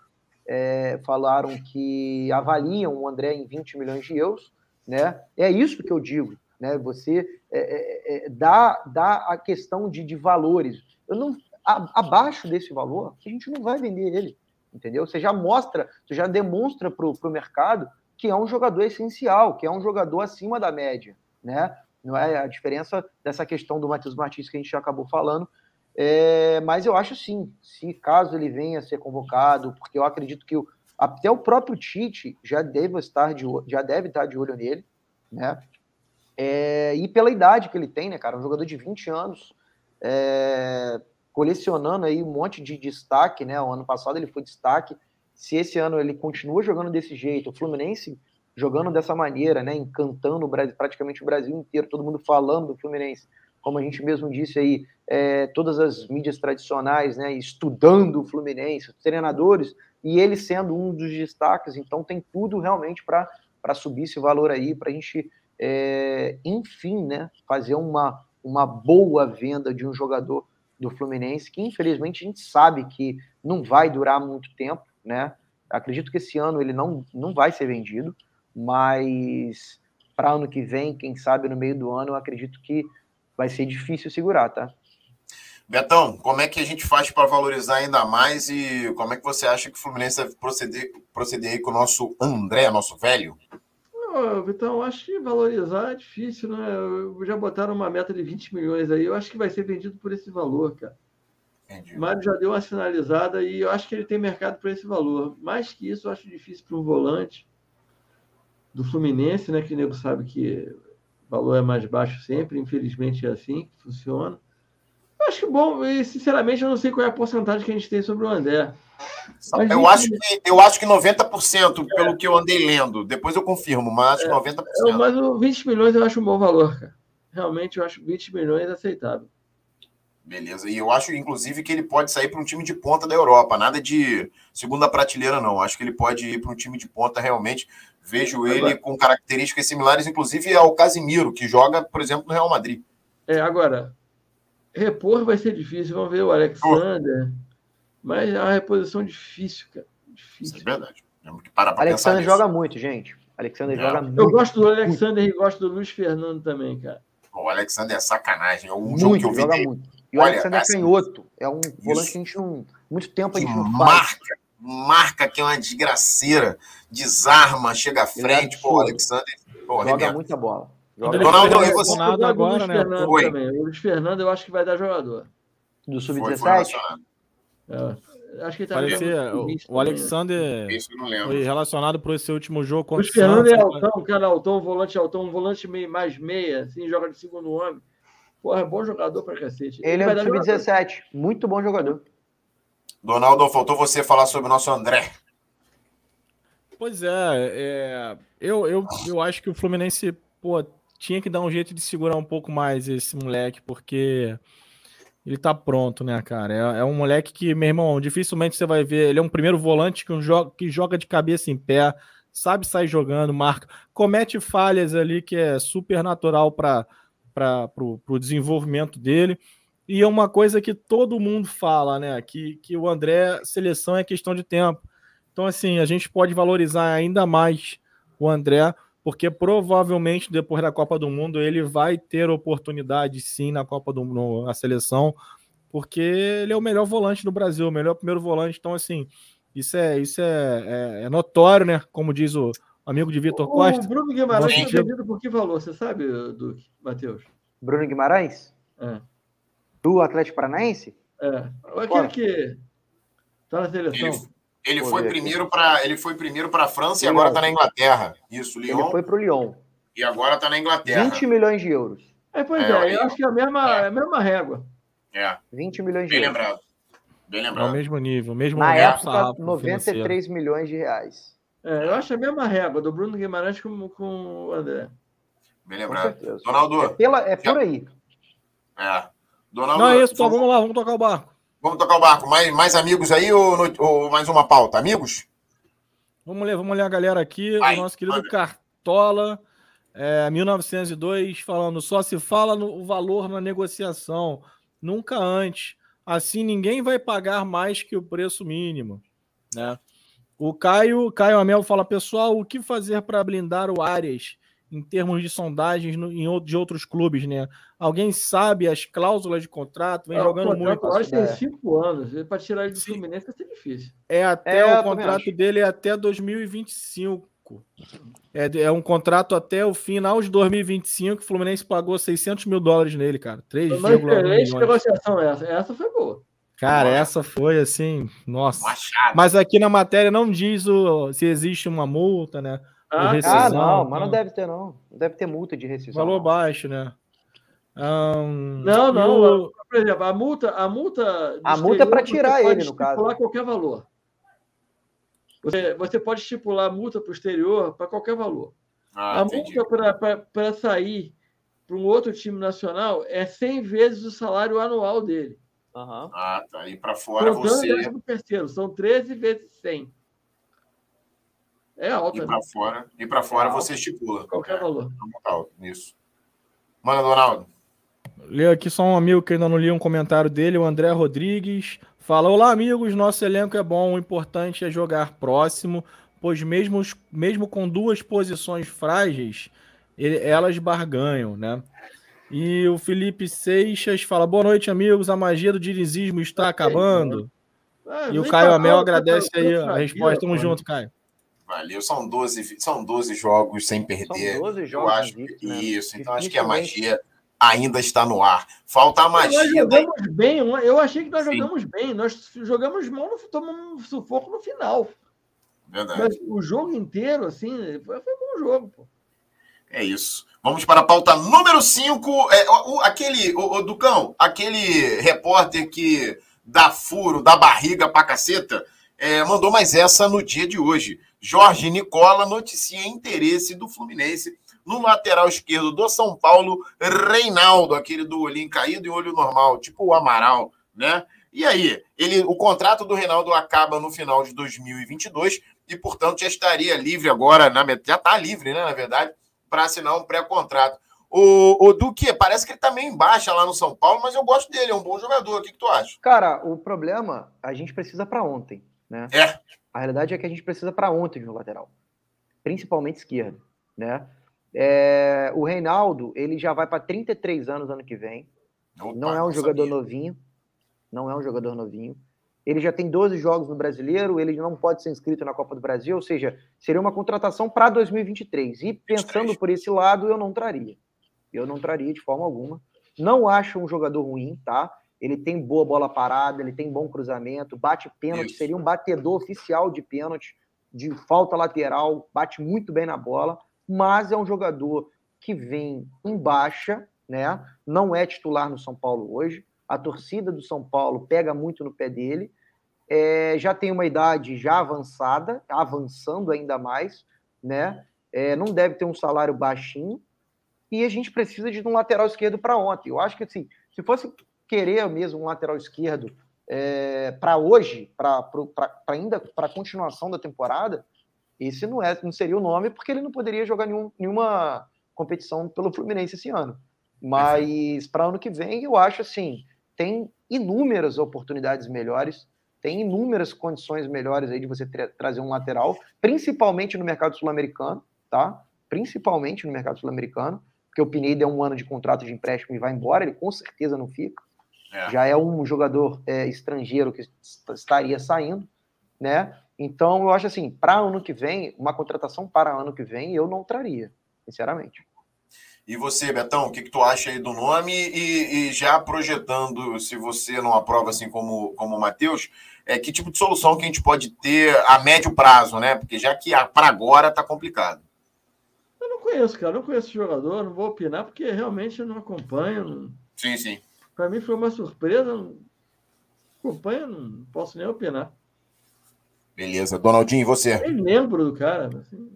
é, falaram que avaliam o André em 20 milhões de euros né? É isso que eu digo, né? Você é, é, é, dá, dá a questão de, de valores. Eu não, a, abaixo desse valor, a gente não vai vender ele, entendeu? Você já mostra, você já demonstra para o mercado que é um jogador essencial, que é um jogador acima da média, né? Não é a diferença dessa questão do Matheus Martins que a gente já acabou falando, é, mas eu acho sim, se caso ele venha a ser convocado, porque eu acredito que o, até o próprio Tite já deve estar de, já deve estar de olho nele, né? É, e pela idade que ele tem, né, cara? Um jogador de 20 anos, é, colecionando aí um monte de destaque, né? O ano passado ele foi destaque se esse ano ele continua jogando desse jeito, o Fluminense jogando dessa maneira, né, encantando o Brasil, praticamente o Brasil inteiro, todo mundo falando do Fluminense, como a gente mesmo disse aí, é, todas as mídias tradicionais, né, estudando o Fluminense, os treinadores, e ele sendo um dos destaques, então tem tudo realmente para subir esse valor aí, para a gente, é, enfim, né, fazer uma, uma boa venda de um jogador do Fluminense, que infelizmente a gente sabe que não vai durar muito tempo, né? Acredito que esse ano ele não, não vai ser vendido, mas para ano que vem, quem sabe no meio do ano, eu acredito que vai ser difícil segurar, tá? Betão, como é que a gente faz para valorizar ainda mais e como é que você acha que o Fluminense deve proceder, proceder aí com o nosso André, nosso velho? Oh, Vitão, acho que valorizar é difícil, né? Já botaram uma meta de 20 milhões aí, eu acho que vai ser vendido por esse valor, cara. Entendi. Mário já deu uma sinalizada e eu acho que ele tem mercado por esse valor. Mais que isso, eu acho difícil para um volante do Fluminense, né? Que o nego sabe que o valor é mais baixo sempre, infelizmente é assim que funciona. Eu acho que bom, e sinceramente eu não sei qual é a porcentagem que a gente tem sobre o André. Mas, eu, acho que, eu acho que 90%, é. pelo que eu andei lendo. Depois eu confirmo, mas acho que 90%. É, mas o 20 milhões eu acho um bom valor, cara. Realmente eu acho 20 milhões aceitável. Beleza. E eu acho, inclusive, que ele pode sair para um time de ponta da Europa. Nada de segunda prateleira, não. Acho que ele pode ir para um time de ponta realmente. Vejo ele com características similares, inclusive, ao Casimiro, que joga, por exemplo, no Real Madrid. É, agora, repor vai ser difícil. Vamos ver o Alexander. Mas é uma reposição difícil, cara. Difícil. Isso é verdade. Temos que parar para Alexander joga muito, gente. Alexander é. joga muito. Eu gosto do Alexander e gosto do Luiz Fernando também, cara. O Alexander é sacanagem. É um muito, jogo que eu vi. Joga muito. E o Olha, Alexander é assim, canhoto. É um volante que a gente não. Muito tempo a gente não marca, faz. Marca que é uma desgraceira. Desarma, chega à é frente. Pô, o Alexander. Pô, joga muita bola. Joga Ronaldo, e você agora, né? O Luiz Fernando, eu acho que vai dar jogador. Do Sub-17? É, acho que ele tá Parecia, o, o Alexander foi relacionado por esse último jogo contra o Fernando é altão, cara altão, volante altão, um volante meio, mais meia, assim, joga de segundo homem. Porra, é bom jogador pra cacete. Ele, ele é do Sub-17, muito bom jogador. Donaldo, faltou você falar sobre o nosso André. Pois é, é eu, eu, eu acho que o Fluminense, pô, tinha que dar um jeito de segurar um pouco mais esse moleque, porque ele tá pronto, né, cara? É, é, um moleque que, meu irmão, dificilmente você vai ver. Ele é um primeiro volante que, um joga, que joga de cabeça em pé, sabe sair jogando, marca, comete falhas ali que é super natural para o desenvolvimento dele. E é uma coisa que todo mundo fala, né? Que, que o André, seleção é questão de tempo. Então, assim, a gente pode valorizar ainda mais o André, porque provavelmente depois da Copa do Mundo ele vai ter oportunidade sim na Copa do Mundo, na seleção, porque ele é o melhor volante do Brasil, o melhor primeiro volante. Então, assim, isso é, isso é, é, é notório, né? Como diz o amigo de Vitor Costa. O Bruno Guimarães foi vendido por que valor? Você sabe, Duque, Matheus? Bruno Guimarães? É. Do Atlético Paranaense? É. Aquele que tá na seleção. Ele, foi, primeiro para ele foi primeiro para a França Lyon. e agora está na Inglaterra. Isso, Lyon. Ele foi para o Lyon. E agora está na Inglaterra. 20 milhões de euros. É, pois é, é eu acho que é a mesma, é. a mesma régua. É. 20 milhões de Bem euros. lembrado. Bem lembrado. É o mesmo nível, mesmo Na época, 93 financeiro. milhões de reais. É, eu acho a mesma régua do Bruno Guimarães com, com o André. Bem lembrado. Donaldo. É, pela, é por aí. É. Donaldo. Não é isso, então vamos lá, vamos tocar o barco. Vamos tocar o barco. Mais, mais amigos aí ou, ou mais uma pauta? Amigos? Vamos ler, vamos ler a galera aqui. Vai, o nosso querido manda. Cartola, é, 1902, falando: só se fala no valor na negociação, nunca antes. Assim ninguém vai pagar mais que o preço mínimo. Né? O Caio, Caio Amel fala: pessoal, o que fazer para blindar o Arias? Em termos de sondagens no, em, de outros clubes, né? Alguém sabe as cláusulas de contrato, vem é, jogando o contrato, muito. Acho que tem cinco anos. Para tirar ele do Sim. Fluminense vai ser difícil. É até é, o contrato dele é até 2025. É, é um contrato até o final de 2025. O Fluminense pagou 600 mil dólares nele, cara. 3, Mas excelente negociação essa. Essa foi boa. Cara, essa foi assim, nossa. Machado. Mas aqui na matéria não diz o, se existe uma multa, né? Ah, rescisão, ah, não, mas não deve ter, não. Não deve ter multa de rescisão. Valor baixo, né? Um, não, não. O... Por exemplo, a multa. A multa, a multa é para tirar ele, no caso. qualquer valor. Você, você pode estipular multa posterior para qualquer valor. Ah, a multa para sair para um outro time nacional é 100 vezes o salário anual dele. Uhum. Ah, tá. aí para fora você. Do terceiro, são 13 vezes 100. É alta. E para fora, e para fora é você estipula. Qualquer é, valor. Alto, isso. Manda, Donaldo. Leio aqui só um amigo que ainda não li um comentário dele, o André Rodrigues. Fala: Olá, amigos. Nosso elenco é bom. O importante é jogar próximo, pois, mesmo, mesmo com duas posições frágeis, ele, elas barganham, né? E o Felipe Seixas fala: Boa noite, amigos. A magia do dinizismo está acabando. Ah, e o Caio Amel agradece aí a resposta. Tamo junto, Caio. Valeu, são 12, são 12 jogos sem perder. São 12 jogos. Eu acho que, né? Isso, então acho que a magia ainda está no ar. Falta a magia. Nós jogamos da... bem, eu achei que nós Sim. jogamos bem. Nós jogamos mal, tomamos um sufoco no final. Verdade. Mas o jogo inteiro, assim, foi, foi um bom jogo, pô. É isso. Vamos para a pauta número 5. É, o, aquele, o, o, Ducão, aquele repórter que dá furo, dá barriga pra caceta, é, mandou mais essa no dia de hoje. Jorge Nicola noticia interesse do Fluminense no lateral esquerdo do São Paulo, Reinaldo, aquele do olhinho caído e olho normal, tipo o Amaral, né? E aí, ele, o contrato do Reinaldo acaba no final de 2022 e, portanto, já estaria livre agora, na, já está livre, né, na verdade, para assinar um pré-contrato. O, o Duque, parece que ele tá meio em baixa lá no São Paulo, mas eu gosto dele, é um bom jogador. O que, que tu acha? Cara, o problema, a gente precisa para ontem, né? É. A realidade é que a gente precisa para ontem de um lateral, principalmente esquerdo, né? É, o Reinaldo, ele já vai para 33 anos ano que vem. Opa, não é um jogador sabia. novinho. Não é um jogador novinho. Ele já tem 12 jogos no Brasileiro, ele não pode ser inscrito na Copa do Brasil, ou seja, seria uma contratação para 2023. E pensando por esse lado, eu não traria. Eu não traria de forma alguma. Não acho um jogador ruim, tá? Ele tem boa bola parada, ele tem bom cruzamento, bate pênalti, Isso. seria um batedor oficial de pênalti, de falta lateral, bate muito bem na bola mas é um jogador que vem em baixa, né? Não é titular no São Paulo hoje. A torcida do São Paulo pega muito no pé dele. É, já tem uma idade já avançada, avançando ainda mais, né? É, não deve ter um salário baixinho. E a gente precisa de um lateral esquerdo para ontem. Eu acho que assim, se fosse querer mesmo um lateral esquerdo é, para hoje, para ainda para a continuação da temporada, esse não, é, não seria o nome, porque ele não poderia jogar nenhum, nenhuma competição pelo Fluminense esse ano. Mas para ano que vem, eu acho assim, tem inúmeras oportunidades melhores, tem inúmeras condições melhores aí de você tra trazer um lateral, principalmente no mercado sul-americano, tá? Principalmente no mercado sul-americano, porque o Pineda é um ano de contrato de empréstimo e vai embora, ele com certeza não fica. É. Já é um jogador é, estrangeiro que estaria saindo, né? Então, eu acho assim, para ano que vem, uma contratação para ano que vem, eu não traria, sinceramente. E você, Betão, o que, que tu acha aí do nome? E, e, já projetando, se você não aprova assim como, como o Matheus, é, que tipo de solução que a gente pode ter a médio prazo, né? Porque já que para agora tá complicado. Eu não conheço, cara, não conheço o jogador, não vou opinar, porque realmente eu não acompanho. Não... Sim, sim. Para mim foi uma surpresa, não acompanho, não posso nem opinar. Beleza. Donaldinho, e você? Nem lembro do cara. Assim.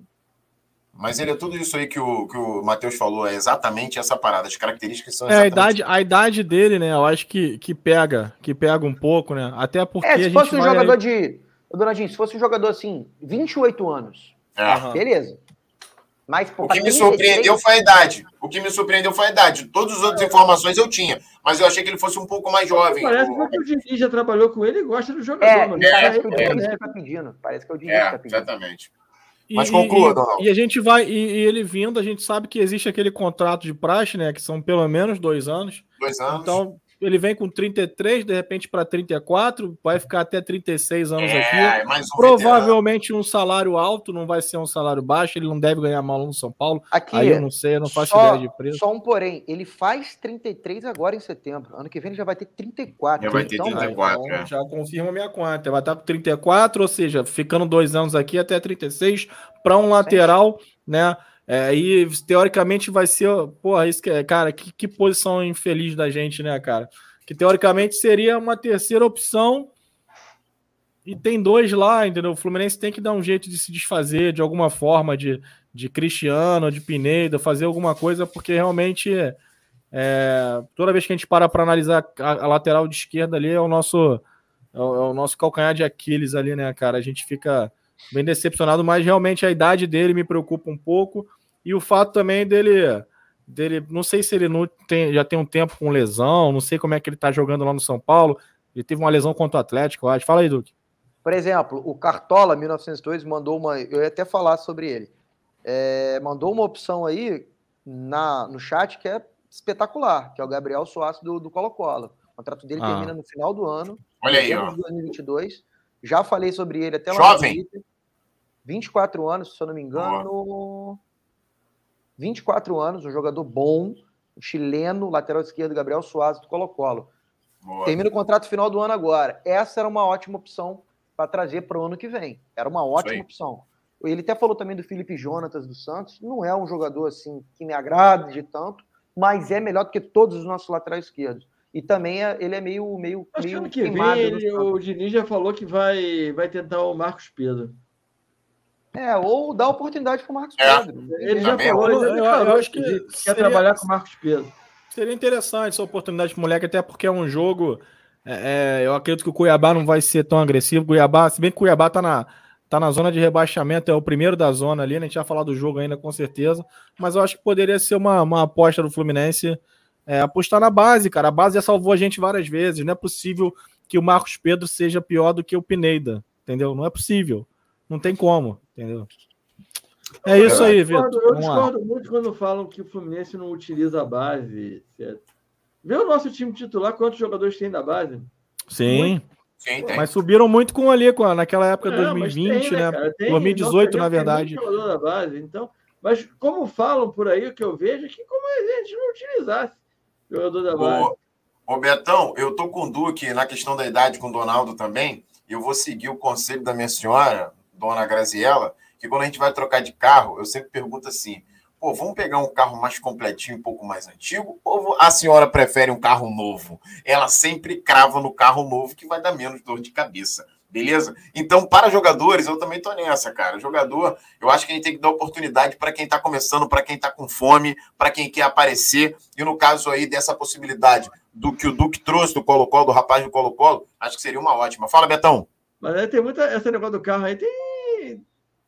Mas ele é tudo isso aí que o, que o Matheus falou, é exatamente essa parada. As características são É, a idade, a idade dele, né? Eu acho que, que pega, que pega um pouco, né? Até porque. É, se fosse um jogador aí... de. Donaldinho, se fosse um jogador assim, 28 anos. É. Beleza. Mas, pô, o que me surpreendeu foi a idade. O que me surpreendeu foi a idade. Todas as outras informações eu tinha, mas eu achei que ele fosse um pouco mais jovem. Parece que o Diniz já trabalhou com ele e gosta do jogador. É, mano. parece que o Diniz está pedindo. Parece que é o Diniz é, está pedindo. Exatamente. Mas conclua, Donald. E a gente vai, e, e, ele vindo, a gente sabe que existe aquele contrato de praxe, né? Que são pelo menos dois anos. Dois anos. Então, ele vem com 33, de repente para 34, vai ficar até 36 anos é, aqui. Um Provavelmente veterano. um salário alto, não vai ser um salário baixo, ele não deve ganhar mal no São Paulo. Aqui, Aí eu não sei, eu não faço só, ideia de preço. Só um porém, ele faz 33 agora em setembro. Ano que vem ele já vai ter 34. Já vai ter então, 34, então, é. Já confirma minha conta. Vai estar com 34, ou seja, ficando dois anos aqui até 36 para um lateral, né? É, aí, teoricamente, vai ser. Porra, isso que é, cara, que, que posição infeliz da gente, né, cara? Que teoricamente seria uma terceira opção E tem dois lá, entendeu? O Fluminense tem que dar um jeito de se desfazer de alguma forma de, de Cristiano, de Pineda, fazer alguma coisa, porque realmente é, toda vez que a gente para para analisar a, a, lateral de esquerda ali é o nosso é o, é o, nosso calcanhar de Aquiles ali, né, cara? A gente fica bem decepcionado, mas realmente a idade dele me preocupa um pouco e o fato também dele dele, não sei se ele não tem, já tem um tempo com lesão, não sei como é que ele tá jogando lá no São Paulo. Ele teve uma lesão contra o Atlético, eu acho. Fala aí, Duque. Por exemplo, o Cartola 1902 mandou uma, eu ia até falar sobre ele. É, mandou uma opção aí na, no chat que é espetacular, que é o Gabriel Soares do Colo-Colo. O contrato dele ah. termina no final do ano. Olha aí, ó. 2022. Já falei sobre ele até lá Jovem. no Twitter. 24 anos, se eu não me engano. Boa. 24 anos, um jogador bom, um chileno, lateral esquerdo, Gabriel Soares do Colo-Colo. Termina o contrato final do ano agora. Essa era uma ótima opção para trazer para o ano que vem. Era uma ótima opção. Ele até falou também do Felipe Jonatas dos Santos. Não é um jogador assim que me agrada de tanto, mas é melhor do que todos os nossos laterais esquerdos. E também é, ele é meio meio, Acho meio que vem ele, o Diniz já falou que vai vai tentar o Marcos Pedro. É, ou dar oportunidade para o Marcos é. Pedro. Ele já falou, eu, eu, eu acho que quer seria, trabalhar com o Marcos Pedro. Seria interessante essa oportunidade para o moleque, até porque é um jogo. É, é, eu acredito que o Cuiabá não vai ser tão agressivo. Cuiabá, se bem que o Cuiabá está na, tá na zona de rebaixamento, é o primeiro da zona ali, né? a gente vai falar do jogo ainda com certeza. Mas eu acho que poderia ser uma, uma aposta do Fluminense é, apostar na base, cara. A base já salvou a gente várias vezes. Não é possível que o Marcos Pedro seja pior do que o Pineda, entendeu? Não é possível. Não tem como, entendeu? É isso aí, Vitor. Eu discordo muito quando falam que o Fluminense não utiliza a base. Certo? Vê o nosso time titular, quantos jogadores tem da base? Sim. Sim mas subiram muito com ali, com, naquela época de 2020, tem, né? né? Tem, 2018, na verdade. Tem jogador da base, então. Mas como falam por aí, o que eu vejo é que como a gente não utilizasse jogador da base. Ô, ô Betão, eu tô com o Duque na questão da idade com o Donaldo também. Eu vou seguir o conselho da minha senhora, dona Graziella, que quando a gente vai trocar de carro, eu sempre pergunto assim: pô, vamos pegar um carro mais completinho, um pouco mais antigo, ou a senhora prefere um carro novo? Ela sempre crava no carro novo que vai dar menos dor de cabeça. Beleza? Então, para jogadores, eu também tô nessa, cara. Jogador, eu acho que a gente tem que dar oportunidade para quem está começando, para quem está com fome, para quem quer aparecer. E no caso aí dessa possibilidade do que o Duque trouxe do Colo-Colo, do rapaz do Colo-Colo, acho que seria uma ótima. Fala, Betão. Mas aí tem muita. Esse negócio do carro aí tem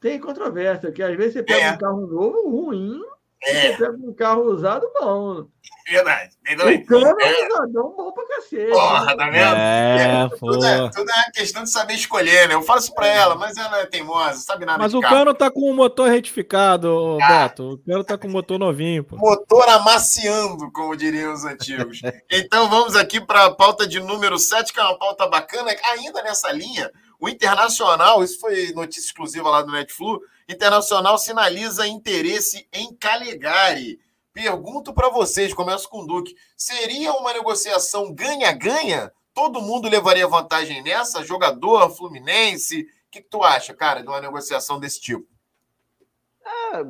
tem controvérsia, porque às vezes você pega é. um carro novo ruim é. você pega um carro usado bom. Verdade. O cano é usadão bom pra cacete. Porra, tá vendo? É, é, tudo, é, tudo é uma questão de saber escolher, né? Eu falo isso pra é. ela, mas ela é teimosa, sabe nada Mas o carro. cano tá com o motor retificado, ah. Beto. O cano tá com o motor novinho, pô. Motor amaciando, como diriam os antigos. então vamos aqui para a pauta de número 7, que é uma pauta bacana, ainda nessa linha. O Internacional, isso foi notícia exclusiva lá do Netflix, Internacional sinaliza interesse em Calegari. Pergunto para vocês, começo com o Duque, seria uma negociação ganha-ganha? Todo mundo levaria vantagem nessa? Jogador, Fluminense? O que, que, tu acha, cara, de uma negociação desse tipo? É,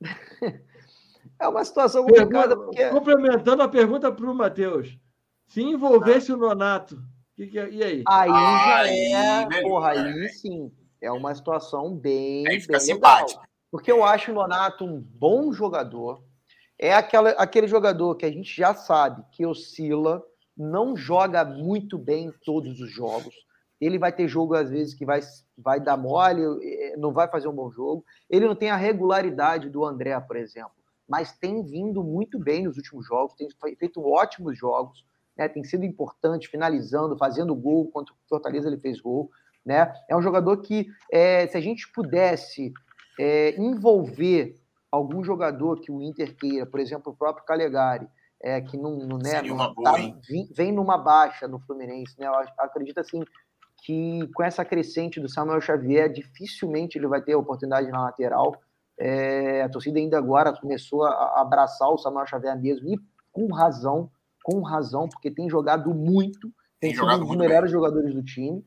é uma situação complicada. Porque... Complementando a pergunta para o Matheus. Se envolvesse ah. o Nonato, que que, é? e aí? Aí já é. Porra, aí sim. É uma situação bem, aí fica bem simpático. Legal. Porque eu acho o Nonato um bom jogador. É aquela, aquele jogador que a gente já sabe que oscila, não joga muito bem em todos os jogos. Ele vai ter jogo, às vezes, que vai, vai dar mole, eh, não vai fazer um bom jogo. Ele não tem a regularidade do André, por exemplo. Mas tem vindo muito bem nos últimos jogos, tem feito ótimos jogos né, tem sido importante, finalizando, fazendo gol, contra o Fortaleza ele fez gol. Né? É um jogador que, é, se a gente pudesse é, envolver algum jogador que o Inter queira, por exemplo, o próprio Calegari, é, que não, não, né, não tá, vem numa baixa no Fluminense, né? Eu acredito assim que com essa crescente do Samuel Xavier, dificilmente ele vai ter oportunidade na lateral. É, a torcida ainda agora começou a abraçar o Samuel Xavier mesmo, e com razão, com razão, porque tem jogado muito, tem, tem sido um dos melhores jogadores do time.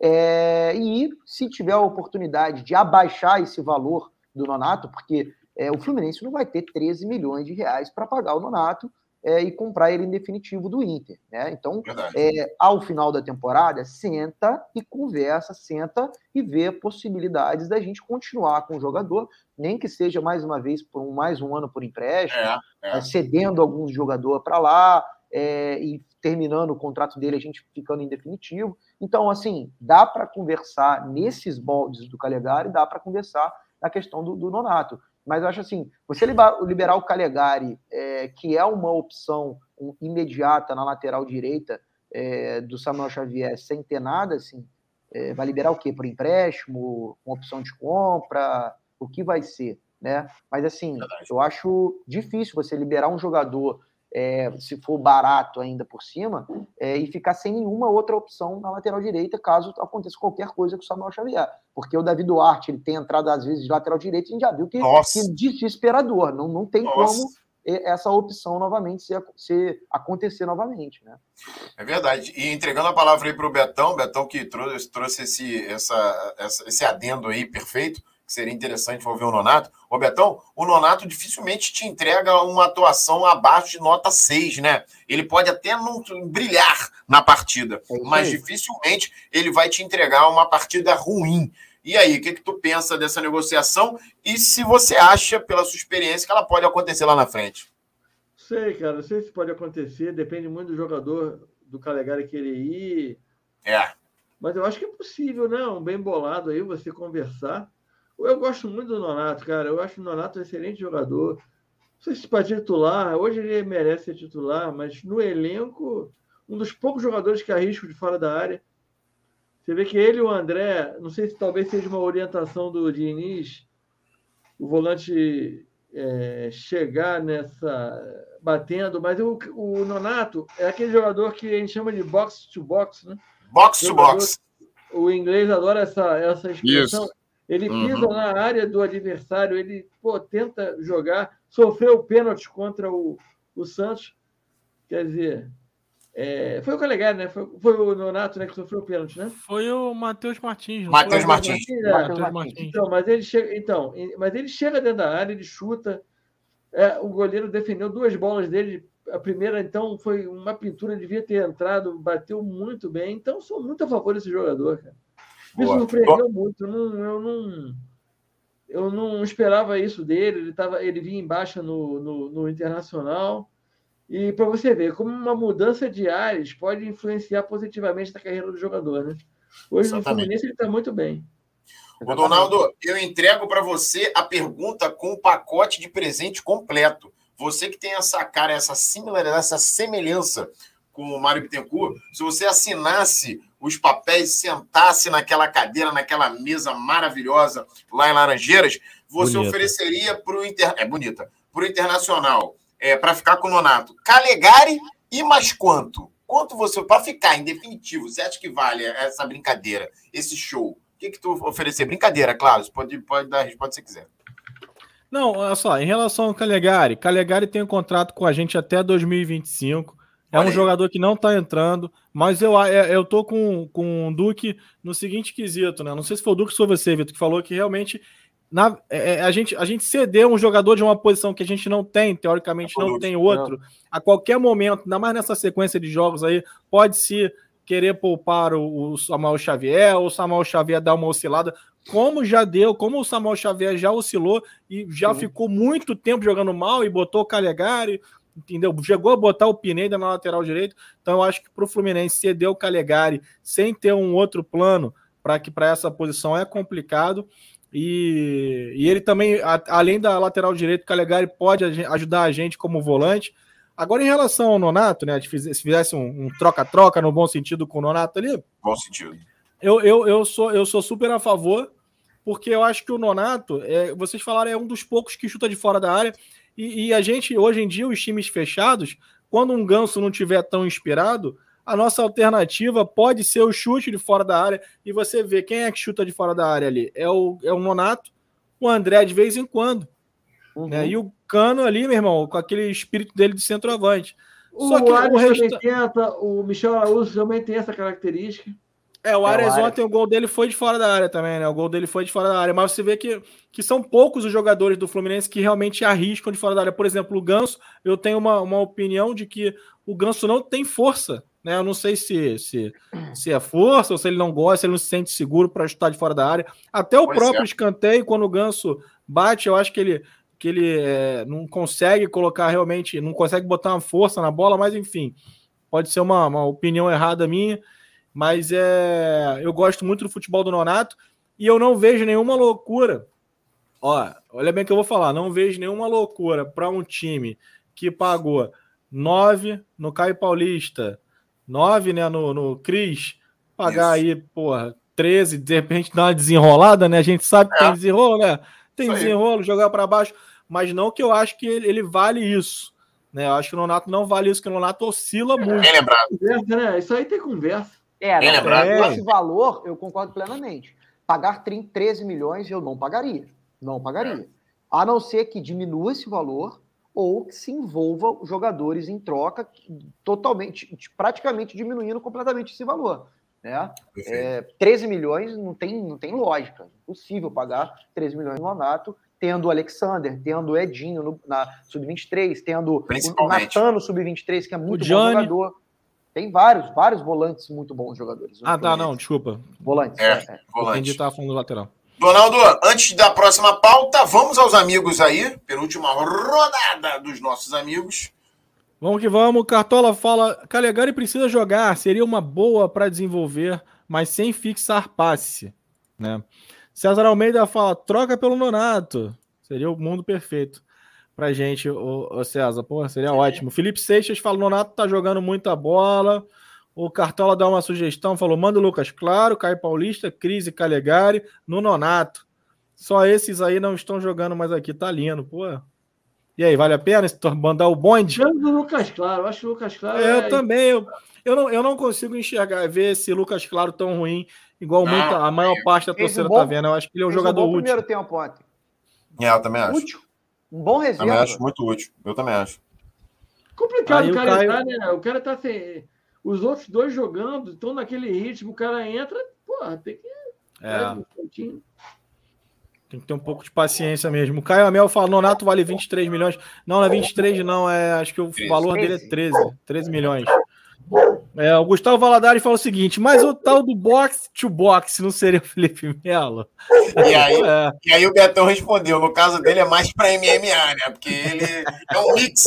É, e se tiver a oportunidade de abaixar esse valor do Nonato, porque é, o Fluminense não vai ter 13 milhões de reais para pagar o Nonato, é, e comprar ele em definitivo do Inter. Né? Então, é, ao final da temporada, senta e conversa, senta e vê possibilidades da gente continuar com o jogador, nem que seja mais uma vez por um, mais um ano por empréstimo, é, é. cedendo alguns jogadores para lá é, e terminando o contrato dele, a gente ficando em definitivo. Então, assim, dá para conversar nesses moldes do Calegari, dá para conversar na questão do, do Nonato. Mas eu acho assim, você liberar o Calegari, é, que é uma opção imediata na lateral direita é, do Samuel Xavier, sem ter nada, assim, é, vai liberar o quê? Por empréstimo, com opção de compra, o que vai ser, né? Mas assim, eu acho difícil você liberar um jogador é, se for barato ainda por cima, é, e ficar sem nenhuma outra opção na lateral direita, caso aconteça qualquer coisa com o Samuel Xavier. Porque o Davi Duarte ele tem entrado, às vezes, de lateral direito, a gente já viu que, que é desesperador, não, não tem Nossa. como essa opção novamente se, se, acontecer novamente, né? É verdade. E entregando a palavra aí para o Betão, Betão que trouxe, trouxe esse, essa, essa, esse adendo aí perfeito, seria interessante envolver o Nonato. Ô Betão, o Nonato dificilmente te entrega uma atuação abaixo de nota 6, né? Ele pode até não brilhar na partida, é mas dificilmente ele vai te entregar uma partida ruim. E aí, o que, que tu pensa dessa negociação? E se você acha, pela sua experiência, que ela pode acontecer lá na frente? Sei, cara, não sei se pode acontecer, depende muito do jogador, do Calegari querer ir. É. Mas eu acho que é possível, né? Um bem bolado aí, você conversar. Eu gosto muito do Nonato, cara. Eu acho o Nonato um excelente jogador. Não sei se para titular, hoje ele merece ser titular, mas no elenco, um dos poucos jogadores que arriscam de fora da área. Você vê que ele e o André, não sei se talvez seja uma orientação do Diniz, o volante é, chegar nessa batendo, mas o, o, Nonato é aquele jogador que a gente chama de box to box, né? Box to box. O inglês adora essa, essa expressão. Isso. Ele pisa uhum. na área do adversário, ele pô, tenta jogar, sofreu pênalti contra o, o Santos. Quer dizer, é, foi o Calegari, né? Foi, foi, o Nonato né, que sofreu o pênalti, né? Foi o Matheus Martins. Matheus Martins. Martins, é. Martins. Então, mas ele chega, então, mas ele chega dentro da área, ele chuta. É, o goleiro defendeu duas bolas dele. A primeira, então, foi uma pintura, devia ter entrado, bateu muito bem. Então, sou muito a favor desse jogador, cara. Me surpreendeu muito. Eu não, eu não, eu não esperava isso dele. Ele, tava, ele vinha em baixa no, no, no Internacional. E para você ver como uma mudança de ares pode influenciar positivamente na carreira do jogador, né? Hoje Exatamente. no Fluminense ele está muito bem. Ô, Donaldo, eu entrego para você a pergunta com o pacote de presente completo. Você que tem essa cara, essa similaridade, essa semelhança com o Mário Bittencourt, se você assinasse os papéis, sentasse naquela cadeira, naquela mesa maravilhosa lá em Laranjeiras, você bonita. ofereceria para o Inter... é bonita, para o Internacional, é, para ficar com o Nonato, Calegari e mais quanto? Quanto você para ficar em definitivo? Você acha que vale essa brincadeira, esse show? O que que tu oferecer? Brincadeira, claro. Você pode pode dar a resposta se quiser. Não, olha só, em relação ao Calegari, Calegari tem um contrato com a gente até 2025. É um jogador que não está entrando, mas eu, é, eu tô com, com o Duque no seguinte quesito, né? Não sei se foi o Duque ou foi você, Vitor, que falou que realmente na, é, é, a, gente, a gente cedeu um jogador de uma posição que a gente não tem, teoricamente não tem outro, a qualquer momento, ainda mais nessa sequência de jogos aí, pode se querer poupar o, o Samuel Xavier, ou o Samuel Xavier dar uma oscilada, como já deu, como o Samuel Xavier já oscilou e já Sim. ficou muito tempo jogando mal e botou o Calegari, entendeu? Chegou a botar o Pineda na lateral direito. Então eu acho que para o Fluminense ceder o Calegari sem ter um outro plano para que para essa posição é complicado. E, e ele também, a, além da lateral direito, o Calegari pode ajudar a gente como volante. Agora, em relação ao Nonato, né? Se fizesse um troca-troca um no bom sentido com o Nonato ali. Bom sentido. Eu, eu, eu, sou, eu sou super a favor, porque eu acho que o Nonato, é, vocês falaram, é um dos poucos que chuta de fora da área. E, e, a gente, hoje em dia, os times fechados, quando um ganso não tiver tão inspirado, a nossa alternativa pode ser o chute de fora da área. E você vê quem é que chuta de fora da área ali? É o, é o Nonato, o André de vez em quando. Uhum. Né? E o Cano ali, meu irmão, com aquele espírito dele de centroavante. O Só que o, resto... 80, o Michel Araújo também tem essa característica. É, o Ares é, ontem, o gol dele foi de fora da área também, né? O gol dele foi de fora da área. Mas você vê que, que são poucos os jogadores do Fluminense que realmente arriscam de fora da área. Por exemplo, o Ganso, eu tenho uma, uma opinião de que o Ganso não tem força. Né? Eu não sei se, se, se é força ou se ele não gosta, se ele não se sente seguro para chutar de fora da área. Até o pois próprio é. escanteio, quando o Ganso bate, eu acho que ele, que ele é, não consegue colocar realmente, não consegue botar uma força na bola, mas enfim, pode ser uma, uma opinião errada minha. Mas é, eu gosto muito do futebol do Nonato e eu não vejo nenhuma loucura. Ó, olha bem que eu vou falar, não vejo nenhuma loucura para um time que pagou 9 no Caio Paulista, 9 né, no, no Cris, pagar Isso. aí, porra, 13, de repente dar uma desenrolada, né? A gente sabe que é. tem desenrolo, né? Tem isso desenrolo, aí. jogar para baixo, mas não que eu acho que ele, ele vale isso. Né? Eu acho que o Nonato não vale isso, que o Nonato oscila muito. Bem lembrado. Né? Isso aí tem conversa. É, não, esse valor eu concordo plenamente. Pagar 30, 13 milhões eu não pagaria. Não pagaria. A não ser que diminua esse valor ou que se envolva jogadores em troca totalmente, praticamente diminuindo completamente esse valor. Né? É, 13 milhões não tem, não tem lógica. Impossível pagar 13 milhões no Nonato, tendo o Alexander, tendo o Edinho no, na Sub-23, tendo o Natan no Sub-23, que é muito bom jogador. Tem vários, vários volantes muito bons jogadores. Ah, tá, não, desculpa. Volantes. É, é. volante. Entendi, tava falando do lateral. Donaldo, antes da próxima pauta, vamos aos amigos aí, penúltima rodada dos nossos amigos. Vamos que vamos. Cartola fala: Calegari precisa jogar, seria uma boa para desenvolver, mas sem fixar passe. Né? César Almeida fala: troca pelo Nonato, seria o mundo perfeito pra gente, o, o César. Pô, seria Sim. ótimo. Felipe Seixas fala: Nonato tá jogando muita bola. O Cartola dá uma sugestão, falou: manda o Lucas Claro, Caio Paulista, Cris e Calegari no Nonato. Só esses aí não estão jogando mais aqui, tá lindo, pô. E aí, vale a pena mandar o bonde? Eu do Lucas Claro, eu acho que o Lucas Claro. É, eu também, eu, eu, não, eu não consigo enxergar, ver esse Lucas Claro tão ruim, igual muita, a maior parte da torcida tá vendo. Eu acho que ele é um jogador um útil. primeiro tempo ontem. É, eu também acho. Útil. Um bom reserva. Também acho muito útil. Eu também acho. Complicado, o cara, Caio... tá, né? O cara tá sem. Os outros dois jogando, estão naquele ritmo, o cara entra, porra, tem que. É. Tem que ter um pouco de paciência mesmo. O Caio Amel fala: Nonato vale 23 milhões. Não, não é 23, não. É, acho que o valor dele é 13. 13 milhões. É, o Gustavo Valadares fala o seguinte: mas o tal do box to box não seria o Felipe Melo? E aí, é. e aí o Betão respondeu: no caso dele é mais para MMA, né? Porque ele é um mix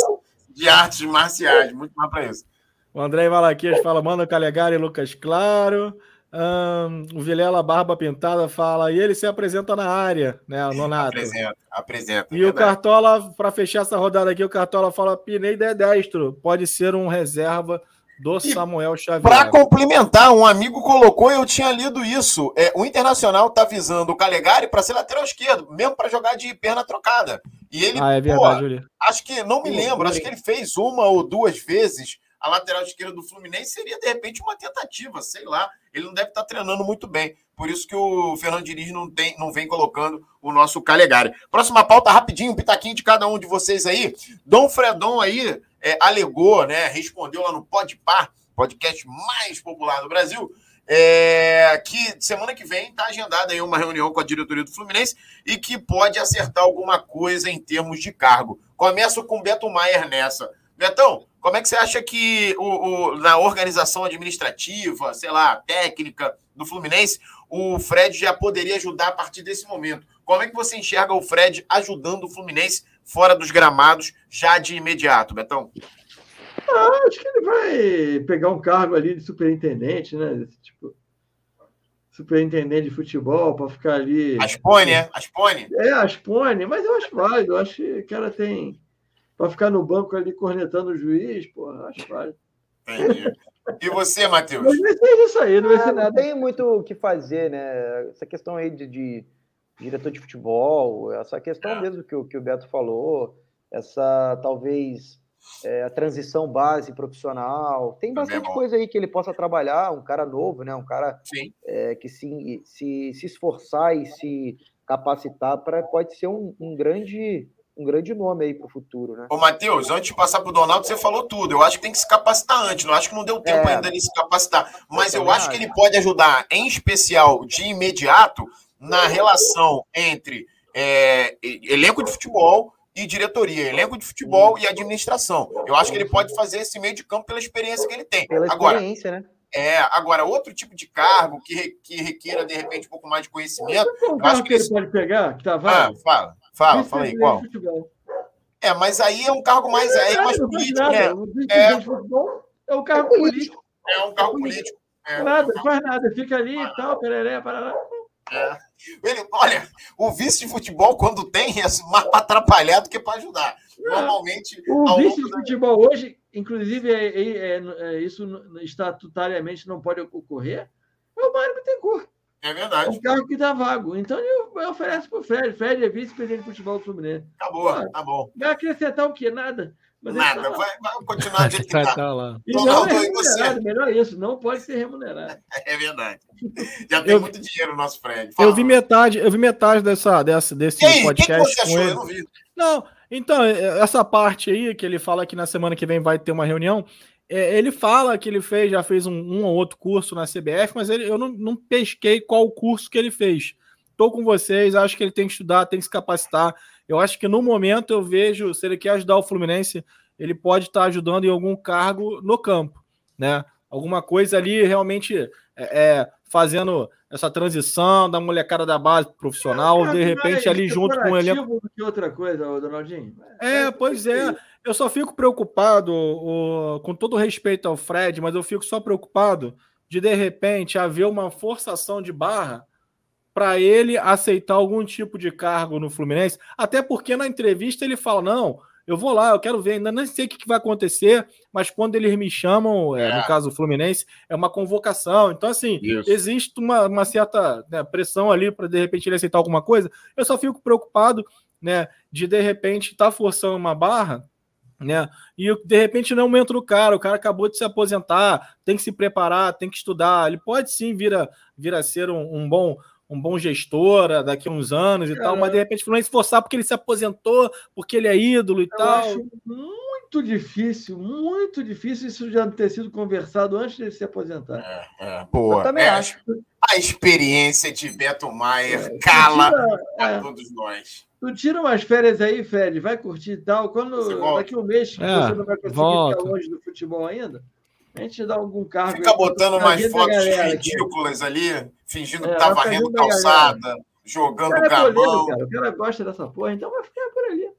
de artes marciais, muito mais para isso. O André Valaquias fala: manda Calegari e Lucas Claro. Um, o Vilela Barba Pintada fala, e ele se apresenta na área, né, Nonato? Apresenta, apresenta. E é o Cartola, para fechar essa rodada aqui, o Cartola fala: Pineda é destro, pode ser um reserva do e Samuel Xavier. Para complementar, um amigo colocou, eu tinha lido isso. É, o Internacional tá visando o Calegari para ser lateral esquerdo, mesmo para jogar de perna trocada. E ele, ah, é verdade, pô, acho que não me lembro, acho que ele fez uma ou duas vezes a lateral esquerda do Fluminense seria de repente uma tentativa, sei lá. Ele não deve estar tá treinando muito bem. Por isso que o Fernando Diniz não, tem, não vem colocando o nosso Calegari. Próxima pauta, rapidinho, um pitaquinho de cada um de vocês aí. Dom Fredon aí é, alegou, né? Respondeu lá no Podpar, podcast mais popular do Brasil. É, que semana que vem está agendada aí uma reunião com a diretoria do Fluminense e que pode acertar alguma coisa em termos de cargo. Começo com o Beto Maier nessa. Betão, como é que você acha que o, o, na organização administrativa, sei lá, técnica do Fluminense, o Fred já poderia ajudar a partir desse momento? Como é que você enxerga o Fred ajudando o Fluminense fora dos gramados já de imediato, Betão? Ah, acho que ele vai pegar um cargo ali de superintendente, né? Tipo, superintendente de futebol para ficar ali. Aspone, é? Aspone? É, Aspone, mas eu acho válido. Eu acho que o cara tem para ficar no banco ali cornetando o juiz, pô, acho válido. Entendi. E você, Matheus? Mas vai ser isso aí, não vai ser nada. Não tem muito o que fazer, né? Essa questão aí de, de diretor de futebol, essa questão é. mesmo que o, que o Beto falou, essa talvez é, a transição base profissional, tem bastante é coisa aí que ele possa trabalhar, um cara novo, né? Um cara é, que se, se, se esforçar e se capacitar para pode ser um, um grande um grande nome aí para o futuro, né? Ô, Matheus, antes de passar para o Donaldo, você falou tudo. Eu acho que tem que se capacitar antes. Não acho que não deu tempo é. ainda de se capacitar. Mas eu acho que ele pode ajudar, em especial de imediato, na relação entre é, elenco de futebol e diretoria, elenco de futebol e administração. Eu acho que ele pode fazer esse meio de campo pela experiência que ele tem. Pela agora, experiência, né? É, agora, outro tipo de cargo que, que requeira, de repente, um pouco mais de conhecimento. Qual cargo que, que ele pode pegar? Que tá ah, fala, fala, fala aí, qual? É, mas aí é um cargo mais, é, é mais político, né? É, é um cargo político. É um cargo político. É, nada, não faz nada, fica ali e tal, pereré, parará. É. Ele, olha, o vice de futebol, quando tem, é mais para atrapalhar do que para ajudar. Normalmente. O vice de futebol hoje, inclusive, é, é, é, isso estatutariamente não pode ocorrer, é o Mário Bittencourt. É verdade. É o carro que dá vago. Então ele oferece para o Fred. Fred é vice-presidente de futebol do Fluminense. Acabou, ah, tá bom. Vai acrescentar o quê? Nada. Mas Nada, tá vai, vai, continuar do jeito que tá. tá lá. E não, é remunerado, melhor isso, não pode ser remunerado. É verdade. Já tem eu, muito dinheiro no nosso Fred. Fala. Eu vi metade, eu vi metade dessa, dessa, desse aí, podcast. Que que você achou? Eu não vi. Não, então, é, essa parte aí que ele fala que na semana que vem vai ter uma reunião, é, ele fala que ele fez, já fez um, um ou outro curso na CBF, mas ele, eu não, não pesquei qual curso que ele fez. Estou com vocês, acho que ele tem que estudar, tem que se capacitar. Eu acho que no momento eu vejo, se ele quer ajudar o Fluminense, ele pode estar ajudando em algum cargo no campo, né? Alguma coisa ali realmente é, é fazendo essa transição da molecada da base profissional, é, de repente ali junto com ele. que outra coisa, Donaldinho. É, é pois é. Eu só fico preocupado, o, com todo respeito ao Fred, mas eu fico só preocupado de de repente haver uma forçação de barra para ele aceitar algum tipo de cargo no Fluminense, até porque na entrevista ele fala: não, eu vou lá, eu quero ver, ainda não sei o que vai acontecer, mas quando eles me chamam, é, no é. caso o Fluminense, é uma convocação. Então, assim, Isso. existe uma, uma certa né, pressão ali para de repente ele aceitar alguma coisa. Eu só fico preocupado, né, de de repente estar tá forçando uma barra né? E de repente não entra o cara, o cara acabou de se aposentar, tem que se preparar, tem que estudar. Ele pode sim vir a, vir a ser um, um bom um bom gestor ah, daqui a uns anos e é. tal, mas de repente não esforçar porque ele se aposentou, porque ele é ídolo e Eu tal. Acho muito difícil, muito difícil isso já ter sido conversado antes de se aposentar. É, é, boa. Eu também é, acho. A experiência de Beto Maier é, cala tira, a é. todos nós. Tu tira umas férias aí, Fred, vai curtir e tal. Quando daqui a um mês que é, você não vai conseguir volta. ficar longe do futebol ainda, a gente dá algum cargo. Fica botando umas fotos ridículas aqui. ali, fingindo é, que tá varrendo calçada, jogando o cara, é o cara gosta dessa porra, então vai ficar por ali.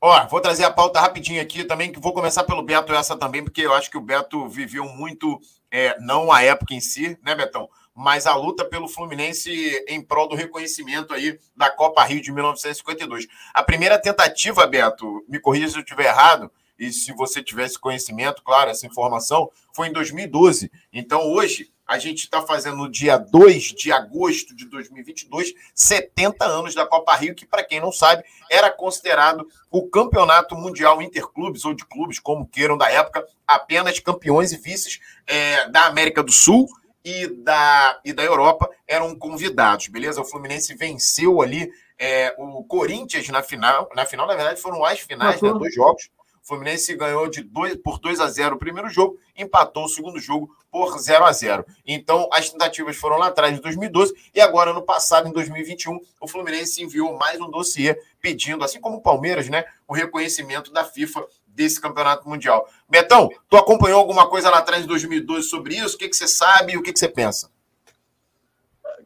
Ó, vou trazer a pauta rapidinho aqui também, que vou começar pelo Beto essa também, porque eu acho que o Beto viveu muito, é, não a época em si, né, Betão? Mas a luta pelo Fluminense em prol do reconhecimento aí da Copa Rio de 1952. A primeira tentativa, Beto, me corrija se eu estiver errado, e se você tivesse conhecimento, claro, essa informação, foi em 2012. Então, hoje, a gente está fazendo no dia 2 de agosto de 2022, 70 anos da Copa Rio, que, para quem não sabe, era considerado o campeonato mundial interclubes, ou de clubes, como queiram, da época, apenas campeões e vices é, da América do Sul e da, e da Europa eram convidados, beleza? O Fluminense venceu ali é, o Corinthians na final. Na final, na verdade, foram as finais, né, dois jogos. Fluminense ganhou de dois, por 2 a 0 o primeiro jogo, empatou o segundo jogo por 0 a 0. Então, as tentativas foram lá atrás em 2012 e agora no passado, em 2021, o Fluminense enviou mais um dossiê pedindo, assim como o Palmeiras, né, o reconhecimento da FIFA desse campeonato mundial. Betão, tu acompanhou alguma coisa lá atrás em 2012 sobre isso? O que, que você sabe e o que, que você pensa?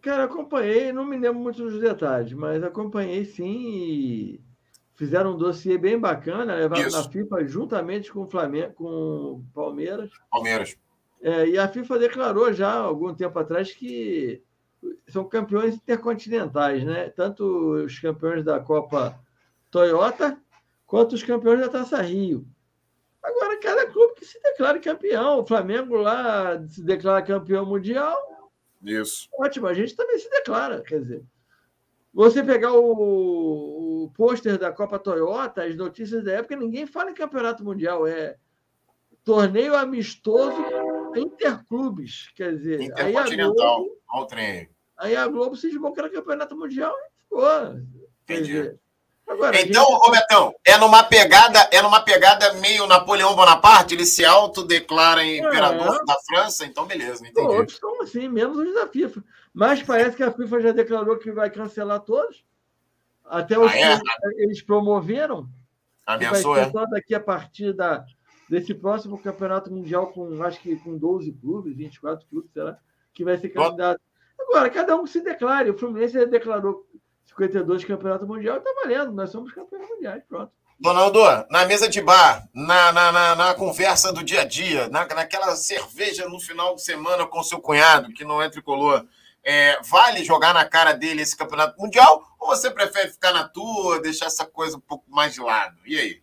Cara, acompanhei, não me lembro muito dos detalhes, mas acompanhei sim e fizeram um dossiê bem bacana, levaram Isso. na FIFA juntamente com o Flamengo, com o Palmeiras. Palmeiras. É, e a FIFA declarou já algum tempo atrás que são campeões intercontinentais, né? Tanto os campeões da Copa Toyota quanto os campeões da Taça Rio. Agora, cada clube que se declare campeão. O Flamengo lá se declara campeão mundial. Isso. Ótimo, a gente também se declara. Quer dizer, você pegar o, o pôster da Copa Toyota, as notícias da época, ninguém fala em campeonato mundial, é torneio amistoso interclubes. Quer dizer, aí a Globo, trem. Aí a Globo que era campeonato mundial e ficou. Quer dizer, Agora, então, gente... Robertão, é numa pegada, é numa pegada meio Napoleão Bonaparte, ele se autodeclara imperador é. da França, então beleza, entendi. Outros estão assim, menos os da FIFA. Mas parece que a FIFA já declarou que vai cancelar todos. Até os ah, é? eles promoveram. Ameaçou, é? Só daqui a partir da, desse próximo campeonato mundial com acho que com 12 clubes, 24 clubes, será? Que vai ser candidato. Agora, cada um se declare. O Fluminense declarou 52 campeonato mundial, está valendo. Nós somos campeões mundiais, pronto. Ronaldo, na mesa de bar, na, na, na, na, conversa do dia a dia, na, naquela cerveja no final de semana com seu cunhado, que não é tricolor, é, vale jogar na cara dele esse campeonato mundial? Ou você prefere ficar na tua, deixar essa coisa um pouco mais de lado? E aí?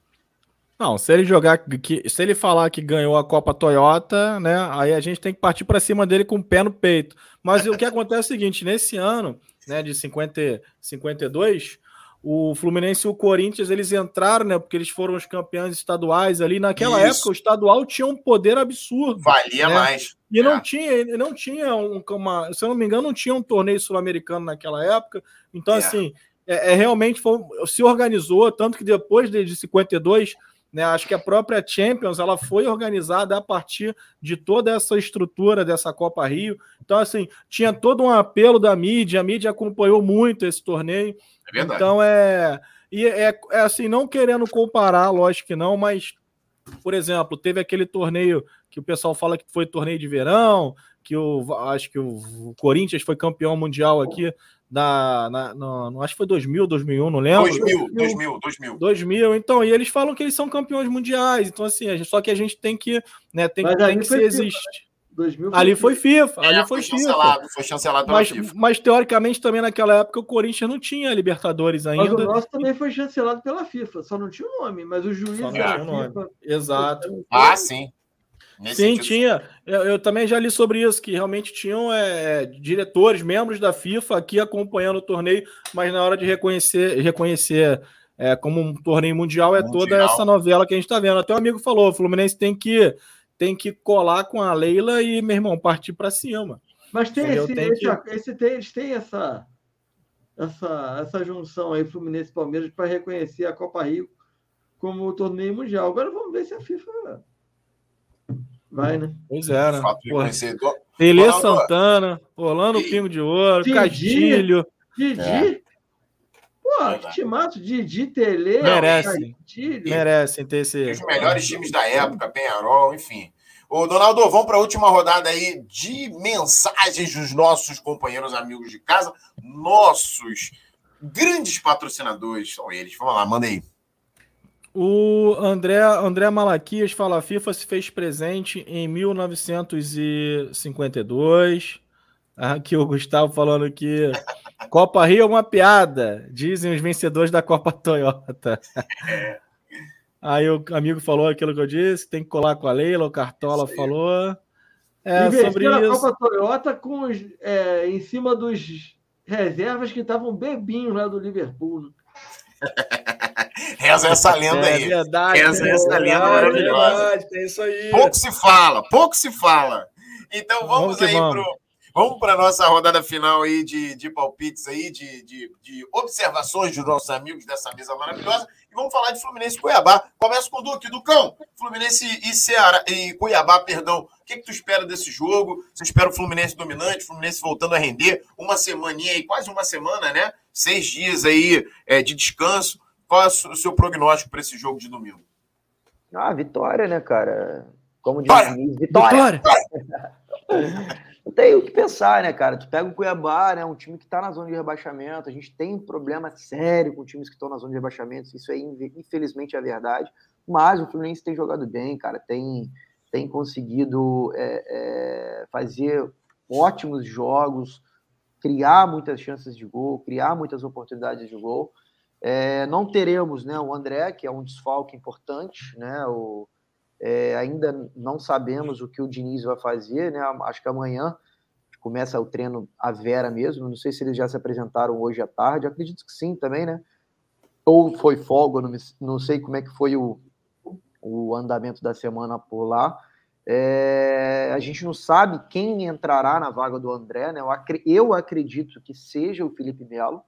Não, se ele jogar, que, se ele falar que ganhou a Copa Toyota, né? Aí a gente tem que partir para cima dele com o pé no peito. Mas o que acontece é o seguinte: nesse ano, né, de 50, 52, o Fluminense e o Corinthians eles entraram, né? Porque eles foram os campeões estaduais ali. Naquela Isso. época, o estadual tinha um poder absurdo. Valia né? mais. E é. não tinha, não tinha um, uma, se eu não me engano, não tinha um torneio sul-americano naquela época. Então, é. assim, é, é, realmente foi, se organizou, tanto que depois de, de 52 né? Acho que a própria Champions ela foi organizada a partir de toda essa estrutura dessa Copa Rio. Então, assim, tinha todo um apelo da mídia, a mídia acompanhou muito esse torneio. É verdade. Então, é. E é, é assim, não querendo comparar, lógico que não, mas, por exemplo, teve aquele torneio que o pessoal fala que foi torneio de verão, que o acho que o Corinthians foi campeão mundial aqui da, na, no, acho que foi 2000, 2001, não lembro. 2000, 2000, 2000. 2000, então, e eles falam que eles são campeões mundiais, então assim, gente, só que a gente tem que, né, tem, tem que se existir. ali foi FIFA, é, ali foi, foi chancelado, FIFA. foi chancelado mas, FIFA. Mas teoricamente também naquela época o Corinthians não tinha Libertadores ainda. Mas o nosso também foi chancelado pela FIFA, só não tinha o nome, mas o juiz era FIFA. Exato. Ah, sim. Nesse Sim, sentido. tinha. Eu, eu, também já li sobre isso, que realmente tinham é, diretores, membros da FIFA aqui acompanhando o torneio, mas na hora de reconhecer, reconhecer é, como um torneio mundial é mundial. toda essa novela que a gente está vendo. Até o um amigo falou: o Fluminense tem que, tem que colar com a Leila e, meu irmão, partir para cima. Mas tem, esse, tem esse, que... esse, tem, eles têm essa, essa, essa junção aí, Fluminense e Palmeiras, para reconhecer a Copa Rio como o torneio mundial. Agora vamos ver se a FIFA Vai, né? Pois é, né? Pelé Santana, Orlando e... Pingo de Ouro, Didi, Castilho. Didi? É. Pô, é que timaço, Didi, Tele. Merecem. Merecem ter esse. Os melhores times da época, Penharol, enfim. Ô, Donaldo, vamos para a última rodada aí de mensagens dos nossos companheiros amigos de casa, nossos grandes patrocinadores são eles. Vamos lá, manda aí. O André, André Malaquias fala: a FIFA se fez presente em 1952. Aqui o Gustavo falando que Copa Rio é uma piada, dizem os vencedores da Copa Toyota. Aí o amigo falou aquilo que eu disse, tem que colar com a Leila, o Cartola falou. É, sobre isso. a Copa Toyota com os, é, em cima dos reservas que estavam bebinhos lá do Liverpool. Reza essa lenda é, aí. Verdade, Reza é essa lenda maravilhosa. Verdade, é isso aí. Pouco se fala, pouco se fala. Então vamos, vamos aí vamos. pro. Vamos para a nossa rodada final aí de, de palpites aí, de, de, de, observações dos nossos amigos dessa mesa maravilhosa. E vamos falar de Fluminense e Cuiabá. Começa com o Duque, Ducão. Fluminense e Ceará e Cuiabá, perdão. O que, que tu espera desse jogo? Você espera o Fluminense dominante, Fluminense voltando a render uma semaninha aí, quase uma semana, né? Seis dias aí é, de descanso. Qual é o seu prognóstico para esse jogo de domingo? Ah, vitória, né, cara? Como diz vitória! vitória. Não tem o que pensar, né, cara? Tu pega o Cuiabá, né, um time que está na zona de rebaixamento. A gente tem um problema sério com times que estão na zona de rebaixamento. Isso aí, infelizmente, é a verdade. Mas o Fluminense tem jogado bem, cara. Tem, tem conseguido é, é, fazer ótimos jogos, criar muitas chances de gol, criar muitas oportunidades de gol. É, não teremos né, o André, que é um desfalque importante, né? O, é, ainda não sabemos o que o Diniz vai fazer, né? Acho que amanhã começa o treino a Vera mesmo. Não sei se eles já se apresentaram hoje à tarde. Acredito que sim também, né? Ou foi folga, não, não sei como é que foi o, o andamento da semana por lá. É, a gente não sabe quem entrará na vaga do André, né? Eu, acredito que seja o Felipe Melo.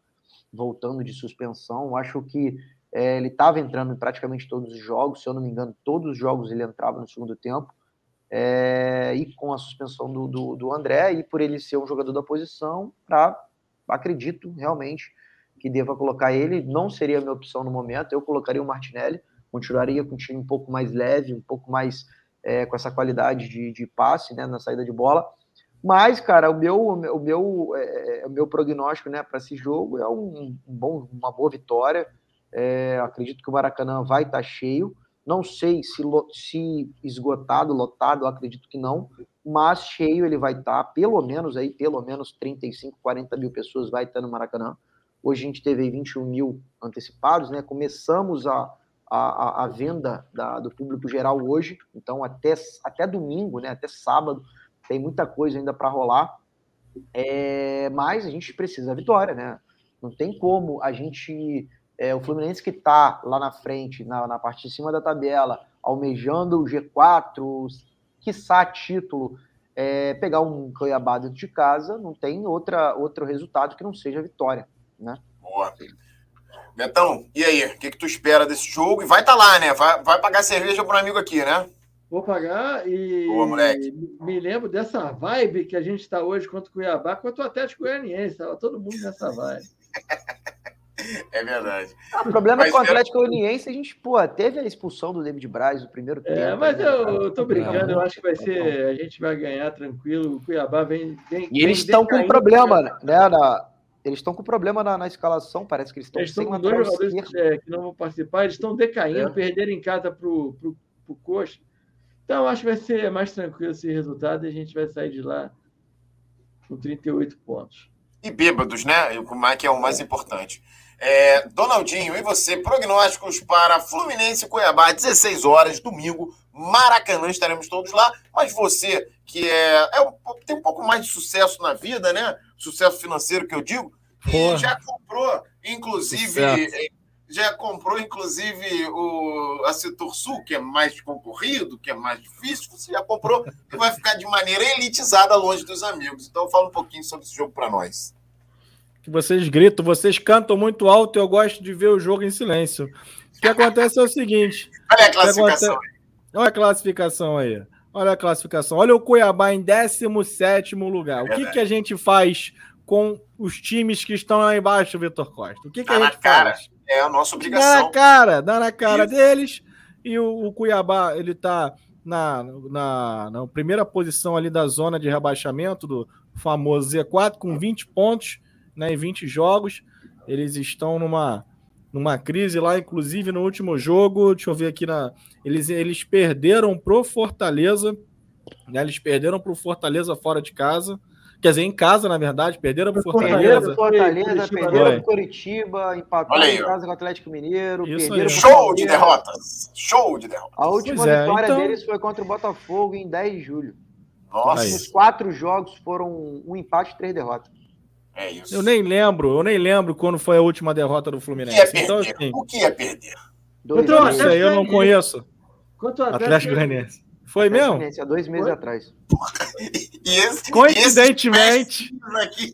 Voltando de suspensão. Acho que é, ele estava entrando em praticamente todos os jogos, se eu não me engano, todos os jogos ele entrava no segundo tempo. É, e com a suspensão do, do, do, André, e por ele ser um jogador da posição, pra, acredito realmente que deva colocar ele. Não seria a minha opção no momento, eu colocaria o Martinelli, continuaria com um time um pouco mais leve, um pouco mais é, com essa qualidade de, de passe né, na saída de bola. Mas, cara, o meu, o meu, é, o meu prognóstico né, para esse jogo é um, um, bom, uma boa vitória. É, acredito que o Maracanã vai estar tá cheio. Não sei se, se esgotado, lotado, acredito que não, mas cheio ele vai estar, tá, pelo menos aí, pelo menos 35, 40 mil pessoas vai estar tá no Maracanã. Hoje a gente teve 21 mil antecipados, né? Começamos a, a, a venda da, do público geral hoje, então até, até domingo, né? Até sábado, tem muita coisa ainda para rolar. É, mas a gente precisa da vitória, né? Não tem como a gente é, o Fluminense que está lá na frente, na, na parte de cima da tabela, almejando o G4, quiçá título, é, pegar um Cuiabá dentro de casa, não tem outra, outro resultado que não seja vitória, né? Boa. Betão, e aí? O que, que tu espera desse jogo? E vai estar tá lá, né? Vai, vai pagar cerveja para um amigo aqui, né? Vou pagar e Boa, moleque. me lembro dessa vibe que a gente está hoje contra o Cuiabá, contra o Atlético Goianiense. Estava todo mundo nessa vibe. É verdade. Ah, o problema mas, com o Atlético Goianiense, a gente, pô, teve a expulsão do David Braz no primeiro é, tempo. É, mas né, eu, eu tô brincando, eu acho que vai ser, a gente vai ganhar tranquilo. O Cuiabá vem. vem e eles estão com problema, né? Na, eles estão com problema na, na, escalação, parece que eles estão eles estão com dois jogadores que, é, que, não vão participar, eles estão decaindo, é. perderam em casa pro, pro, pro Coxa. Então, acho que vai ser mais tranquilo esse resultado e a gente vai sair de lá com 38 pontos. E bêbados, né? O que é o mais importante. É, Donaldinho, e você? Prognósticos para Fluminense e Cuiabá, 16 horas, domingo, Maracanã, estaremos todos lá. Mas você, que é, é um, tem um pouco mais de sucesso na vida, né? Sucesso financeiro que eu digo, e já comprou, inclusive. É, já comprou, inclusive, o, a Setor Sul, que é mais concorrido, que é mais difícil, você já comprou e vai ficar de maneira elitizada longe dos amigos. Então, fala um pouquinho sobre esse jogo para nós que vocês gritam, vocês cantam muito alto e eu gosto de ver o jogo em silêncio. O que acontece é o seguinte. Olha a classificação. Acontece... Olha a classificação aí. Olha a classificação. Olha o Cuiabá em 17 lugar. É o que, que a gente faz com os times que estão lá embaixo, Vitor Costa? O que, que dá a gente cara. É a nossa obrigação. Dá na cara, dá na cara Isso. deles. E o, o, Cuiabá, ele tá na, na, na primeira posição ali da zona de rebaixamento do famoso Z4, com 20 pontos né, em 20 jogos. Eles estão numa, numa crise lá, inclusive no último jogo. Deixa eu ver aqui na. Eles, eles perderam pro Fortaleza. Né, eles perderam pro Fortaleza fora de casa. Quer dizer, em casa, na verdade, perderam para Fortaleza. Fortaleza, perderam para Curitiba, empataram em casa com o Atlético Mineiro. perderam Show de derrotas! Show de derrotas! A última é, vitória então... deles foi contra o Botafogo em 10 de julho. Nossa! Os quatro jogos foram um empate e três derrotas. É isso. Eu nem lembro, eu nem lembro quando foi a última derrota do Fluminense. O que é então, perder? Então, assim, o que é perder? Dois então, isso aí eu não conheço. Quanto Atlético Goianiense. Foi mesmo? Há dois meses foi? atrás. E esse, coincidentemente, e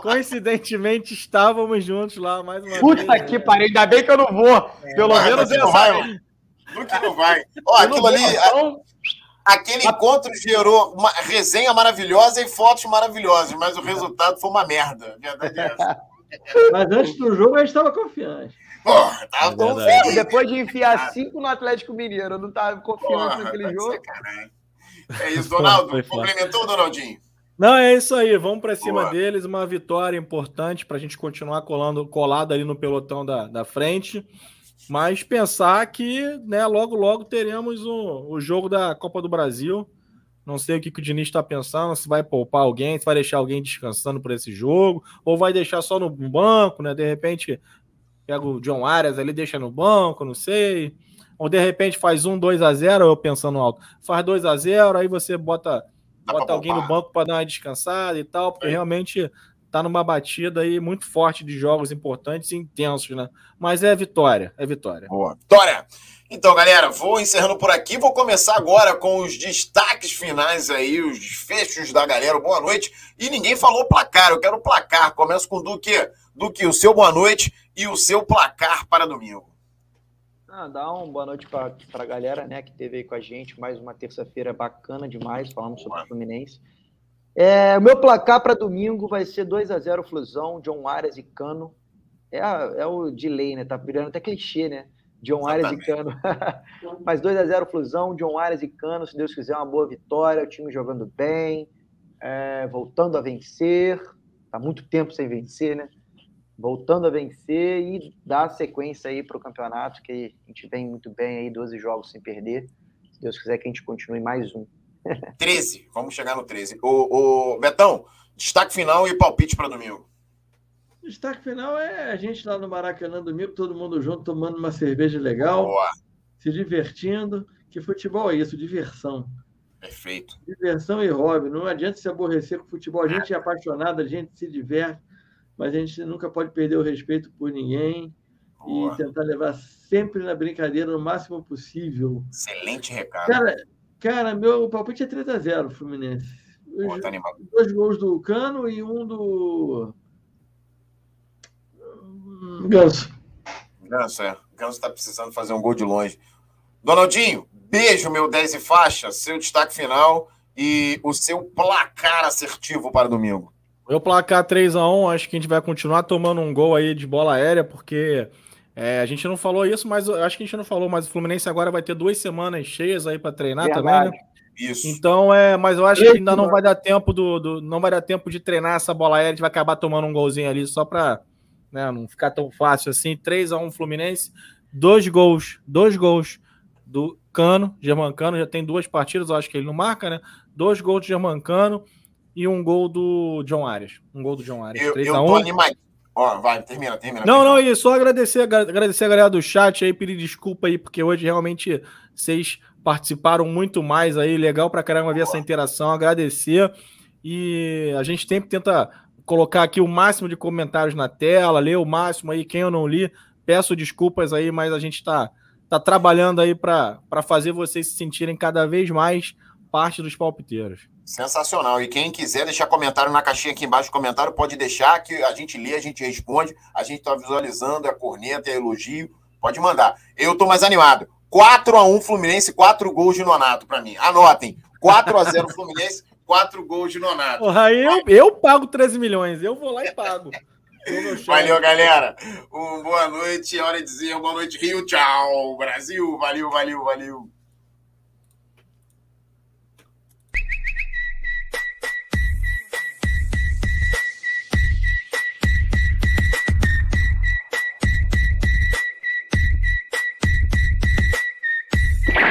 coincidentemente estávamos juntos lá mais uma Puta vez. Puta que pariu, ainda bem que eu não vou. É, Pelo menos eu não vai. Nunca não vai. Ó, aquilo ali, então... Aquele encontro gerou uma resenha maravilhosa e fotos maravilhosas, mas o resultado foi uma merda. Verdade é essa. Mas antes do jogo a gente estava confiante. Porra, tava é confiante. Depois de enfiar cinco no Atlético Mineiro, eu não estava confiante Porra, naquele jogo. É isso, Donaldo. Complementou, Donaldinho? Não, é isso aí. Vamos para cima Boa. deles. Uma vitória importante para a gente continuar colando, colado ali no pelotão da, da frente. Mas pensar que né, logo, logo teremos o, o jogo da Copa do Brasil. Não sei o que, que o Diniz está pensando, se vai poupar alguém, se vai deixar alguém descansando por esse jogo, ou vai deixar só no banco, né? De repente pega o John Arias ali, deixa no banco, não sei. Ou de repente faz um 2 a 0 eu pensando alto. Faz 2 a 0 aí você bota, bota alguém no banco para dar uma descansada e tal, porque é. realmente tá numa batida aí muito forte de jogos importantes e intensos, né? Mas é vitória, é vitória. Boa. Vitória! Então, galera, vou encerrando por aqui. Vou começar agora com os destaques finais aí, os desfechos da galera. Boa noite. E ninguém falou placar, eu quero placar. Começo com o Duque. do que o seu boa noite e o seu placar para domingo. Ah, dá uma boa noite para a galera né, que esteve aí com a gente. Mais uma terça-feira bacana demais, falando sobre o Fluminense. É, o meu placar para domingo vai ser 2 a 0 Flusão, John Arias e Cano. É, é o delay, né? Tá virando até clichê, né? John Arias e Cano. Mas 2 a 0 Flusão, John Arias e Cano, se Deus quiser, uma boa vitória. O time jogando bem, é, voltando a vencer. Tá muito tempo sem vencer, né? Voltando a vencer e dar sequência aí para o campeonato, que a gente vem muito bem aí, 12 jogos sem perder. Se Deus quiser que a gente continue mais um. 13, vamos chegar no 13. O, o Betão, destaque final e palpite para domingo. Destaque final é a gente lá no Maracanã domingo, todo mundo junto, tomando uma cerveja legal, Boa. se divertindo. Que futebol é isso? Diversão. Perfeito. Diversão e hobby. Não adianta se aborrecer com futebol. A gente é apaixonado, a gente se diverte, mas a gente nunca pode perder o respeito por ninguém Boa. e tentar levar sempre na brincadeira o máximo possível. Excelente recado. Cara, Cara, meu palpite é 3x0, Fluminense. Pô, tá Dois gols do Cano e um do. Ganso. Ganso, é. Ganso tá precisando fazer um gol de longe. Donaldinho, beijo, meu 10 e faixa, seu destaque final e o seu placar assertivo para domingo. Meu placar 3x1, acho que a gente vai continuar tomando um gol aí de bola aérea, porque é, a gente não falou isso, mas acho que a gente não falou, mas o Fluminense agora vai ter duas semanas cheias aí para treinar Verdade. também, né? Isso. Então, é, mas eu acho que ainda não vai dar tempo do, do, não vai dar tempo de treinar essa bola aérea, a gente vai acabar tomando um golzinho ali só para né, não ficar tão fácil assim. 3 a 1 Fluminense, dois gols, dois gols do Cano, Germancano, já tem duas partidas, eu acho que ele não marca, né? Dois gols do Germancano e um gol do John Arias. Um gol do John Arias. Eu, 3 eu a 1. tô animado. Ó, vai, termina, termina. Não, não, e só agradecer, agradecer a galera do chat aí, pedir desculpa aí, porque hoje realmente vocês participaram muito mais aí, legal pra caramba ver essa interação, agradecer. E a gente sempre tenta colocar aqui o máximo de comentários na tela, ler o máximo aí, quem eu não li, peço desculpas aí, mas a gente tá, tá trabalhando aí para fazer vocês se sentirem cada vez mais parte dos palpiteiros. Sensacional. E quem quiser deixar comentário na caixinha aqui embaixo comentário, pode deixar que a gente lê, a gente responde. A gente está visualizando a corneta, a elogio. Pode mandar. Eu estou mais animado. 4 a 1 Fluminense, 4 gols de Nonato para mim. Anotem. 4 a 0 Fluminense, 4 gols de Nonato. Porra, eu, eu pago 13 milhões. Eu vou lá e pago. Valeu, galera. Um boa noite. É hora de dizer boa noite, Rio. Tchau, Brasil. Valeu, valeu, valeu.